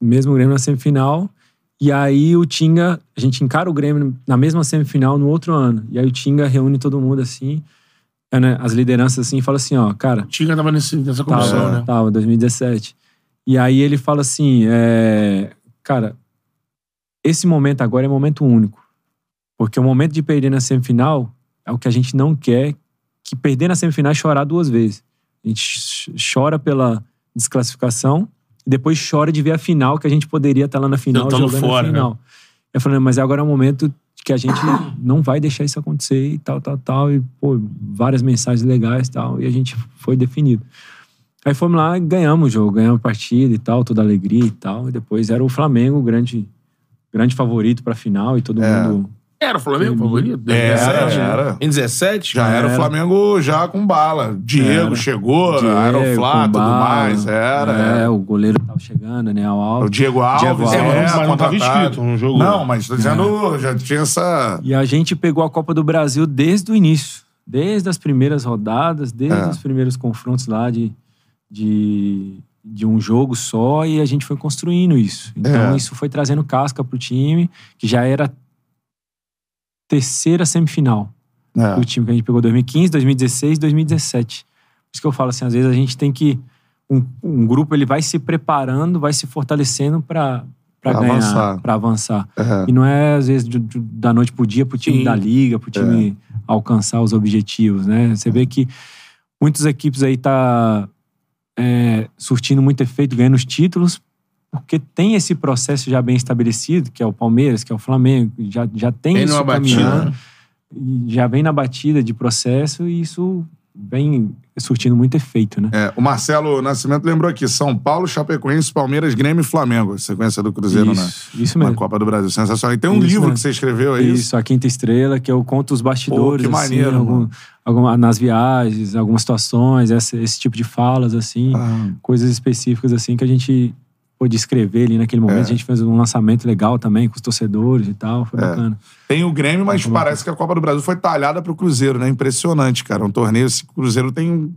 Mesmo Grêmio na semifinal. E aí o Tinga, a gente encara o Grêmio na mesma semifinal no outro ano. E aí o Tinga reúne todo mundo assim, é, né, as lideranças assim, e fala assim, ó, cara... O Tinga tava nesse, nessa comissão, tava, né? Tava, 2017. E aí ele fala assim, é, cara, esse momento agora é momento único. Porque o momento de perder na semifinal é o que a gente não quer, que perder na semifinal é chorar duas vezes. A gente chora pela desclassificação depois chora de ver a final, que a gente poderia estar lá na final jogando fora, a final. Né? Eu falei, mas agora é o momento que a gente <coughs> não vai deixar isso acontecer e tal, tal, tal. E, pô, várias mensagens legais e tal. E a gente foi definido. Aí fomos lá e ganhamos o jogo, ganhamos a partida e tal, toda alegria e tal. E depois era o Flamengo, o grande grande favorito pra final e todo é. mundo. Era o Flamengo favorito? Era, era. Em 17? Já era, o Flamengo já com bala. Diego era. chegou, Diego, Aeroflá, tudo mais. Era. É, o goleiro tava chegando, né? O, Alves. o Diego Alves. Diego Alves. É, mas não tava inscrito no jogo. Não, mas tô dizendo, é. já tinha essa... E a gente pegou a Copa do Brasil desde o início. Desde as primeiras rodadas, desde é. os primeiros confrontos lá de... de de um jogo só e a gente foi construindo isso. Então é. isso foi trazendo casca pro time, que já era terceira semifinal é. do time que a gente pegou 2015, 2016, 2017. Por isso que eu falo assim, às vezes a gente tem que um, um grupo ele vai se preparando, vai se fortalecendo para para ganhar, para avançar. É. E não é às vezes de, de, da noite pro dia pro time Sim. da liga, pro time é. alcançar os objetivos, né? Você vê que muitas equipes aí tá é, surtindo muito efeito, ganhando os títulos, porque tem esse processo já bem estabelecido, que é o Palmeiras, que é o Flamengo, já, já tem vem isso caminhando, já vem na batida de processo e isso vem surtindo muito efeito, né? É, o Marcelo Nascimento lembrou aqui: São Paulo, Chapecoense, Palmeiras, Grêmio e Flamengo. Sequência do Cruzeiro isso, na, isso mesmo. na Copa do Brasil. Sensacional. E tem um isso livro mesmo. que você escreveu aí. Isso, A Quinta Estrela, que eu conto os bastidores. Pô, que assim, maneiro. Algum, alguma, nas viagens, algumas situações, esse, esse tipo de falas, assim, ah. coisas específicas, assim, que a gente pôde escrever ali naquele momento. É. A gente fez um lançamento legal também com os torcedores e tal. Foi é. bacana. Tem o Grêmio, mas parece que a Copa do Brasil foi talhada pro Cruzeiro, né? Impressionante, cara. Um torneio, esse Cruzeiro tem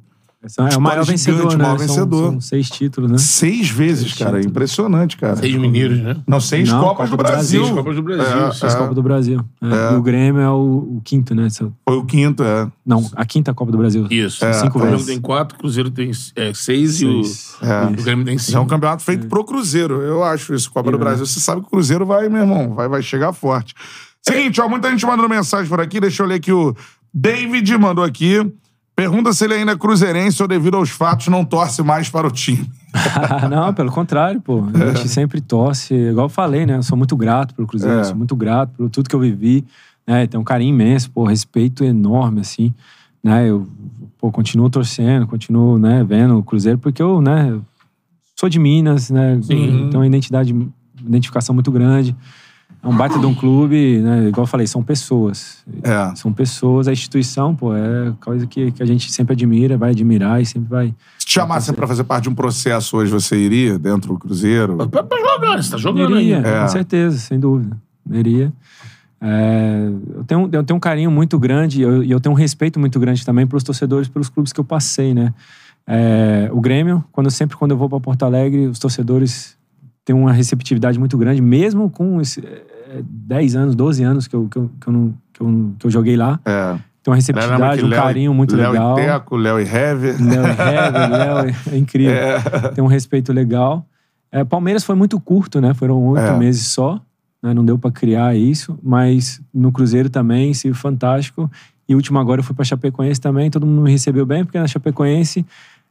é o maior vencedor, gigante, né? maior vencedor. São, são, seis títulos, né? Seis vezes, seis cara. Títulos. Impressionante, cara. Seis mineiros, né? Não, seis Não, Copas Copa do, Brasil. Seis Copas do Brasil. É, seis é. Copas do Brasil. É. é. E o Grêmio é o, o, quinto, né? Foi o quinto, é. Não, a quinta Copa do Brasil. Isso. É. Cinco o Flamengo tem quatro, o Cruzeiro tem é, seis, seis, e o, o, Grêmio tem cinco. É um campeonato feito pro Cruzeiro. Eu acho isso. Copa do Brasil. Você sabe que o Cruzeiro vai, meu irmão, vai, vai chegar forte. Seguinte, ó, muita gente mandando mensagem por aqui. Deixa eu ler que o David mandou aqui. Pergunta se ele ainda é cruzeirense ou, devido aos fatos, não torce mais para o time. <laughs> não, pelo contrário, pô. A gente é. sempre torce. Igual eu falei, né? Eu sou muito grato pelo Cruzeiro, é. sou muito grato por tudo que eu vivi. Né? Tem um carinho imenso, pô, respeito enorme, assim. Né? Eu pô, continuo torcendo, continuo né, vendo o Cruzeiro, porque eu né, sou de Minas, né? Sim. Então, uma identidade, identificação muito grande. É um baita de um clube, né? Igual eu falei, são pessoas. É. São pessoas, a instituição, pô, é coisa que, que a gente sempre admira, vai admirar e sempre vai. Se te chamassem pra fazer parte de um processo hoje, você iria dentro do Cruzeiro? Pra, pra jogar, você tá jogando iria, aí. É. Com certeza, sem dúvida. Iria. É, eu, tenho, eu tenho um carinho muito grande e eu, eu, tenho um respeito muito grande também pelos torcedores, pelos clubes que eu passei, né? É, o Grêmio, quando sempre quando eu vou para Porto Alegre, os torcedores têm uma receptividade muito grande, mesmo com esse, 10 anos, 12 anos que eu, que eu, que eu, não- que eu, que eu joguei lá. É. Tem uma receptividade, um Léo e- carinho muito Léo legal. e Teco, Léo e Hever. Léo e Hever, Léo, <laughs> é incrível. Tem um respeito legal. É, Palmeiras foi muito curto, né? Foram oito É. meses só. né? Não deu pra criar isso. Mas no Cruzeiro também, sim, fantástico. E último agora eu fui pra Chapecoense também. Todo mundo me recebeu bem, porque na Chapecoense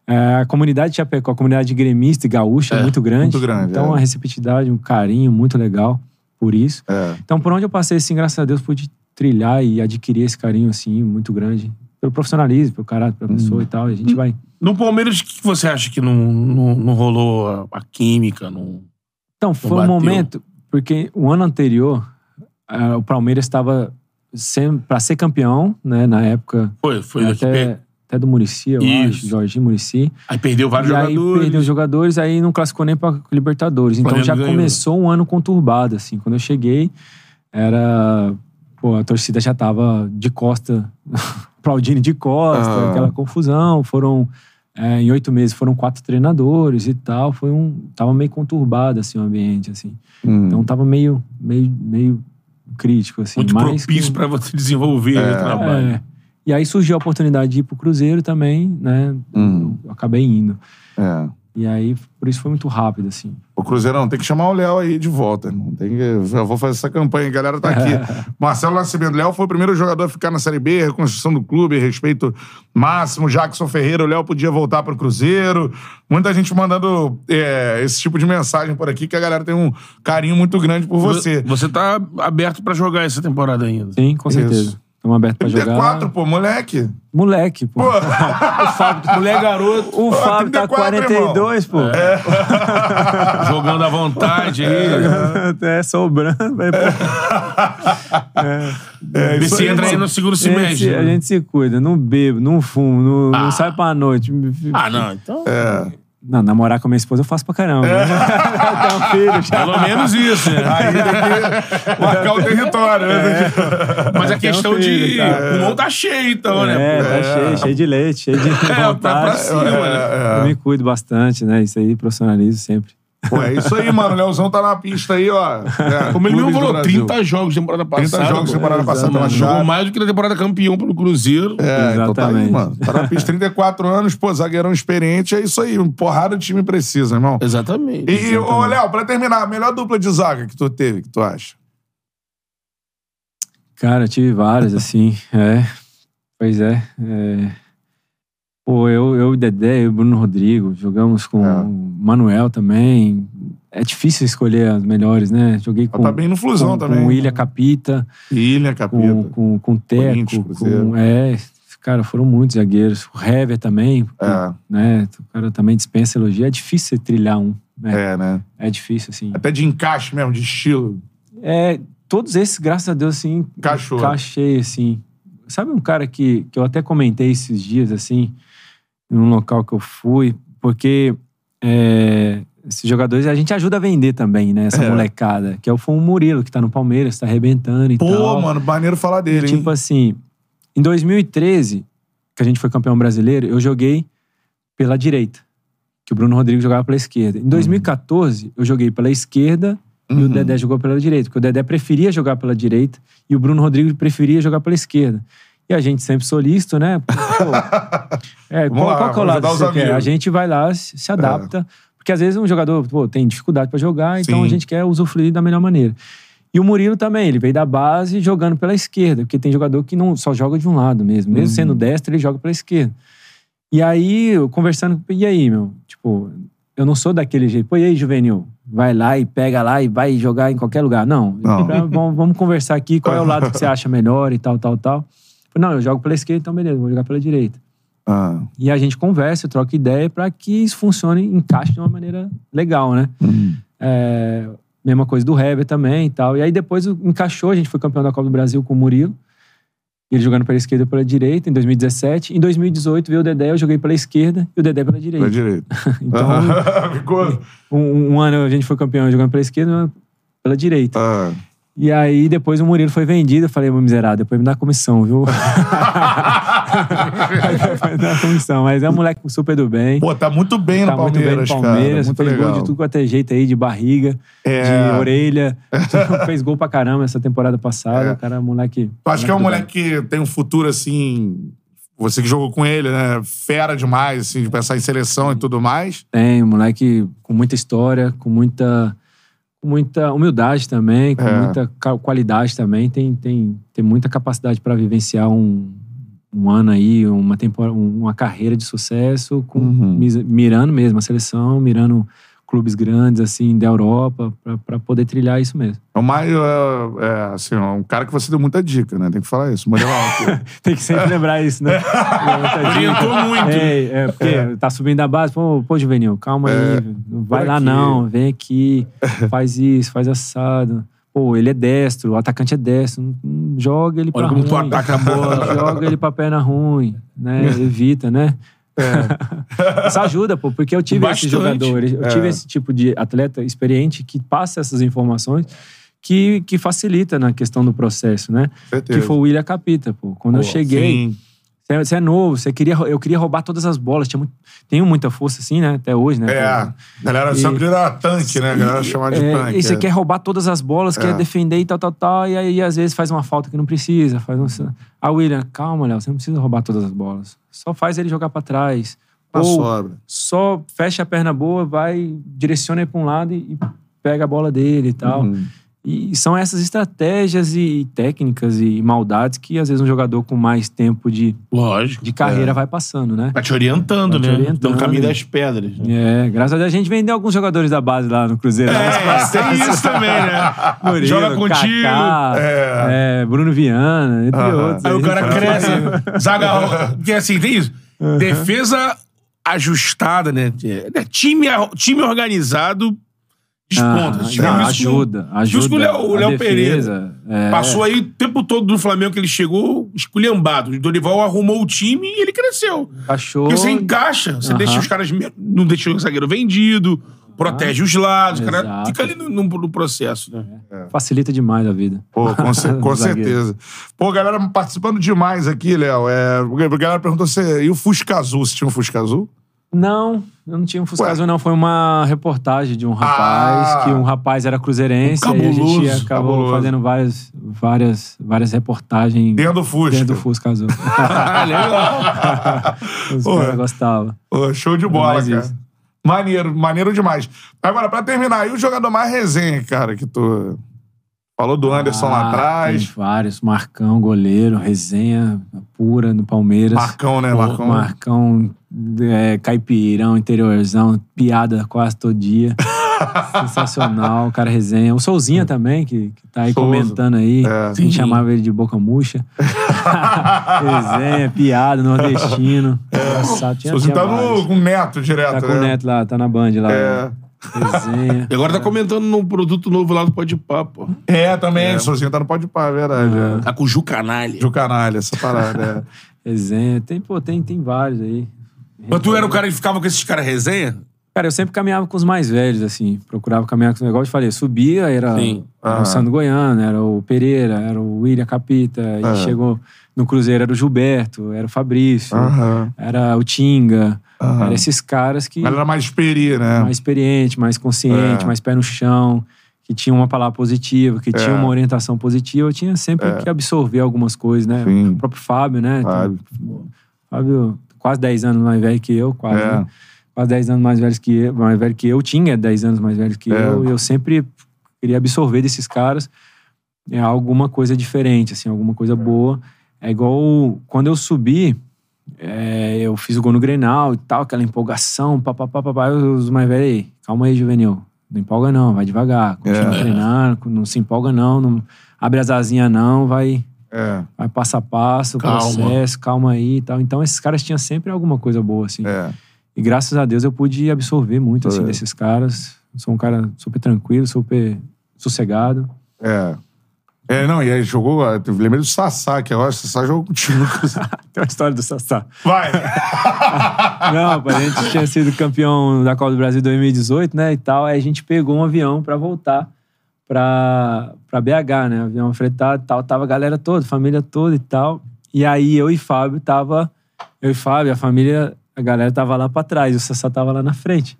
é, a comunidade de Chapecó, a comunidade gremista e gaúcha é, muito grande. muito grande, Então é. a receptividade, um carinho muito legal por isso. É. Então, por onde eu passei, assim, graças a Deus, pude trilhar e adquirir esse carinho, assim, muito grande. Pelo profissionalismo, pelo caráter, pela pessoa e tal. E a gente vai. No Palmeiras, o que você acha que não, não, não rolou a, a química? Não... Então, foi um bateu. momento, porque o ano anterior, o Palmeiras estava para ser campeão, né, na época, Foi, foi daqui até, até do Murici, eu Isso. acho, Jorginho Murici. Aí perdeu vários e aí jogadores. perdeu os jogadores, aí não classificou nem para Libertadores. Então Flamengo já ganhou. começou um ano conturbado, assim. Quando eu cheguei, era... Pô, a torcida já tava de costa, <laughs> aplaudindo de costa, Ah. aquela confusão. Foram... é, em oito meses foram quatro treinadores e tal. Foi um... Tava meio conturbado, assim, o ambiente, assim. Hum. Então tava meio, meio, meio crítico, assim. Muito propício que- pra você desenvolver o trabalho. É. E aí surgiu a oportunidade de ir pro Cruzeiro também, né? Hum. Eu acabei indo. É. E aí, por isso foi muito rápido, assim. O Cruzeirão, tem que chamar o Léo aí de volta. Não tem que... Eu vou fazer essa campanha, a galera tá aqui. <laughs> Marcelo Nascimento, Léo foi o primeiro jogador a ficar na Série B, reconstrução do clube, respeito máximo. Jackson Ferreira, o Léo podia voltar pro Cruzeiro. Muita gente mandando é, esse tipo de mensagem por aqui, que a galera tem um carinho muito grande por você. Você tá aberto pra jogar essa temporada ainda. Sim, com Isso. Estamos abertos pra jogar. 34, pô, moleque. Moleque, pô. Pô, <laughs> Mulher garoto, O Fábio tá 34, 42, pô. É. <laughs> jogando à vontade aí. Até sobrando. vai, pô. é Vê isso se aí, entra aí no seguro semestre. se- a gente se cuida, não bebo, não fumo, não, não sai pra noite. Ah, não, então. É. Não, namorar com a minha esposa eu faço pra caramba. <laughs> Tem um filho já. Pelo menos isso, né? Aí tem que marcar o território. né? Mas a tem um questão de. filho, tá? O pulmão tá cheio, então, né? É, tá cheio, cheio de leite, cheio de É, pra, pra vontade. cima, né? Eu me cuido bastante, né? Isso aí, profissionalizo sempre. Pô, é isso aí, mano. O Leozão tá na pista aí, ó. É, Como ele mesmo falou, Brasil. 30 jogos temporada 30 passada. jogos pô. temporada passada exatamente. pela Jogou mais do que na temporada campeão pelo Cruzeiro. É, então tá aí, Exatamente. mano. Tá na pista, 34 anos, pô, zagueirão experiente, é isso aí. Um porrada de time precisa, irmão. Exatamente. E, ô, Léo, pra terminar, a melhor dupla de zaga que tu teve, que tu acha? Cara, eu tive várias, assim. É. Pois é. é. Pô, eu, eu, o Dedé, eu e o Bruno Rodrigo, jogamos com É. o Manuel também. É difícil escolher as melhores, né? Joguei com, tá bem no Flusão com, também. com o Ilha Capita, Ilha, Capita. com, com, com Teco. Com, é, cara, foram muitos zagueiros. O Hever também, É, né? O cara também dispensa elogio. É difícil você trilhar um, né? é, né? É difícil, assim. Até de encaixe mesmo, de estilo. É, todos esses, graças a Deus, assim, Encaixou. encaixei, assim. Sabe um cara que, que eu até comentei esses dias, assim, num local que eu fui, porque é, esses jogadores a gente ajuda a vender também, né? Essa É. molecada. Que é o Fom Murilo, que tá no Palmeiras, tá arrebentando e Pô, tal. mano, maneiro falar dele, hein? Tipo assim, em 2013, que a gente foi campeão brasileiro, eu joguei pela direita. Que o Bruno Rodrigues jogava pela esquerda. Em 2014, eu joguei pela esquerda e o Uhum. Dedé jogou pela direita. Porque o Dedé preferia jogar pela direita e o Bruno Rodrigues preferia jogar pela esquerda. E a gente sempre solícito, né? Pô, é, <laughs> qual, lá, qual que é o lado que você quer? A gente vai lá, se, adapta. Porque às vezes um jogador pô, tem dificuldade pra jogar, então Sim. a gente quer usufruir da melhor maneira. E o Murilo também, ele veio da base jogando pela esquerda, porque tem jogador que não só joga de um lado mesmo. Mesmo Uhum. sendo destro, ele joga pela esquerda. E aí, eu conversando, e aí, meu? Tipo, eu não sou daquele jeito. Pô, e aí, juvenil? Vai lá e pega lá e vai jogar em qualquer lugar. Não. Não. <laughs> Vamos, vamos conversar aqui, qual é o lado que você <laughs> acha melhor e tal, tal, tal. Não, eu jogo pela esquerda, então beleza, vou jogar pela direita. Ah, E a gente conversa, troca ideia para que isso funcione, encaixe de uma maneira legal, né? hum. É, mesma coisa do Hever também e tal. E aí depois encaixou, a gente foi campeão da Copa do Brasil com o Murilo. Ele jogando pela esquerda e pela direita, em 2017. Em 2018 veio o Dedé, eu joguei pela esquerda e o Dedé pela direita. Pela direita. <laughs> Então, <laughs> Ficou. um, um ano a gente foi campeão jogando pela esquerda e pela direita. Ah, E aí, depois o Murilo foi vendido. Eu falei, meu miserável, depois me dá comissão, viu? <laughs> depois me dá comissão. Mas é um moleque super do bem. Pô, tá muito bem tá no Palmeiras, muito bem no Palmeiras. cara. Muito fez legal. gol de tudo quanto é jeito aí, de barriga, É. de orelha. <laughs> fez gol pra caramba essa temporada passada. É. O cara é um moleque... Tu acha que é um do bem. moleque que tem um futuro, assim... Você que jogou com ele, né? Fera demais, assim, de pensar em seleção e tudo mais. Tem, um moleque com muita história, com muita, muita humildade também, com É. muita qualidade também. Tem, tem, tem muita capacidade para vivenciar um, um ano aí, uma, temporada, uma carreira de sucesso, com, Uhum. mirando mesmo a seleção, mirando clubes grandes, assim, da Europa, para poder trilhar isso mesmo. É o mais, é, é, assim, um cara que você deu muita dica, né? Tem que falar isso. Alto. <laughs> Tem que sempre lembrar isso, né? <laughs> Orientou muito. É, é, porque tá subindo da base, pô, pô, Juvenil, calma É, aí, não vai lá aqui. não, vem aqui, faz isso, faz assado. Pô, ele é destro, o atacante é destro, joga ele pra Olha como ruim. tu ataca a bola. Joga ele pra perna ruim, né? <laughs> Evita, né? <laughs> Isso ajuda, pô, porque eu tive esse Bastante. jogador, eu É. tive esse tipo de atleta experiente que passa essas informações que, que facilita na questão do processo, né? Certeza. Que foi o William Capita, pô. Quando eu Pô, cheguei, sim. Você é, você é novo, você queria, eu queria roubar todas as bolas. Tinha muito, tenho muita força assim, né? Até hoje, né? É, a galera E- sempre era tanque, né? A galera chamava de É, tanque. e você é. quer roubar todas as bolas, É. quer defender e tal, tal, tal. E aí, às vezes, faz uma falta que não precisa. Faz um... Ah, William, calma, Léo, você não precisa roubar todas as bolas. Só faz ele jogar pra trás. Ou sobra. só fecha a perna boa, vai, direciona ele pra um lado e, e pega a bola dele e tal. Uhum. E são essas estratégias e técnicas e maldades que, às vezes, um jogador com mais tempo de, Lógico. de carreira É. vai passando, né? Vai te orientando, Vai te né? orientando. No caminho das pedras. né? É, graças a Deus a gente vendeu alguns jogadores da base lá no Cruzeiro. É, tem isso também, né? Murilo, Joga contigo. Kaká, É. é, Bruno Viana, entre outros. Aí o cara cresce. Zaga. Porque assim, tem isso. Defesa ajustada, né? É, Time, time organizado Ah, isso com- ajuda, ajuda. Tivemos com o Léo- o a Léo defesa, é. Passou aí o tempo todo do Flamengo que ele chegou esculhambado. O Dorival arrumou o time e ele cresceu. Achou. Porque você encaixa, você Aham. deixa os caras. Não deixa o zagueiro vendido, protege os lados, o cara fica ali no, no- no processo, né? Facilita demais a vida. Pô, com, <laughs> cer- com certeza. Pô, galera participando demais aqui, Léo. É, a galera perguntou se. E o Fusca Azul? Você tinha um Fusca Azul? Não, eu não tinha um Fusca Ué. Azul, não. Foi uma reportagem de um rapaz, Ah. que um rapaz era cruzeirense, Um e a gente acabou cabuloso. fazendo várias, várias, várias reportagens Dentro do Fusca. dentro do Fusca Azul. Legal. <laughs> <laughs> Os caras gostavam. Show de bola, cara. isso. Maneiro, maneiro demais. Agora, pra terminar, o jogador mais resenha, cara, que tu falou do Anderson lá Ah, atrás. Tem vários. Marcão, goleiro, resenha pura no Palmeiras. Marcão, né? Marcão. Marcão, é, caipirão, interiorzão, piada quase todo dia. <laughs> Sensacional, o cara resenha. O Souzinha também, que, que tá aí Souza. comentando aí. É. A gente chamava ele de boca murcha. <laughs> resenha, piada, nordestino. Você tinha tá no, com o Neto direto, Tá com né? o Neto lá, tá na Band lá. É. Resenha. E agora tá comentando num produto novo lá do Pode Pá, pô. É, também. Sozinho tá no Pode Pá, é verdade. É. Tá com o Ju Canalha. De um canalha, essa parada. é. <laughs> Resenha. Tem, pô, tem, tem vários aí. Mas tu era o cara que ficava com esses caras resenha? Cara, eu sempre caminhava com os mais velhos, assim. Procurava caminhar com os negócios. Falei, subia, era, Sim. era o Sandro Goiano, era o Pereira, era o William Capita. E Aham. chegou no Cruzeiro, era o Gilberto, era o Fabrício, Aham. era o Tinga. Aham. Era esses caras que... Galera mais experi, né? Mais experiente, mais consciente, É. mais pé no chão. Que tinha uma palavra positiva, que tinha É. uma orientação positiva. Eu tinha sempre que absorver algumas coisas, né? Sim. O próprio Fábio, né? Fábio. Fábio, quase 10 anos mais velho que eu, quase. É. né? Quase 10 anos mais velho que eu, mais velho que eu, tinha 10 anos mais velho que É. eu, e eu sempre queria absorver desses caras é, alguma coisa diferente, assim, alguma coisa boa. É igual quando eu subi, é, eu fiz o gol no Grenal e tal, aquela empolgação, papapá, papá, os mais velhos aí, calma aí, juvenil. Não empolga não, vai devagar, continua É. treinando, não se empolga não, não abre as asinhas não, vai, É. vai passo a passo, Calma. processo, calma aí e tal. Então esses caras tinham sempre alguma coisa boa, assim. É. E graças a Deus eu pude absorver muito, assim, É. desses caras. Sou um cara super tranquilo, super sossegado. É. É, não, e aí jogou. eu Lembrei do Sassá, que agora o Sassá jogou contigo. <laughs> Tem uma história do Sassá. Vai! <laughs> Não, a gente tinha sido campeão da Copa do Brasil em 2018, né, e tal. Aí a gente pegou um avião pra voltar pra, pra BH, né? Avião fretado e tal. Tava a galera toda, família toda e tal. E aí eu e Fábio tava. Eu e Fábio, a família, a galera tava lá pra trás, o Sassá tava lá na frente.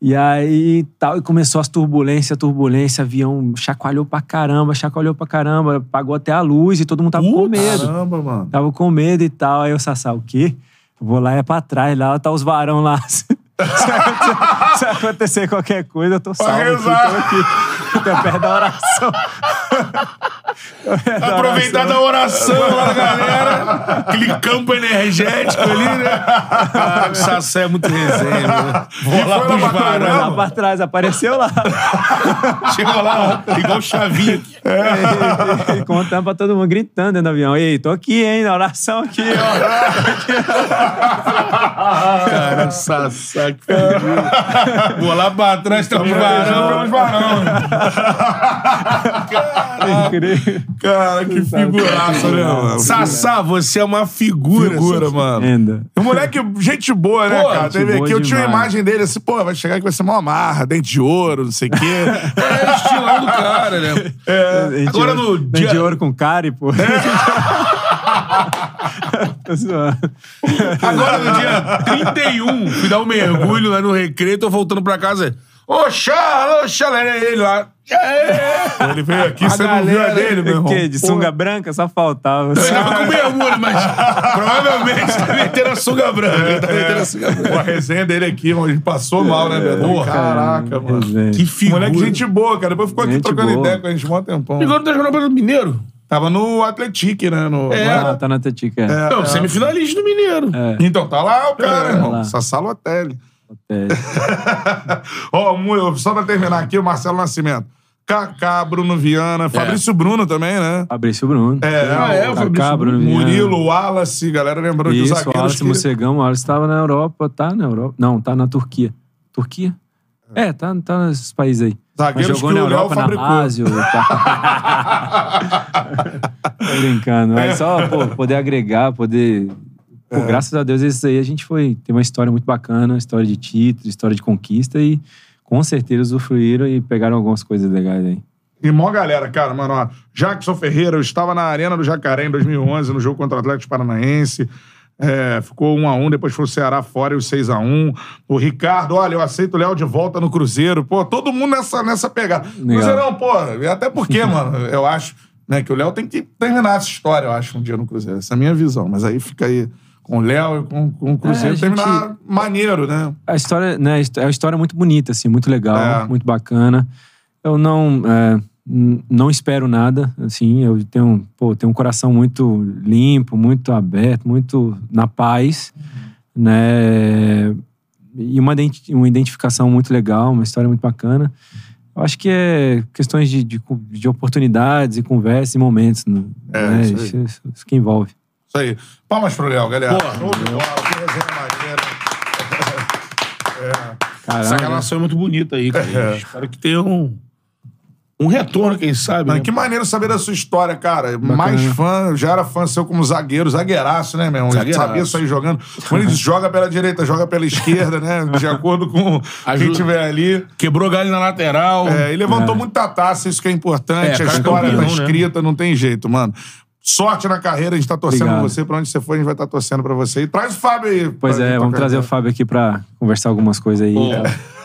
E aí tal, e começou as turbulências, turbulência, avião chacoalhou pra caramba, chacoalhou pra caramba, apagou até a luz e todo mundo tava com medo. Caramba, mano. Tava com medo e tal. Aí o Sassá, o quê? Vou lá é pra trás, lá tá os varão lá. <laughs> <laughs> Se, acontecer qualquer coisa, eu tô salvo aqui, tô aqui. Tô perto da oração. <laughs> Tô perto da Aproveitar da oração. oração lá da galera. Aquele campo energético ali, né? Cara, o Sassé é muito resenha, né? Vou lá foi pros Foi lá pra trás, apareceu lá. Chegou lá, ó, igual chavinho aqui. E contando pra todo mundo, gritando dentro do avião. Ei, tô aqui, hein, na oração aqui, ó. <laughs> Cara, Sassá, que. <laughs> Vou lá pra trás, tá os Varão, varão. varão. Incrível. Cara, que figuraça, né, mano? Sassá, você é uma figura. Figura, mano. Ainda. O moleque, gente boa, né, Pô, cara? Teve aqui, eu tinha uma imagem dele assim, pô, vai chegar aqui, vai ser uma amarra, dente de ouro, não sei o quê. <laughs> É o estilão do cara, né? Dente Agora no dente de ouro com cárie, pô. Zoando. <laughs> <laughs> Agora no dia 31, fui dar um mergulho lá no recreio, tô voltando pra casa. Ô, Charla, era ele lá. Aí? Ele veio aqui, A você não viu a galera- dele, meu O irmão. quê? De sunga branca? Só faltava. Eu tava com mergulho, mas <laughs> provavelmente tá metendo a sunga branca. Ele tá metendo a sunga branca. Pô, a resenha dele aqui, mano, ele passou mal, né, Beto? Porra. Caraca, mano. Resenha. Que figura. Moleque, gente boa, cara. Depois ficou aqui Gente trocando boa. ideia com a gente um tempão. Agora tá jogando pelo Mineiro. Tava no Atletique, né? No, É. não Ah, tá na Tetica. É. Não, semifinalista do Mineiro. Então, tá lá o cara, É, irmão. lá. Sassá Lotelli. É. <laughs> Ó, mu- só pra terminar aqui, o Marcelo Nascimento. Kaká, Bruno Viana, Fabrício Bruno também, né? Fabrício Bruno. É, Ah, é, o Fabrício Bruno Viana. Murilo, Wallace, galera lembrando que os Isso, o zagueiros Wallace que... Mocegão. O Wallace tava na Europa. Tá na Europa? Não, tá na Turquia. Turquia? É, tá, tá nesses países aí. Zagueiros jogou que na o Léo Europa, na. Lazio e tal. <laughs> Tô brincando. Mas só pô, poder agregar, poder... Pô, É. graças a Deus, isso aí a gente foi... Tem uma história muito bacana, história de título, história de conquista e com certeza usufruíram e pegaram algumas coisas legais aí. E mó galera, cara, mano, ó. Jackson Ferreira, eu estava na Arena do Jacaré em 2011, no jogo contra o Atlético Paranaense. É, ficou 1 a 1 depois foi o Ceará fora e o 6 a 1 O Ricardo, olha, eu aceito o Léo de volta no Cruzeiro. Pô, todo mundo nessa, nessa pegada. Cruzeirão, pô, e até porque, <laughs> mano, eu acho né, que o Léo tem que terminar essa história, eu acho, um dia no Cruzeiro. Essa é a minha visão. Mas aí fica aí com o Léo e com, com o Cruzeiro. É, gente- Terminar maneiro, né? A história, né, é uma história muito bonita, assim, muito legal, É. muito bacana. Eu não, é, não espero nada, assim, eu tenho, pô, tenho um coração muito limpo, muito aberto, muito na paz, né? E uma, uma identificação muito legal, uma história muito bacana. Eu acho que é questões de, de, de oportunidades e conversas e momentos, né? É, isso aí. isso, isso que envolve. Isso aí. Palmas pro Léo, galera. Porra. Show de bola, que resenha maneira. <laughs> Caramba. Essa relação é muito bonita aí, cara. É. Espero que tenha um, um retorno, quem sabe. Mano, né? que maneiro saber da sua história, cara. Mais fã, eu já era fã seu como zagueiro, zagueiraço, né, meu? Ele Zagueiraço. sabia sair jogando. Quando ele joga pela direita, joga pela esquerda, né? De acordo com <laughs> quem Ajuda. tiver ali. Quebrou galho na lateral. É, e levantou muita taça, isso que é importante. É, a história campeão, tá né? escrita, não tem jeito, mano. Sorte na carreira, a gente tá torcendo Obrigado. por você. Pra onde você for, a gente vai estar torcendo pra você. E traz o Fábio aí. Pois pra- é, pra vamos trazer o. Fábio aqui pra conversar algumas coisas aí. Pô.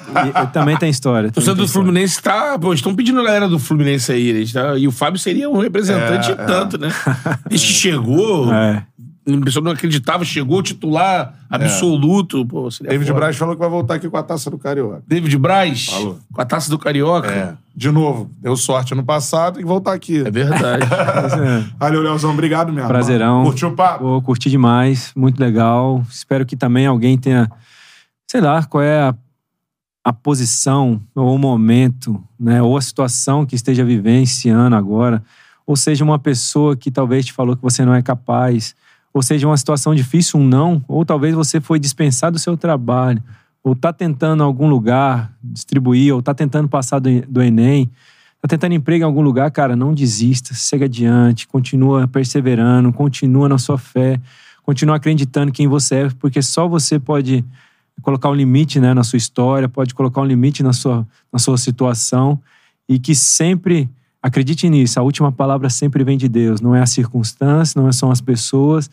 E, e também tem história. <laughs> O também torcedor tem do Fluminense tá. Pô, estão pedindo a galera do Fluminense aí. eles tá- e o Fábio seria um representante É, e tanto, né? <laughs> Desde que chegou. É. a pessoa não acreditava, chegou titular absoluto. Pô, seria David foda. Braz falou que vai voltar aqui com a taça do Carioca. David Braz, Falou. com a taça do Carioca. É. De novo, deu sorte no passado e voltar aqui. É verdade. <laughs> Valeu, Leozão. Obrigado mesmo. Prazerão. Curtiu o papo? Pô, curti demais, muito legal. Espero que também alguém tenha, sei lá, qual é a, a posição ou o momento, né, ou a situação que esteja vivenciando agora, ou seja uma pessoa que talvez te falou que você não é capaz, ou seja uma situação difícil, um não, ou talvez você foi dispensado do seu trabalho, ou tá tentando algum lugar distribuir, ou tá tentando passar do, do Enem, tá tentando emprego em algum lugar, cara, não desista, segue adiante, continua perseverando, continua na sua fé, continua acreditando quem você é, porque só você pode colocar um limite né, na sua história, pode colocar um limite na sua, na sua situação. e que sempre acredite nisso. A última palavra sempre vem de Deus. Não é a circunstância, não são as pessoas,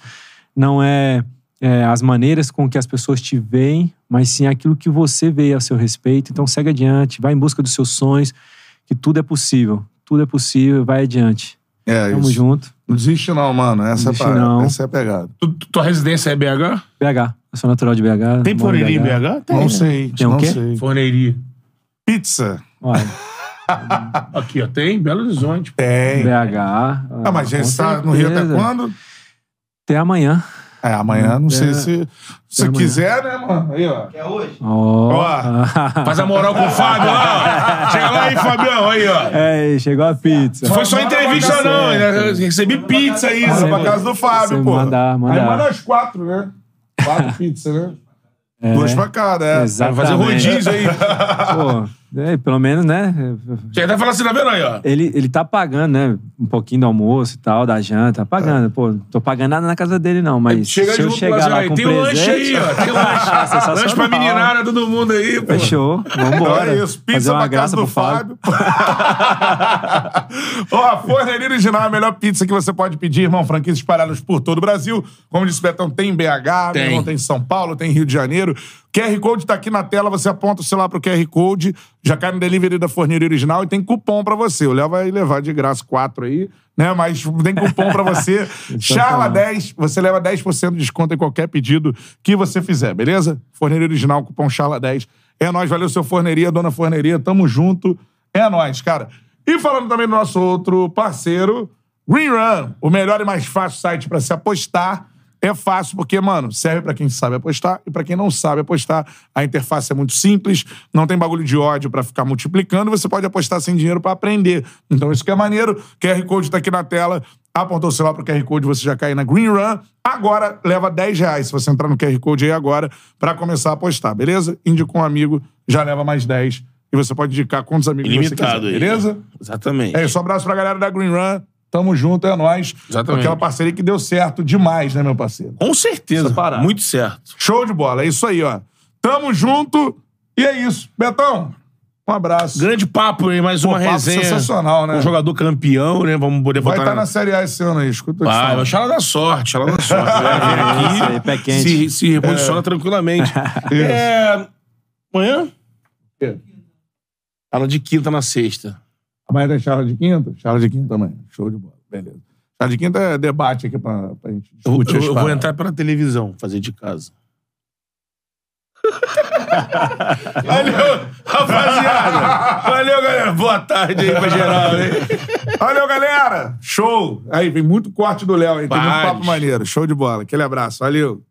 não é, é as maneiras com que as pessoas te veem, mas sim aquilo que você vê a seu respeito. Então segue adiante, vai em busca dos seus sonhos, que tudo é possível. Tudo é possível, vai adiante. É, Tamo isso. junto. Não desiste não, mano. Essa, Desiste é, a, não. essa é a pegada. Tu- tu- tua residência é BH? BH. Eu sou natural de BH. Tem moro forneiria em BH? Tem. Não sei, Tem o não quê? sei. Forneiria. Pizza. Olha, <laughs> Aqui, ó. Tem Belo Horizonte. Tem. BH. Ah, mas a gente tá no Rio até quando? Até amanhã. É, amanhã, não sei É. se... Se quiser, né, mano? Aí, ó. Ó. <laughs> Faz a moral com o Fábio lá. ó. Chega lá aí, Fabião. Aí, ó. É, chegou a pizza. Não foi só entrevista, não. Eu recebi pizza aí. Manda Você pra vai- casa do Fábio, pô. mandar, mandar. Aí manda as quatro, né? Quatro <laughs> pizzas, né? Duas pra cada, é. Vai Exatamente. fazer rodízio aí. <laughs> Pô, é, pelo menos, né? Chega até falar assim, tá vendo aí, ó? Ele, ele tá pagando, né? Um pouquinho do almoço e tal, da janta. Tá pagando. Pô, tô pagando nada na casa dele, não. Mas Chega se eu chegar lá com tem presente... lanche aí, ó. Tem <laughs> lanche. sensacional. lanche pra meninada, todo mundo aí, pô. Fechou. Vambora. Olha isso, Fazer pizza uma pra graça casa do pro Fábio. <laughs> Ó, a Forneria Original é a melhor pizza que você pode pedir, irmão. Franquias espalhadas por todo o Brasil. Como disse o Betão, tem em BH, Tem. irmão, tem em São Paulo, tem em Rio de Janeiro. QR Code tá aqui na tela, você aponta o celular pro QR Code, já cai no delivery da Forneria Original e tem cupom pra você. O Léo vai levar de graça quatro aí, né? Mas tem cupom pra você. <laughs> Charla 10, você leva 10% de desconto em qualquer pedido que você fizer, beleza? Forneria Original, cupom Charla 10. É nóis, valeu seu Forneria, dona Forneria, tamo junto. É nóis, cara. E falando também do nosso outro parceiro, Green Run, o melhor e mais fácil site pra se apostar. É fácil porque, mano, serve pra quem sabe apostar e pra quem não sabe apostar. A interface é muito simples, não tem bagulho de ódio pra ficar multiplicando, você pode apostar sem dinheiro pra aprender. Então isso que é maneiro. QR Code tá aqui na tela. Apontou o celular pro QR Code, você já cai na Green Run. Agora leva 10 reais se você entrar no QR Code aí agora pra começar a apostar, beleza? Indicou um amigo, já leva mais 10. E você pode indicar quantos amigos Ilimitado você aí. quiser, beleza? Exatamente. É isso, um abraço pra galera da Green Run. Tamo junto, é nóis. Exatamente. Aquela parceria que deu certo demais, né, meu parceiro? Com certeza. Muito certo. Show de bola, é isso aí, ó. Tamo junto e é isso. Betão, um abraço. Grande papo aí, mais Pô, uma papo resenha. sensacional, né? Um jogador campeão, né? Vamos poder Vai botar estar na Série A esse ano aí, escuta te Vai, vai ela da sorte, ela da sorte. <laughs> Vai vir aqui, Isso aí, pé quente. Se, se reposiciona tranquilamente. <laughs> É... Amanhã? quê? Ela de quinta na sexta. Amanhã tem charla de quinta? Charla de quinta amanhã. Show de bola. Beleza. Charla de quinta é debate aqui pra, pra gente Eu, discutir eu- as eu vou entrar pela televisão, fazer de casa. <laughs> Valeu, rapaziada. Valeu, galera. Boa tarde aí pra geral, hein? Valeu, galera! Show! Aí, vem muito corte do Léo aí. Tem muito Vários. papo maneiro. Show de bola. Aquele abraço. Valeu.